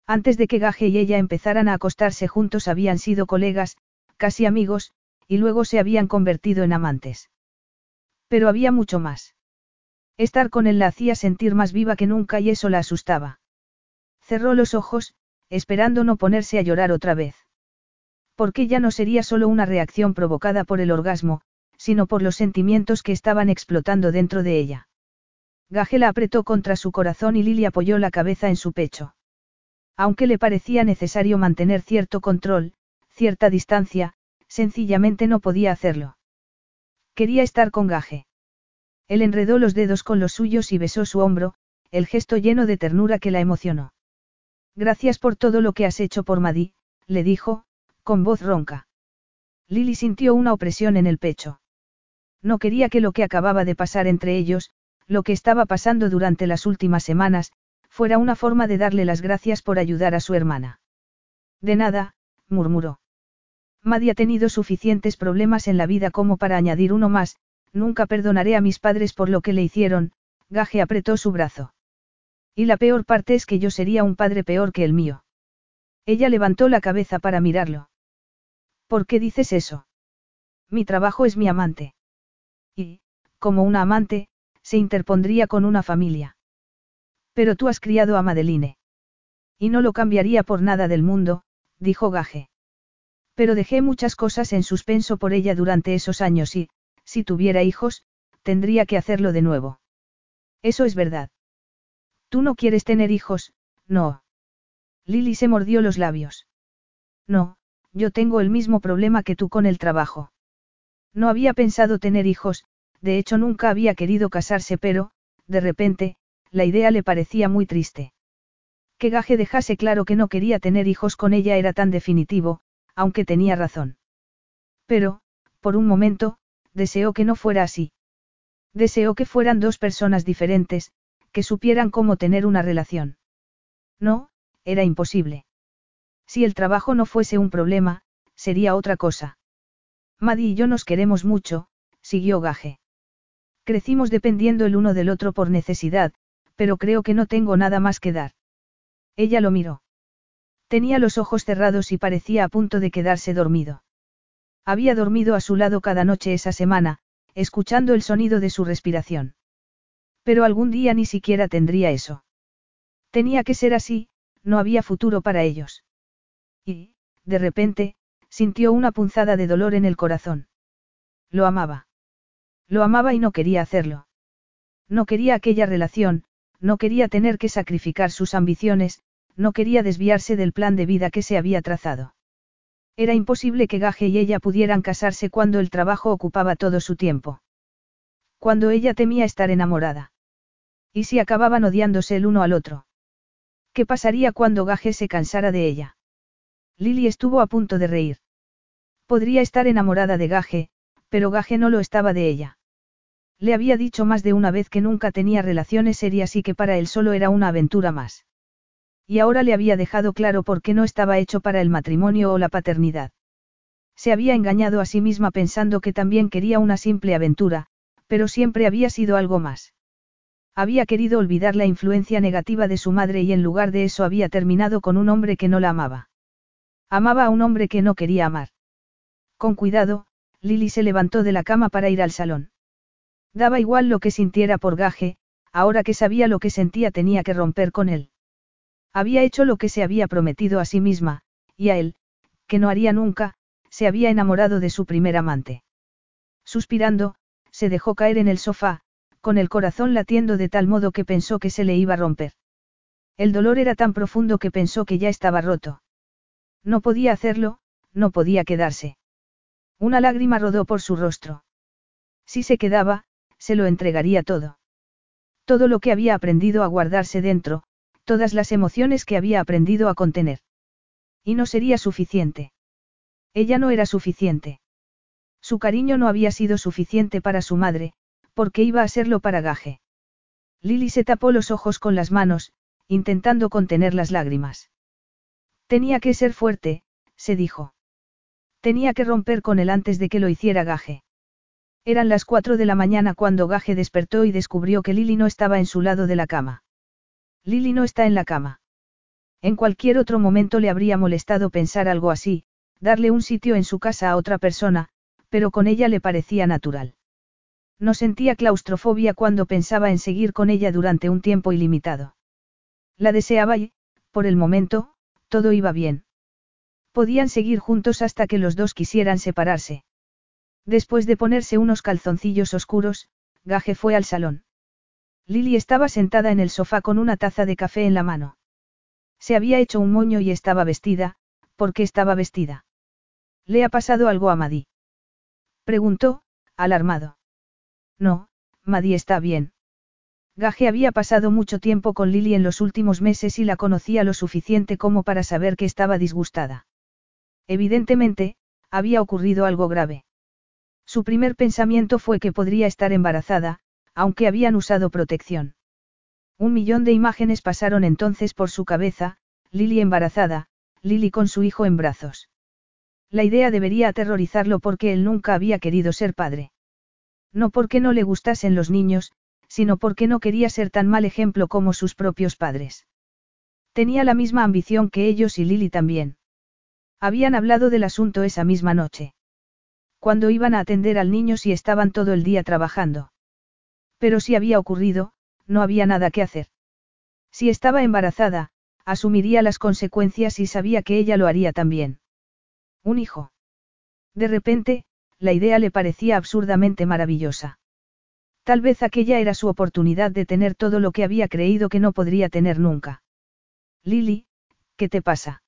Antes de que Gaje y ella empezaran a acostarse juntos habían sido colegas, casi amigos, y luego se habían convertido en amantes. Pero había mucho más. Estar con él la hacía sentir más viva que nunca y eso la asustaba. Cerró los ojos, esperando no ponerse a llorar otra vez. Porque ya no sería solo una reacción provocada por el orgasmo, sino por los sentimientos que estaban explotando dentro de ella. Gaje la apretó contra su corazón y Lily apoyó la cabeza en su pecho. Aunque le parecía necesario mantener cierto control, cierta distancia, sencillamente no podía hacerlo. Quería estar con Gaje. Él enredó los dedos con los suyos y besó su hombro, el gesto lleno de ternura que la emocionó. Gracias por todo lo que has hecho por Madí, le dijo, con voz ronca. Lily sintió una opresión en el pecho. No quería que lo que acababa de pasar entre ellos, lo que estaba pasando durante las últimas semanas, fuera una forma de darle las gracias por ayudar a su hermana. De nada, murmuró. Maddie ha tenido suficientes problemas en la vida como para añadir uno más, nunca perdonaré a mis padres por lo que le hicieron, Gaje apretó su brazo. Y la peor parte es que yo sería un padre peor que el mío. Ella levantó la cabeza para mirarlo. ¿Por qué dices eso? Mi trabajo es mi amante. Y, como una amante, se interpondría con una familia. Pero tú has criado a Madeline. Y no lo cambiaría por nada del mundo, dijo Gaje. Pero dejé muchas cosas en suspenso por ella durante esos años y, si tuviera hijos, tendría que hacerlo de nuevo. Eso es verdad. Tú no quieres tener hijos, no. Lily se mordió los labios. No, yo tengo el mismo problema que tú con el trabajo. No había pensado tener hijos, de hecho nunca había querido casarse, pero, de repente, la idea le parecía muy triste. Que Gaje dejase claro que no quería tener hijos con ella era tan definitivo, aunque tenía razón. Pero, por un momento, deseó que no fuera así. Deseó que fueran dos personas diferentes, que supieran cómo tener una relación. No, era imposible. Si el trabajo no fuese un problema, sería otra cosa. Maddie y yo nos queremos mucho, siguió Gaje. Crecimos dependiendo el uno del otro por necesidad, pero creo que no tengo nada más que dar. Ella lo miró. Tenía los ojos cerrados y parecía a punto de quedarse dormido. Había dormido a su lado cada noche esa semana, escuchando el sonido de su respiración. Pero algún día ni siquiera tendría eso. Tenía que ser así, no había futuro para ellos. Y, de repente, sintió una punzada de dolor en el corazón. Lo amaba. Lo amaba y no quería hacerlo. No quería aquella relación, no quería tener que sacrificar sus ambiciones, no quería desviarse del plan de vida que se había trazado. Era imposible que Gaje y ella pudieran casarse cuando el trabajo ocupaba todo su tiempo. Cuando ella temía estar enamorada. ¿Y si acababan odiándose el uno al otro? ¿Qué pasaría cuando Gaje se cansara de ella? Lily estuvo a punto de reír. Podría estar enamorada de Gaje, pero Gaje no lo estaba de ella. Le había dicho más de una vez que nunca tenía relaciones serias y que para él solo era una aventura más. Y ahora le había dejado claro por qué no estaba hecho para el matrimonio o la paternidad. Se había engañado a sí misma pensando que también quería una simple aventura, pero siempre había sido algo más. Había querido olvidar la influencia negativa de su madre y en lugar de eso había terminado con un hombre que no la amaba. Amaba a un hombre que no quería amar. Con cuidado, Lily se levantó de la cama para ir al salón. Daba igual lo que sintiera por gaje, ahora que sabía lo que sentía tenía que romper con él. Había hecho lo que se había prometido a sí misma, y a él, que no haría nunca, se había enamorado de su primer amante. Suspirando, se dejó caer en el sofá, con el corazón latiendo de tal modo que pensó que se le iba a romper. El dolor era tan profundo que pensó que ya estaba roto. No podía hacerlo, no podía quedarse. Una lágrima rodó por su rostro. Si se quedaba, se lo entregaría todo. Todo lo que había aprendido a guardarse dentro, todas las emociones que había aprendido a contener. Y no sería suficiente. Ella no era suficiente. Su cariño no había sido suficiente para su madre, porque iba a serlo para Gaje. Lily se tapó los ojos con las manos, intentando contener las lágrimas. Tenía que ser fuerte, se dijo. Tenía que romper con él antes de que lo hiciera Gaje. Eran las cuatro de la mañana cuando Gaje despertó y descubrió que Lily no estaba en su lado de la cama. Lily no está en la cama. En cualquier otro momento le habría molestado pensar algo así, darle un sitio en su casa a otra persona, pero con ella le parecía natural. No sentía claustrofobia cuando pensaba en seguir con ella durante un tiempo ilimitado. La deseaba y, por el momento, todo iba bien. Podían seguir juntos hasta que los dos quisieran separarse. Después de ponerse unos calzoncillos oscuros, Gaje fue al salón. Lily estaba sentada en el sofá con una taza de café en la mano. Se había hecho un moño y estaba vestida, ¿por qué estaba vestida? ¿Le ha pasado algo a Maddy? Preguntó, alarmado. No, Maddy está bien. Gaje había pasado mucho tiempo con Lily en los últimos meses y la conocía lo suficiente como para saber que estaba disgustada. Evidentemente, había ocurrido algo grave. Su primer pensamiento fue que podría estar embarazada, aunque habían usado protección. Un millón de imágenes pasaron entonces por su cabeza, Lily embarazada, Lily con su hijo en brazos. La idea debería aterrorizarlo porque él nunca había querido ser padre. No porque no le gustasen los niños, sino porque no quería ser tan mal ejemplo como sus propios padres. Tenía la misma ambición que ellos y Lily también. Habían hablado del asunto esa misma noche. Cuando iban a atender al niño si estaban todo el día trabajando. Pero si había ocurrido, no había nada que hacer. Si estaba embarazada, asumiría las consecuencias y sabía que ella lo haría también. Un hijo. De repente, la idea le parecía absurdamente maravillosa. Tal vez aquella era su oportunidad de tener todo lo que había creído que no podría tener nunca. Lily, ¿qué te pasa?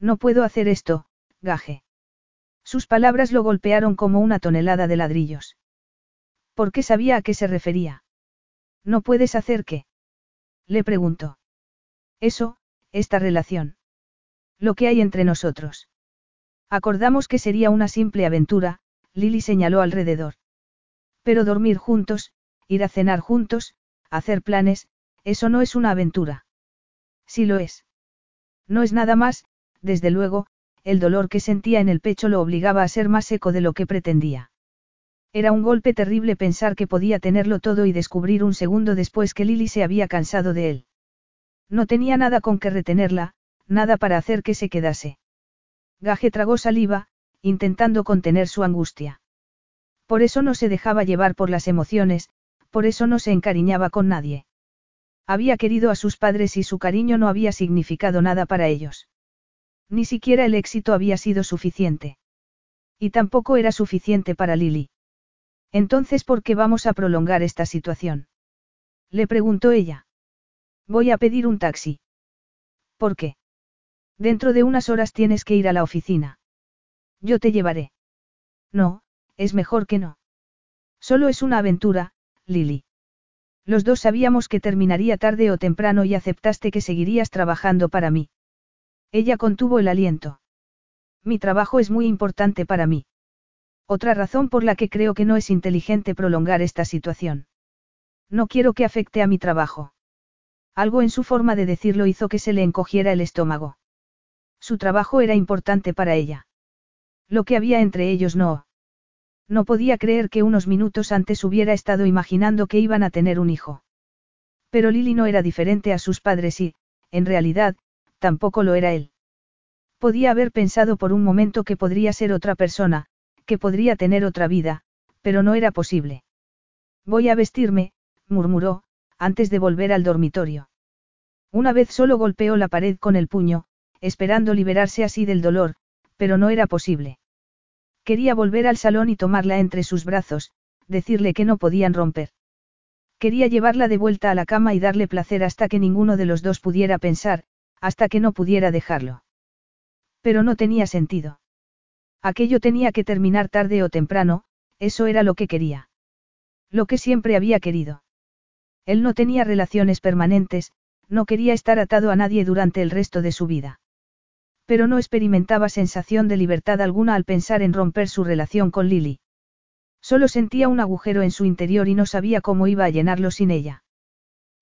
No puedo hacer esto, gaje. Sus palabras lo golpearon como una tonelada de ladrillos. ¿Por qué sabía a qué se refería? ¿No puedes hacer qué? Le preguntó. Eso, esta relación. Lo que hay entre nosotros. Acordamos que sería una simple aventura, Lily señaló alrededor. Pero dormir juntos, ir a cenar juntos, hacer planes, eso no es una aventura. Sí lo es. No es nada más, desde luego, el dolor que sentía en el pecho lo obligaba a ser más seco de lo que pretendía. Era un golpe terrible pensar que podía tenerlo todo y descubrir un segundo después que Lily se había cansado de él. No tenía nada con que retenerla, nada para hacer que se quedase. Gaje tragó saliva, intentando contener su angustia. Por eso no se dejaba llevar por las emociones, por eso no se encariñaba con nadie. Había querido a sus padres y su cariño no había significado nada para ellos. Ni siquiera el éxito había sido suficiente. Y tampoco era suficiente para Lily. Entonces, ¿por qué vamos a prolongar esta situación? Le preguntó ella. Voy a pedir un taxi. ¿Por qué? Dentro de unas horas tienes que ir a la oficina. Yo te llevaré. No, es mejor que no. Solo es una aventura, Lily. Los dos sabíamos que terminaría tarde o temprano y aceptaste que seguirías trabajando para mí. Ella contuvo el aliento. Mi trabajo es muy importante para mí. Otra razón por la que creo que no es inteligente prolongar esta situación. No quiero que afecte a mi trabajo. Algo en su forma de decirlo hizo que se le encogiera el estómago. Su trabajo era importante para ella. Lo que había entre ellos no. No podía creer que unos minutos antes hubiera estado imaginando que iban a tener un hijo. Pero Lily no era diferente a sus padres y, en realidad, tampoco lo era él. Podía haber pensado por un momento que podría ser otra persona, que podría tener otra vida, pero no era posible. Voy a vestirme, murmuró, antes de volver al dormitorio. Una vez solo golpeó la pared con el puño, esperando liberarse así del dolor, pero no era posible. Quería volver al salón y tomarla entre sus brazos, decirle que no podían romper. Quería llevarla de vuelta a la cama y darle placer hasta que ninguno de los dos pudiera pensar, hasta que no pudiera dejarlo. Pero no tenía sentido. Aquello tenía que terminar tarde o temprano, eso era lo que quería. Lo que siempre había querido. Él no tenía relaciones permanentes, no quería estar atado a nadie durante el resto de su vida. Pero no experimentaba sensación de libertad alguna al pensar en romper su relación con Lily. Solo sentía un agujero en su interior y no sabía cómo iba a llenarlo sin ella.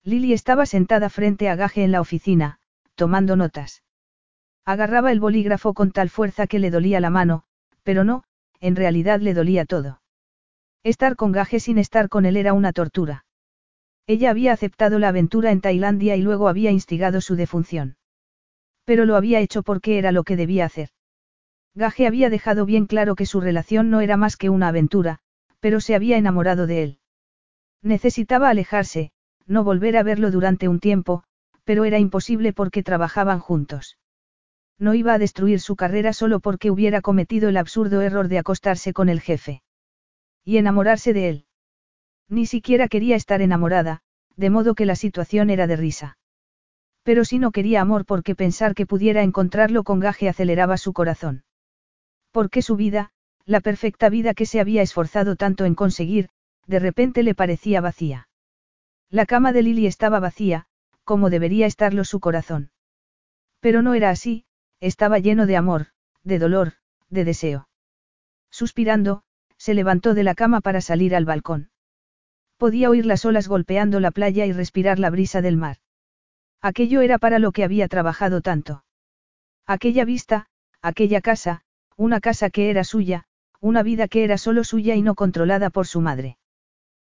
Lily estaba sentada frente a Gaje en la oficina, tomando notas. Agarraba el bolígrafo con tal fuerza que le dolía la mano, pero no, en realidad le dolía todo. Estar con Gaje sin estar con él era una tortura. Ella había aceptado la aventura en Tailandia y luego había instigado su defunción. Pero lo había hecho porque era lo que debía hacer. Gaje había dejado bien claro que su relación no era más que una aventura, pero se había enamorado de él. Necesitaba alejarse, no volver a verlo durante un tiempo, pero era imposible porque trabajaban juntos no iba a destruir su carrera solo porque hubiera cometido el absurdo error de acostarse con el jefe. Y enamorarse de él. Ni siquiera quería estar enamorada, de modo que la situación era de risa. Pero si no quería amor porque pensar que pudiera encontrarlo con gaje aceleraba su corazón. Porque su vida, la perfecta vida que se había esforzado tanto en conseguir, de repente le parecía vacía. La cama de Lily estaba vacía, como debería estarlo su corazón. Pero no era así, estaba lleno de amor, de dolor, de deseo. Suspirando, se levantó de la cama para salir al balcón. Podía oír las olas golpeando la playa y respirar la brisa del mar. Aquello era para lo que había trabajado tanto. Aquella vista, aquella casa, una casa que era suya, una vida que era solo suya y no controlada por su madre.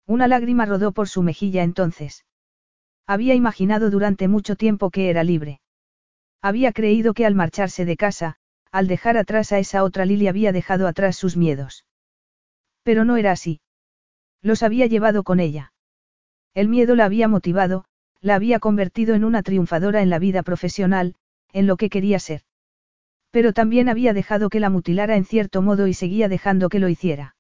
Una lágrima rodó por su mejilla entonces. Había imaginado durante mucho tiempo que era libre. Había creído que al marcharse de casa, al dejar atrás a esa otra Lili había dejado atrás sus miedos. Pero no era así. Los había llevado con ella. El miedo la había motivado, la había convertido en una triunfadora en la vida profesional, en lo que quería ser. Pero también había dejado que la mutilara en cierto modo y seguía dejando que lo hiciera.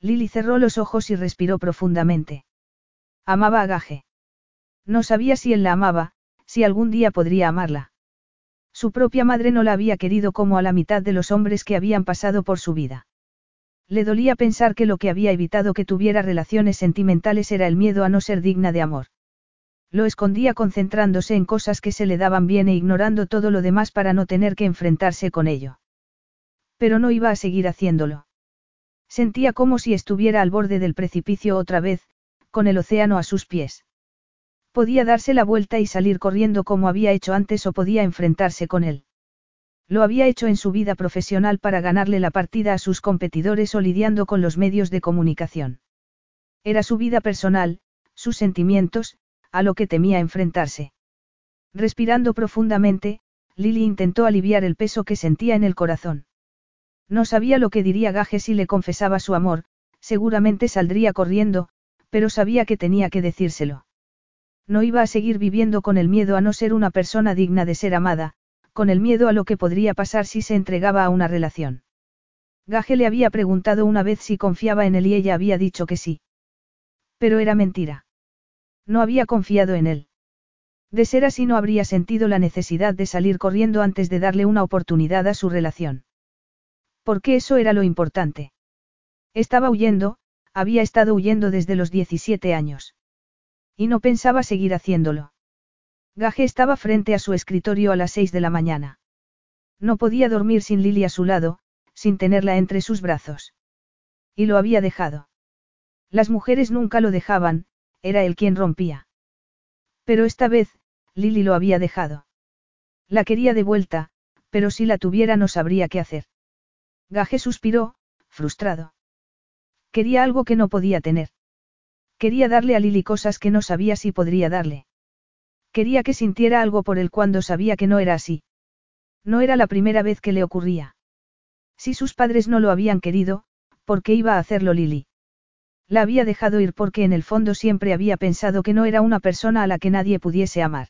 Lily cerró los ojos y respiró profundamente. Amaba a Gaje. No sabía si él la amaba, si algún día podría amarla. Su propia madre no la había querido como a la mitad de los hombres que habían pasado por su vida. Le dolía pensar que lo que había evitado que tuviera relaciones sentimentales era el miedo a no ser digna de amor. Lo escondía concentrándose en cosas que se le daban bien e ignorando todo lo demás para no tener que enfrentarse con ello. Pero no iba a seguir haciéndolo. Sentía como si estuviera al borde del precipicio otra vez, con el océano a sus pies. Podía darse la vuelta y salir corriendo como había hecho antes o podía enfrentarse con él. Lo había hecho en su vida profesional para ganarle la partida a sus competidores o lidiando con los medios de comunicación. Era su vida personal, sus sentimientos, a lo que temía enfrentarse. Respirando profundamente, Lily intentó aliviar el peso que sentía en el corazón. No sabía lo que diría Gaje si le confesaba su amor, seguramente saldría corriendo, pero sabía que tenía que decírselo. No iba a seguir viviendo con el miedo a no ser una persona digna de ser amada, con el miedo a lo que podría pasar si se entregaba a una relación. Gaje le había preguntado una vez si confiaba en él y ella había dicho que sí. Pero era mentira. No había confiado en él. De ser así no habría sentido la necesidad de salir corriendo antes de darle una oportunidad a su relación. Porque eso era lo importante. Estaba huyendo, había estado huyendo desde los 17 años. Y no pensaba seguir haciéndolo. Gaje estaba frente a su escritorio a las seis de la mañana. No podía dormir sin Lily a su lado, sin tenerla entre sus brazos. Y lo había dejado. Las mujeres nunca lo dejaban, era él quien rompía. Pero esta vez, Lily lo había dejado. La quería de vuelta, pero si la tuviera no sabría qué hacer. Gaje suspiró, frustrado. Quería algo que no podía tener. Quería darle a Lily cosas que no sabía si podría darle. Quería que sintiera algo por él cuando sabía que no era así. No era la primera vez que le ocurría. Si sus padres no lo habían querido, ¿por qué iba a hacerlo Lily? La había dejado ir porque en el fondo siempre había pensado que no era una persona a la que nadie pudiese amar.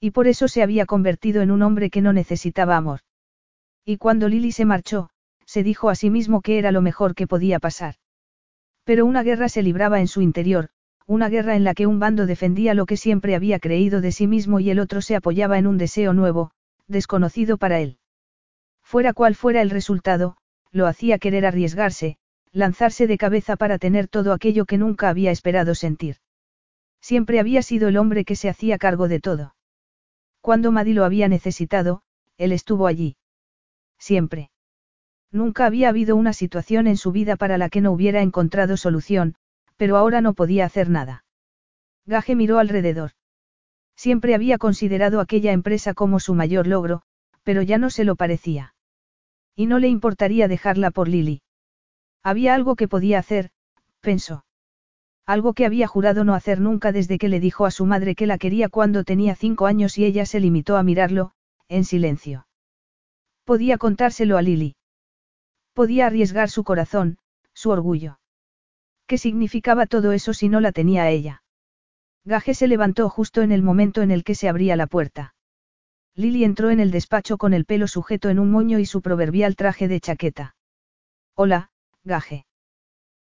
Y por eso se había convertido en un hombre que no necesitaba amor. Y cuando Lily se marchó, se dijo a sí mismo que era lo mejor que podía pasar. Pero una guerra se libraba en su interior, una guerra en la que un bando defendía lo que siempre había creído de sí mismo y el otro se apoyaba en un deseo nuevo, desconocido para él. Fuera cual fuera el resultado, lo hacía querer arriesgarse, lanzarse de cabeza para tener todo aquello que nunca había esperado sentir. Siempre había sido el hombre que se hacía cargo de todo. Cuando Maddy lo había necesitado, él estuvo allí. Siempre. Nunca había habido una situación en su vida para la que no hubiera encontrado solución, pero ahora no podía hacer nada. Gaje miró alrededor. Siempre había considerado aquella empresa como su mayor logro, pero ya no se lo parecía. Y no le importaría dejarla por Lily. Había algo que podía hacer, pensó. Algo que había jurado no hacer nunca desde que le dijo a su madre que la quería cuando tenía cinco años y ella se limitó a mirarlo, en silencio. Podía contárselo a Lily. Podía arriesgar su corazón, su orgullo. ¿Qué significaba todo eso si no la tenía a ella? Gaje se levantó justo en el momento en el que se abría la puerta. Lily entró en el despacho con el pelo sujeto en un moño y su proverbial traje de chaqueta. Hola, Gaje.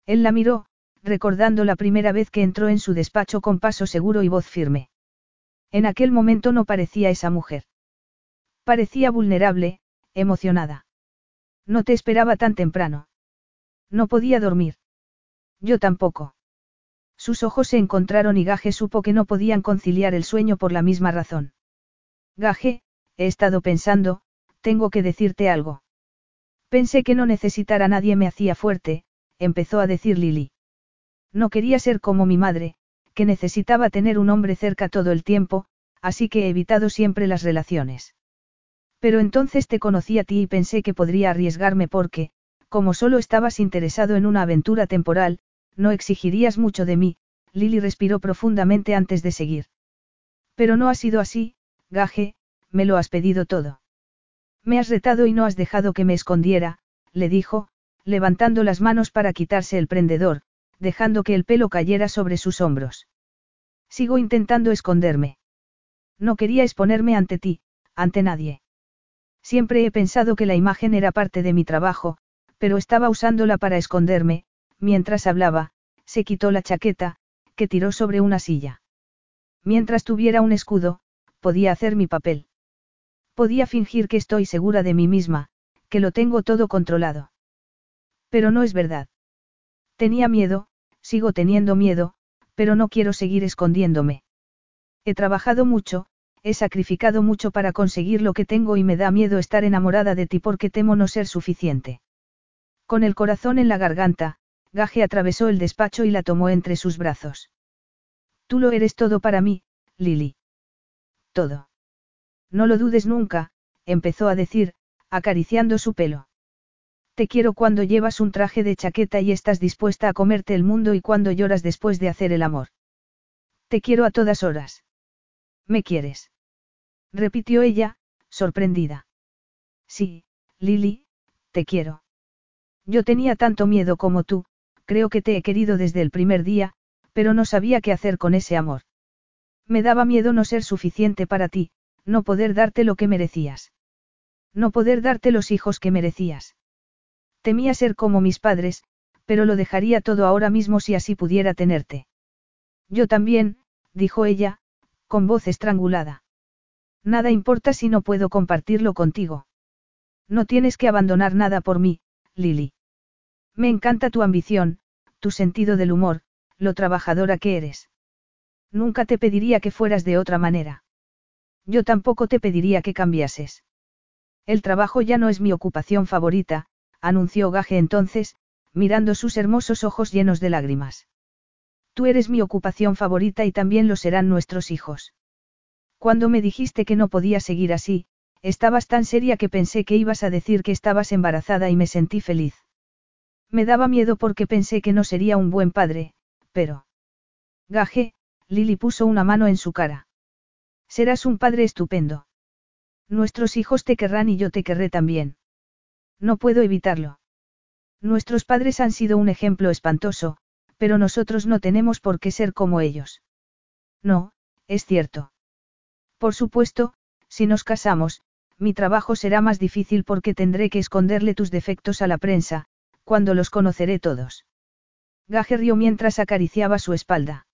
Él la miró, recordando la primera vez que entró en su despacho con paso seguro y voz firme. En aquel momento no parecía esa mujer. Parecía vulnerable, emocionada. No te esperaba tan temprano. No podía dormir. Yo tampoco. Sus ojos se encontraron y Gaje supo que no podían conciliar el sueño por la misma razón. Gaje, he estado pensando, tengo que decirte algo. Pensé que no necesitar a nadie me hacía fuerte, empezó a decir Lily. No quería ser como mi madre, que necesitaba tener un hombre cerca todo el tiempo, así que he evitado siempre las relaciones. Pero entonces te conocí a ti y pensé que podría arriesgarme porque, como solo estabas interesado en una aventura temporal, no exigirías mucho de mí, Lily respiró profundamente antes de seguir. Pero no ha sido así, Gaje, me lo has pedido todo. Me has retado y no has dejado que me escondiera, le dijo, levantando las manos para quitarse el prendedor, dejando que el pelo cayera sobre sus hombros. Sigo intentando esconderme. No quería exponerme ante ti, ante nadie. Siempre he pensado que la imagen era parte de mi trabajo, pero estaba usándola para esconderme, mientras hablaba, se quitó la chaqueta, que tiró sobre una silla. Mientras tuviera un escudo, podía hacer mi papel. Podía fingir que estoy segura de mí misma, que lo tengo todo controlado. Pero no es verdad. Tenía miedo, sigo teniendo miedo, pero no quiero seguir escondiéndome. He trabajado mucho, he sacrificado mucho para conseguir lo que tengo y me da miedo estar enamorada de ti porque temo no ser suficiente. Con el corazón en la garganta, Gaje atravesó el despacho y la tomó entre sus brazos. Tú lo eres todo para mí, Lily. Todo. No lo dudes nunca, empezó a decir, acariciando su pelo. Te quiero cuando llevas un traje de chaqueta y estás dispuesta a comerte el mundo y cuando lloras después de hacer el amor. Te quiero a todas horas. ¿Me quieres? repitió ella, sorprendida. Sí, Lily, te quiero. Yo tenía tanto miedo como tú, creo que te he querido desde el primer día, pero no sabía qué hacer con ese amor. Me daba miedo no ser suficiente para ti, no poder darte lo que merecías. No poder darte los hijos que merecías. Temía ser como mis padres, pero lo dejaría todo ahora mismo si así pudiera tenerte. Yo también, dijo ella, con voz estrangulada. Nada importa si no puedo compartirlo contigo. No tienes que abandonar nada por mí, Lily. Me encanta tu ambición, tu sentido del humor, lo trabajadora que eres. Nunca te pediría que fueras de otra manera. Yo tampoco te pediría que cambiases. El trabajo ya no es mi ocupación favorita, anunció Gaje entonces, mirando sus hermosos ojos llenos de lágrimas. Tú eres mi ocupación favorita y también lo serán nuestros hijos. Cuando me dijiste que no podía seguir así, estabas tan seria que pensé que ibas a decir que estabas embarazada y me sentí feliz. Me daba miedo porque pensé que no sería un buen padre, pero... Gaje, Lily puso una mano en su cara. Serás un padre estupendo. Nuestros hijos te querrán y yo te querré también. No puedo evitarlo. Nuestros padres han sido un ejemplo espantoso, pero nosotros no tenemos por qué ser como ellos. No, es cierto. Por supuesto, si nos casamos, mi trabajo será más difícil porque tendré que esconderle tus defectos a la prensa, cuando los conoceré todos. Gaje rió mientras acariciaba su espalda.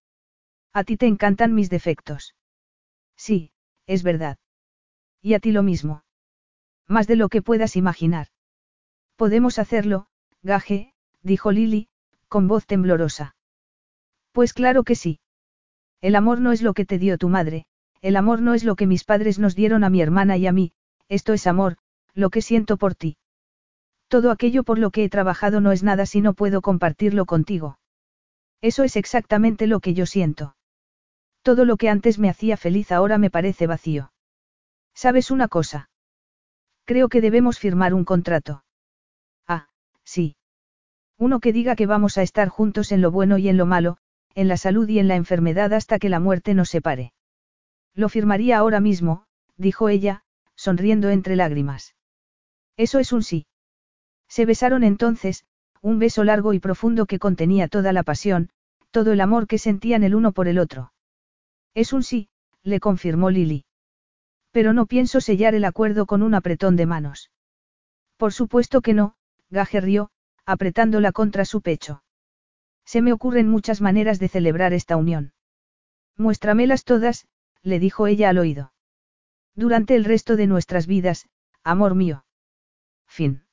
A ti te encantan mis defectos. Sí, es verdad. Y a ti lo mismo. Más de lo que puedas imaginar. Podemos hacerlo, Gaje, dijo Lily, con voz temblorosa. Pues claro que sí. El amor no es lo que te dio tu madre, el amor no es lo que mis padres nos dieron a mi hermana y a mí, esto es amor, lo que siento por ti. Todo aquello por lo que he trabajado no es nada si no puedo compartirlo contigo. Eso es exactamente lo que yo siento. Todo lo que antes me hacía feliz ahora me parece vacío. ¿Sabes una cosa? Creo que debemos firmar un contrato. Ah, sí. Uno que diga que vamos a estar juntos en lo bueno y en lo malo, en la salud y en la enfermedad hasta que la muerte nos separe. Lo firmaría ahora mismo, dijo ella, sonriendo entre lágrimas. Eso es un sí. Se besaron entonces, un beso largo y profundo que contenía toda la pasión, todo el amor que sentían el uno por el otro. Es un sí, le confirmó Lily. Pero no pienso sellar el acuerdo con un apretón de manos. Por supuesto que no, Gaje rió, apretándola contra su pecho. Se me ocurren muchas maneras de celebrar esta unión. Muéstramelas todas, le dijo ella al oído. Durante el resto de nuestras vidas, amor mío. Fin.